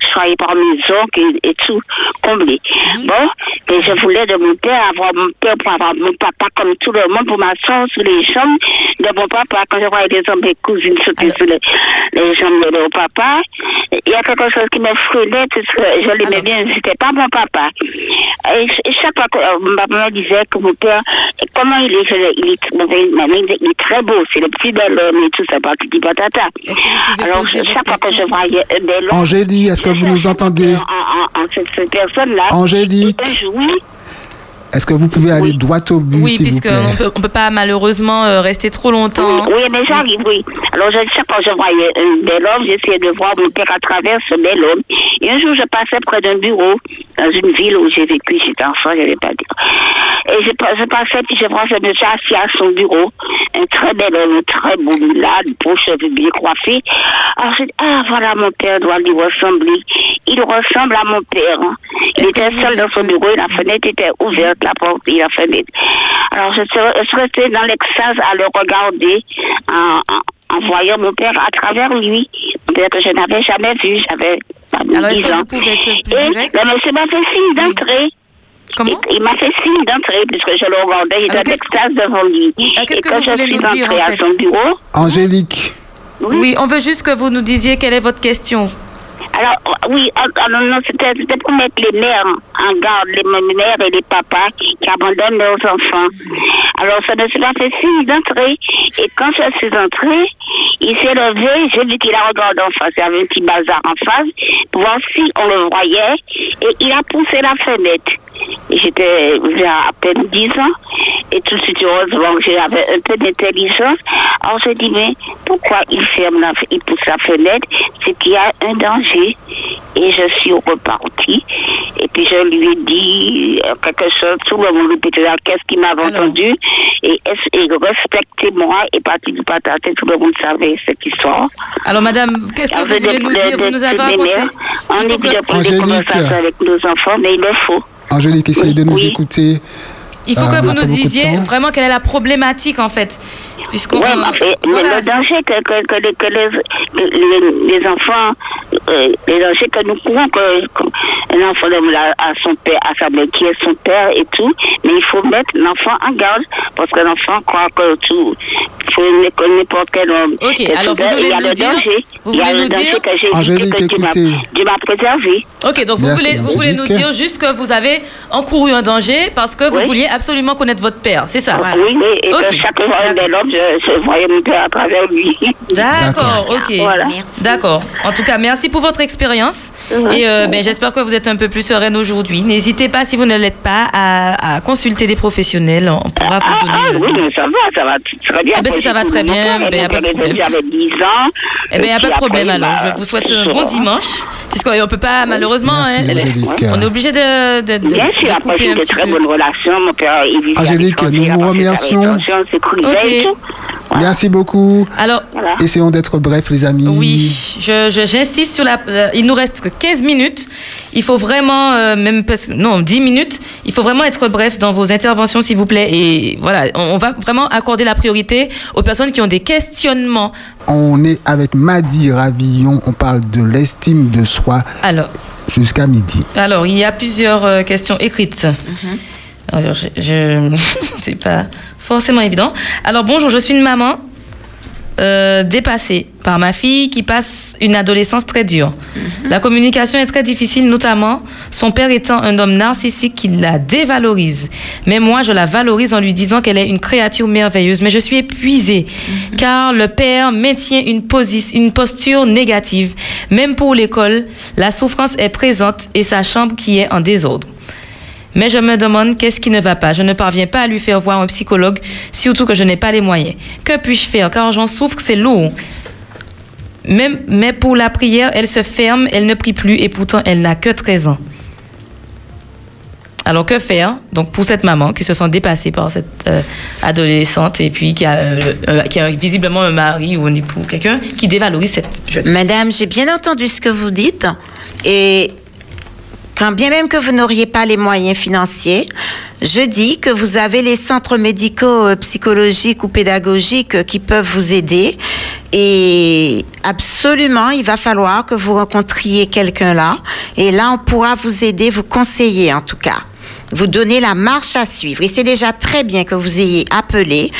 Je travaillais par mes oncles et, et tout, comblé. Bon, et je voulais de mon père avoir mon père pour avoir mon papa comme tout le monde, pour m'asseoir sur les jambes de mon papa. Quand je voyais des hommes, mes cousines sauter sur les, les jambes de mon papa, il y a quelque chose qui me freinait, parce que je l'aimais bien, c'était pas mon papa. Et, ch- et chaque fois que euh, papa me disait que mon père, comment il est, il est, il il très beau, c'est le petit bel homme et tout ça, pas petit patata. Alors, chaque fois que je voyais un bel homme, Angélique, est-ce que vous nous entendez en, en, en cette, cette personne-là, Angélique. jour, Est-ce que vous pouvez aller droit au but, Oui, s'il vous puisqu'on ne peut, on peut pas malheureusement euh, rester trop longtemps. Oui, mais j'arrive, oui. Alors, je, chaque fois que je voyais un bel homme, j'essayais de voir mon père à travers ce bel homme. Et un jour, je passais près d'un bureau dans une ville où j'ai vécu, j'étais enfant, je ne vais pas dire. Et je, je passais, puis je vois ce monsieur assis à son bureau, un très bel homme, un très beau mulâtre, beau cheveux bien coiffés. Alors, je dis, ah, voilà, mon père doit lui ressembler. Il ressemble à mon père. hein. Il était seul dans son bureau, et la fenêtre était ouverte, la porte et la fenêtre. Alors, je suis restée dans l'extase à le regarder en, en, en voyant mon père à travers lui. Mon père que je n'avais jamais vu, j'avais Alors, est-ce 10 que ans. vous pouvez être plus Et direct? le monsieur m'a fait signe d'entrer. Comment? Il, il m'a fait signe d'entrer puisque je le regardais, en qu'est-ce extase devant lui. Qu'est-ce que quand vous je voulez suis nous dire, entrée en à fait? son bureau, Angélique, Oui, on veut juste que vous nous disiez quelle est votre question. Alors, oui, non, c'était pour mettre les mères en garde, les mères et les papas qui abandonnent leurs enfants. Alors, ça s'est pas fait signe d'entrer. Et quand je suis entrée, il s'est levé, j'ai vu qu'il a regardé en face, il y avait un petit bazar en face, pour voir si on le voyait, et il a poussé la fenêtre. J'étais à peine 10 ans, et tout de suite, heureusement, j'avais un peu d'intelligence. Alors, je dis, mais pourquoi il ferme la, il pousse la fenêtre? C'est qu'il y a un danger. Et je suis repartie. Et puis, je lui ai dit euh, quelque chose. Tout le monde répétait là, qu'est-ce qu'il m'avait entendu Et, respectez-moi. Et parti du pataté, tout le monde savait cette histoire. Alors, madame, qu'est-ce que vous voulez nous dire? Vous nous avez raconté mères, On est de prendre des conversations avec nos enfants, mais il le faut. Angélique, essayez de nous écouter. Il faut Euh, que on vous nous disiez vraiment quelle est la problématique en fait. Puisqu'on- Ouais, mais, voilà, le danger que, que, que, les, que les, que les, les enfants, euh, les dangers que nous courons, que, que un enfant donne à, à son père, à sa mère qui est son père et tout, mais il faut mettre l'enfant en garde parce que l'enfant croit que tout, faut que n'importe quel homme. Ok, que alors vous voulez il y a nous le dire- danger, vous voulez le nous dire- que j'ai Angélique, que Dieu m'a- écoutez. Dieu m'a préservé. Ok, donc vous voulez, vous voulez nous dire juste que vous avez encouru un danger parce que vous Oui. vouliez absolument connaître votre père, c'est ça? Oui, oui, et que chaque fois un bel homme, je, je voyais mon père à travers lui. D'accord, ok. Voilà. D'accord. En tout cas, merci pour votre expérience. Et euh, ben, j'espère que vous êtes un peu plus sereine aujourd'hui. N'hésitez pas, si vous ne l'êtes pas, à, à consulter des professionnels. On pourra vous donner. Ah euh, oui, mais ça va, ça va très bien. Ah ben, si ça va très bien, ben, y a pas de problème. J'avais 10 ans. Eh bien, il n'y a pas de problème après, alors. bah, Je vous souhaite un bon dimanche. Puisqu'on ne peut pas, malheureusement, Merci, hein, elle- on est obligé de, de, de, Bien sûr, après, couper j'ai un de petit très peu. bonnes relations. Mon père, il Angélique, nous vous après, remercions. l'étranger, Merci beaucoup. Alors, Essayons d'être brefs, les amis. Oui, j'insiste sur la. euh, il nous reste que 15 minutes. Il faut vraiment, euh, même non, 10 minutes. Il faut vraiment être bref dans vos interventions, s'il vous plaît. Et voilà, on, on va vraiment accorder la priorité aux personnes qui ont des questionnements. On est avec Madi Ravillon. On parle de l'estime de soi Alors, jusqu'à midi. alors il y a plusieurs euh, questions écrites. Alors, je, je- c'est pas forcément évident. Alors, bonjour, je suis une maman euh, dépassée par ma fille qui passe une adolescence très dure. La communication est très difficile, notamment son père étant un homme narcissique qui la dévalorise. Mais moi, je la valorise en lui disant qu'elle est une créature merveilleuse. Mais je suis épuisée car le père maintient une, une posture négative. Même pour l'école, la souffrance est présente et sa chambre qui est en désordre. Mais je me demande qu'est-ce qui ne va pas. Je ne parviens pas à lui faire voir un psychologue, surtout que je n'ai pas les moyens. Que puis-je faire? Car j'en souffre, c'est lourd. Mais pour la prière, elle se ferme, elle ne prie plus et pourtant elle n'a que 13 ans. Alors que faire donc pour cette maman qui se sent dépassée par cette euh, adolescente et puis qui a, euh, euh, qui a visiblement un mari ou un époux, quelqu'un qui dévalorise cette jeune Madame, j'ai bien entendu ce que vous dites. Et quand bien même que vous n'auriez pas les moyens financiers, je dis que vous avez les centres médicaux, euh, psychologiques ou pédagogiques euh, qui peuvent vous aider. Et absolument, il va falloir que vous rencontriez quelqu'un là. Et là, on pourra vous aider, vous conseiller en tout cas. Vous donner la marche à suivre. Et c'est déjà très bien que vous ayez appelé.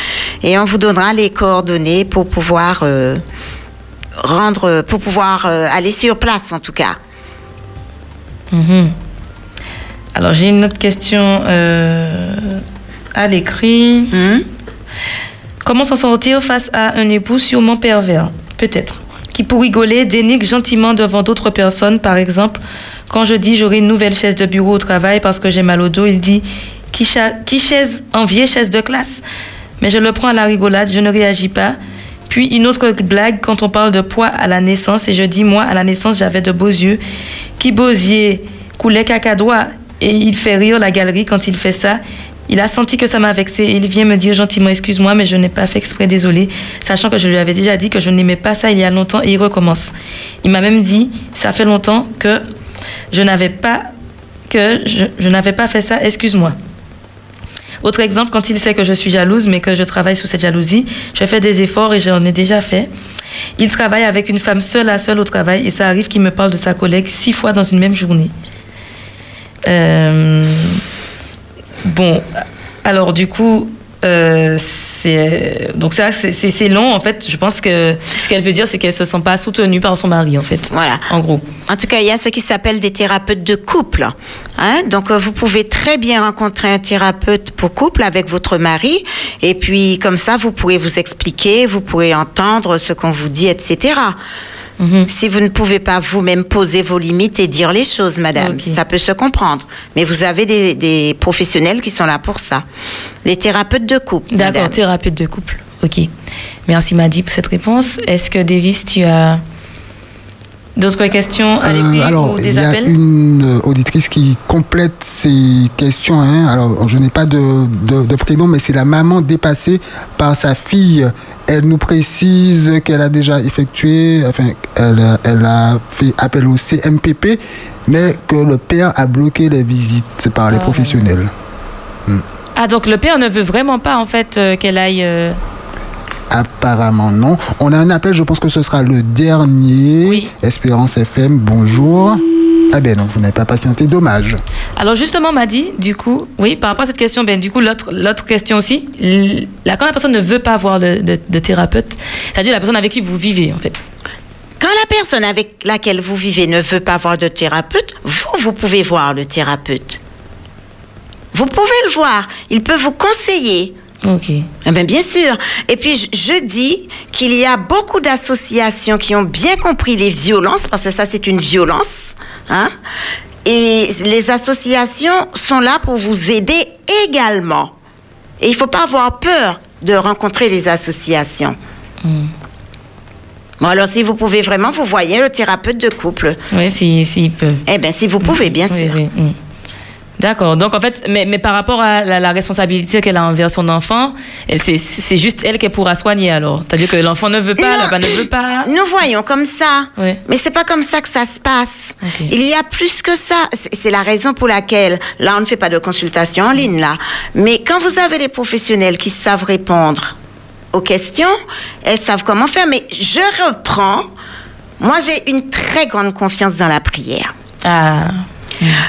Et on vous donnera les coordonnées pour pouvoir euh, rendre, pour pouvoir aller sur place en tout cas. Mhm. Alors, j'ai une autre question euh, à l'écrit. Comment s'en sortir face à un époux sûrement pervers Peut-être. Qui, pour rigoler, dénigre gentiment devant d'autres personnes? Par exemple, quand je dis j'aurai une nouvelle chaise de bureau au travail parce que j'ai mal au dos, il dit qui, cha- qui chaise en vieille chaise de classe? Mais je le prends à la rigolade, je ne réagis pas. Puis une autre blague quand on parle de poids à la naissance et je dis moi à la naissance j'avais de beaux yeux. Qui Bosier coulait cacadois et il fait rire la galerie quand il fait ça. Il a senti que ça m'a vexé il vient me dire gentiment excuse-moi mais je n'ai pas fait exprès désolé sachant que je lui avais déjà dit que je n'aimais pas ça il y a longtemps et il recommence. Il m'a même dit ça fait longtemps que je n'avais pas fait ça excuse-moi. Autre exemple, quand il sait que je suis jalouse, mais que je travaille sous cette jalousie, je fais des efforts et j'en ai déjà fait. Il travaille avec une femme seule à seule au travail et ça arrive qu'il me parle de sa collègue six fois dans une même journée. Euh, Bon, alors du coup, euh, c'est donc ça, c'est- long en fait. Je pense que ce qu'elle veut dire, c'est qu'elle se sent pas soutenue par son mari en fait. Voilà. En gros. En tout cas, il y a ce qui s'appelle des thérapeutes de couple. Hein? Donc, euh, vous pouvez très bien rencontrer un thérapeute pour couple avec votre mari. Et puis, comme ça, vous pourrez vous expliquer, vous pourrez entendre ce qu'on vous dit, etc. Si vous ne pouvez pas vous-même poser vos limites et dire les choses, madame, ça peut se comprendre. Mais vous avez des, des professionnels qui sont là pour ça. Les thérapeutes de couple. D'accord, madame. thérapeute de couple. Ok. Merci Madi pour cette réponse. Est-ce que Davis, tu as d'autres questions à Euh, alors, il y a appels une auditrice qui complète ces questions. hein. Alors, je n'ai pas de, de- de prénom, mais c'est la maman dépassée par sa fille. Elle nous précise qu'elle a déjà effectué, enfin, elle, a- elle a fait appel au CMPP, mais que le père a bloqué les visites par les Ah. professionnels. Hmm. Ah, donc le père ne veut vraiment pas en fait euh, qu'elle aille. euh, Apparemment non. On a un appel, je pense que ce sera le dernier. Espérance FM, bonjour. Ah ben non, vous n'avez pas patienté, dommage. Alors justement, m'a dit, du coup, oui, par rapport à cette question, ben du coup, l'autre, l'autre question aussi, là, quand la personne ne veut pas voir de, de- de thérapeute, c'est-à-dire la personne avec qui vous vivez, en fait. Quand la personne avec laquelle vous vivez ne veut pas voir de thérapeute, vous, vous pouvez voir le thérapeute. Vous pouvez le voir. Il peut vous conseiller. Ok. Eh bien, bien sûr. Et puis, je, je dis qu'il y a beaucoup d'associations qui ont bien compris les violences, parce que ça, c'est une violence. Hein? Et les associations sont là pour vous aider également. Et il ne faut pas avoir peur de rencontrer les associations. Bon, alors, si vous pouvez vraiment, vous voyez le thérapeute de couple. Oui, s'il si, peut. Eh bien, si vous pouvez, bien Oui, sûr. oui, mm. D'accord. Donc, en fait, mais, mais par rapport à la, la responsabilité qu'elle a envers son enfant, c'est juste elle qui pourra soigner alors. C'est-à-dire que l'enfant ne veut pas, ne veut pas. Nous voyons comme ça. Oui. Mais c'est pas comme ça que ça se passe. Il y a plus que ça. C'est- C'est la raison pour laquelle, là, on ne fait pas de consultation en ligne, là. Mais quand vous avez des professionnels qui savent répondre aux questions, elles savent comment faire. Mais je reprends. Moi, j'ai une très grande confiance dans la prière. Ah.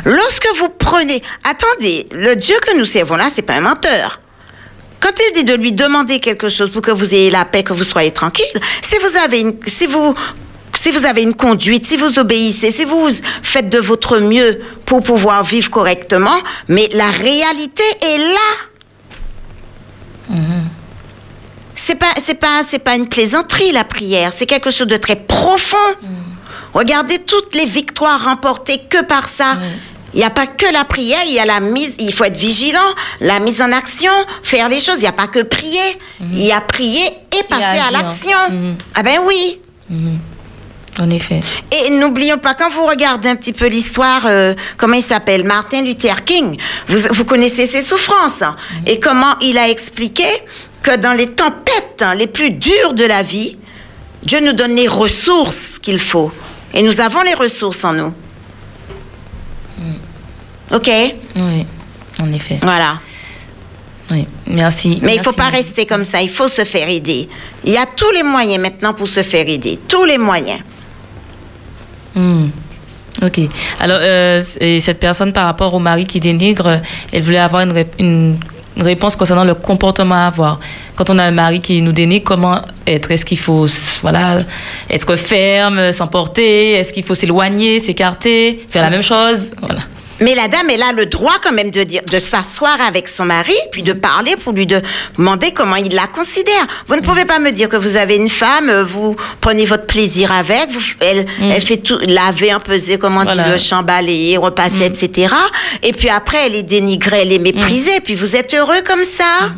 Lorsque vous prenez, attendez, le Dieu que nous servons là, c'est pas un menteur. Quand il dit de lui demander quelque chose pour que vous ayez la paix, que vous soyez tranquille, si vous avez une, si vous, si vous avez une conduite, si vous obéissez, si vous faites de votre mieux pour pouvoir vivre correctement, mais la réalité est là. C'est pas, c'est pas, c'est pas une plaisanterie la prière. C'est quelque chose de très profond. Regardez toutes les victoires remportées que par ça. Il n'y a pas que la prière, il y a la mise, il faut être vigilant, la mise en action, faire les choses. Il n'y a pas que prier, il y a prier et passer à l'action. Ah ben oui. En effet. Et n'oublions pas, quand vous regardez un petit peu l'histoire, euh, comment il s'appelle, Martin Luther King, vous, vous connaissez ses souffrances hein, et comment il a expliqué que dans les tempêtes hein, les plus dures de la vie, Dieu nous donne les ressources qu'il faut. Et nous avons les ressources en nous. OK? Oui, en effet. Voilà. Oui, merci. Mais il ne faut pas rester comme ça, il faut se faire aider. Il y a tous les moyens maintenant pour se faire aider. Tous les moyens. Hmm. Ok. Alors, euh, et cette personne, par rapport au mari qui dénigre, elle voulait avoir une, une réponse concernant le comportement à avoir. Quand on a un mari qui nous dénigre, comment être? Est-ce qu'il faut être ferme, s'emporter? Est-ce qu'il faut s'éloigner, s'écarter, faire la même chose? Voilà. Mais la dame, elle a le droit quand même de dire, de s'asseoir avec son mari, puis de parler pour lui demander comment il la considère. Vous ne pouvez pas me dire que vous avez une femme, euh, vous prenez votre plaisir avec, vous, elle, elle fait tout, laver, peser, comment dit, Voilà. le champ balayer, repasser, etc. Et puis après, elle est dénigrée, elle est méprisée, puis vous êtes heureux comme ça.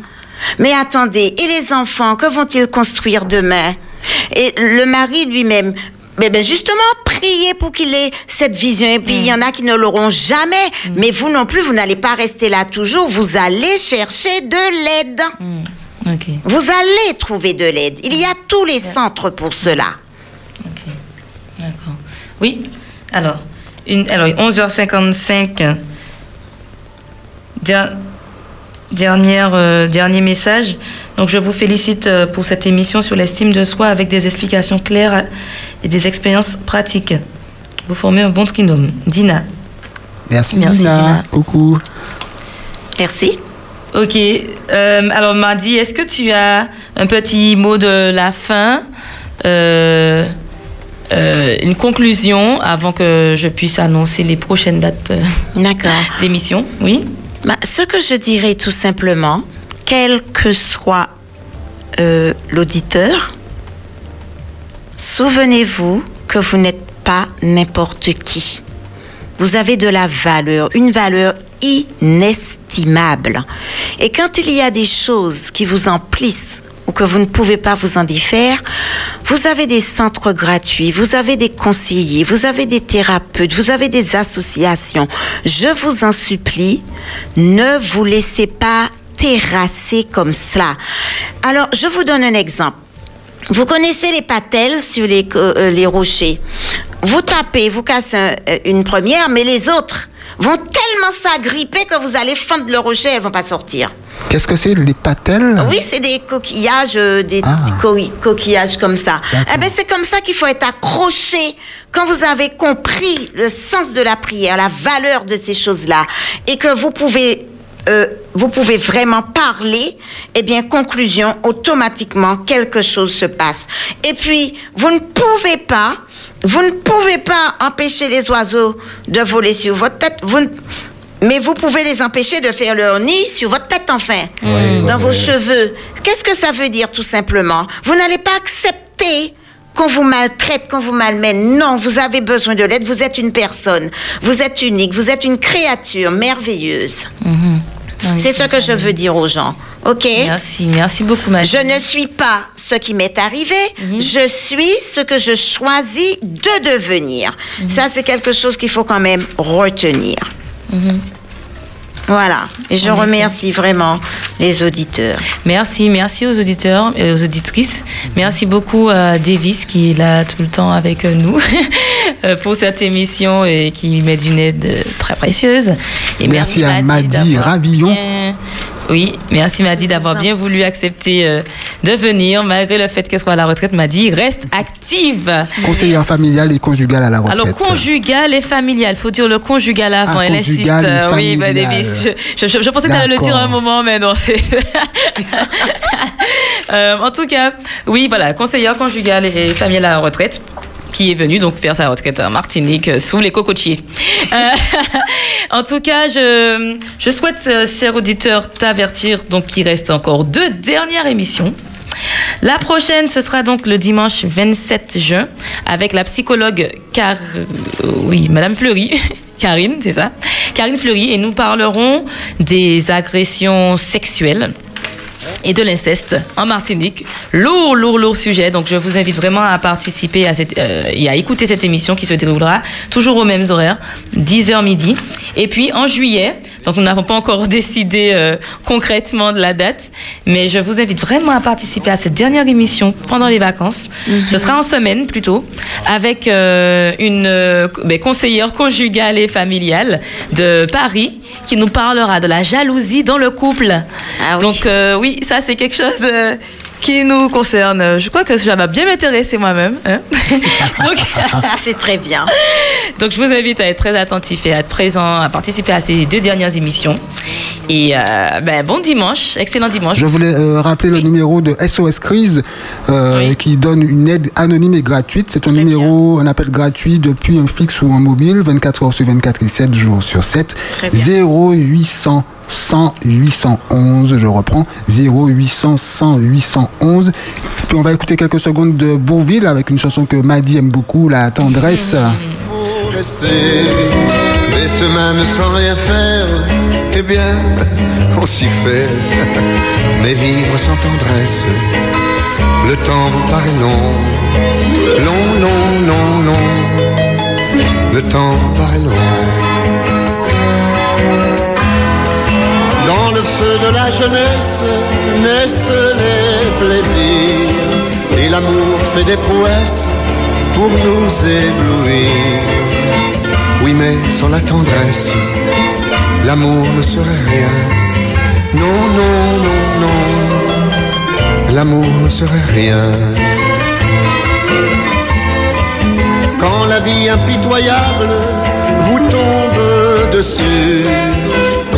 Mais attendez, et les enfants, que vont-ils construire demain? Et le mari lui-même, mais ben justement, priez pour qu'il ait cette vision. Et puis, il y en a qui ne l'auront jamais. Mais vous non plus, vous n'allez pas rester là toujours. Vous allez chercher de l'aide. Ok. Vous allez trouver de l'aide. Il y a tous les centres pour cela. D'accord. Oui. Alors, une, alors 11h55. Der- dernière, euh, dernier message. Donc, je vous félicite euh, pour cette émission sur l'estime de soi avec des explications claires et des expériences pratiques. Vous formez un bon trinôme. Dina. Merci, Merci, Dina. Dina. Coucou. Merci. Ok. Euh, alors, Mardi, est-ce que tu as un petit mot de la fin euh, euh, Une conclusion avant que je puisse annoncer les prochaines dates D'accord. d'émission? Oui Ce que je dirais tout simplement, quel que soit euh, l'auditeur, souvenez-vous que vous n'êtes pas n'importe qui. Vous avez de la valeur, une valeur inestimable. Et quand il y a des choses qui vous emplissent que vous ne pouvez pas vous en défaire, vous avez des centres gratuits, vous avez des conseillers, vous avez des thérapeutes, vous avez des associations. Je vous en supplie, ne vous laissez pas terrasser comme cela. Alors, je vous donne un exemple. Vous connaissez les patelles sur les, euh, les rochers. vous tapez, vous cassez un- euh, une première, mais les autres vont tellement s'agripper que vous allez fendre le rocher, elles vont pas sortir. Qu'est-ce que c'est les patelles? Oui, c'est des coquillages, euh, des Ah. co- coquillages comme ça. Eh ben, c'est comme ça qu'il faut être accroché quand vous avez compris le sens de la prière, la valeur de ces choses-là, et que vous pouvez, euh, vous pouvez vraiment parler. Eh bien, conclusion, automatiquement quelque chose se passe. Et puis, vous ne pouvez pas, vous ne pouvez pas empêcher les oiseaux de voler sur votre tête. Vous ne- mais vous pouvez les empêcher de faire leur nid sur votre tête, enfin, Oui, dans oui, vos oui. cheveux. Qu'est-ce que ça veut dire, tout simplement? Vous n'allez pas accepter qu'on vous maltraite, qu'on vous malmène. Non, vous avez besoin de l'aide. Vous êtes une personne. Vous êtes unique. Vous êtes une créature merveilleuse. C'est ce que je veux dire aux gens. OK Merci, merci beaucoup, Maddy. Je ne suis pas ce qui m'est arrivé. Je suis ce que je choisis de devenir. Ça, c'est quelque chose qu'il faut quand même retenir. Voilà. Et je En effet. remercie vraiment les auditeurs. Merci, merci aux auditeurs et aux auditrices. Merci beaucoup à Davis qui est là tout le temps avec euh, nous euh, pour cette émission et qui met d'une aide euh, très précieuse. Et Merci à Maddy d'avoir Ravillon. Oui, merci Maddy d'avoir bien voulu accepter euh, de venir malgré le fait qu'elle soit à la retraite. Maddy reste active. Conseillère familiale et conjugale à la retraite. Alors, conjugal et familial. faut dire le conjugal avant. Ah, Elle insiste. euh, oui. Davis, je, je- je pensais que tu allais le dire à un moment, mais non, c'est. Euh, en tout cas, oui, voilà, conseillère conjugale et familiale à la retraite qui est venue donc faire sa retraite en Martinique euh, sous les cocotiers. Euh, en tout cas, je, je souhaite, euh, cher auditeur, t'avertir donc qu'il reste encore deux dernières émissions. La prochaine, ce sera donc le dimanche 27 juin avec la psychologue Car... oui, Madame Fleury. Karine, c'est ça? Karine Fleury. Et nous parlerons des agressions sexuelles et de l'inceste en Martinique. Lourd, lourd, lourd sujet. Donc, je vous invite vraiment à participer à cette, euh, et à écouter cette émission qui se déroulera toujours aux mêmes horaires, 10h midi. Et puis, en juillet, donc nous n'avons pas encore décidé euh, concrètement de la date, mais je vous invite vraiment à participer à cette dernière émission pendant les vacances. Ce sera en semaine plutôt, avec euh, une euh, ben, conseillère conjugale et familiale de Paris qui nous parlera de la jalousie dans le couple. Donc euh, oui, ça c'est quelque chose qui nous concerne. Je crois que ça va bien m'intéresser moi-même. hein. Donc c'est très bien. Donc je vous invite à être très attentif et à être présent, à participer à ces deux dernières émissions. Et euh, ben, bon dimanche, excellent dimanche. Je voulais euh, rappeler le numéro de SOS Crise euh, qui donne une aide anonyme et gratuite. C'est un numéro, un appel gratuit depuis un fixe ou un mobile, 24 heures sur 24 et 7 jours sur 7. Très bien. 0800 100 811, je reprends, 0800 100 811. Puis on va écouter quelques secondes de Bourville avec une chanson que Maddy aime beaucoup, La Tendresse. faut rester des semaines sans rien faire, eh bien, on s'y fait. Mais vivre sans tendresse, le temps vous paraît long, long, long, long, long. Le temps vous paraît long. La jeunesse naissent les plaisirs et l'amour fait des prouesses pour nous éblouir. Oui, mais sans la tendresse, l'amour ne serait rien. Non, non, non, non, l'amour ne serait rien. Quand la vie impitoyable vous tombe dessus,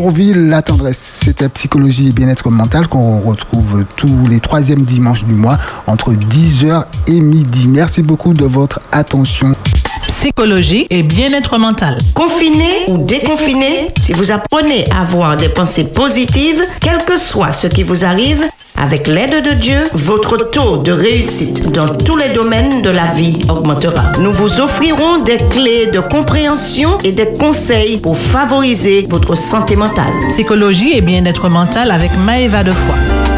Bourville, la tendresse, c'était psychologie et bien-être mental qu'on retrouve tous les troisièmes dimanches du mois entre 10h et midi. Merci beaucoup de votre attention. Psychologie et bien-être mental. Confiné ou déconfiné, si vous apprenez à avoir des pensées positives, quel que soit ce qui vous arrive, avec l'aide de Dieu, votre taux de réussite dans tous les domaines de la vie augmentera. Nous vous offrirons des clés de compréhension et des conseils pour favoriser votre santé mentale. Psychologie et bien-être mental avec Maëva Defoy.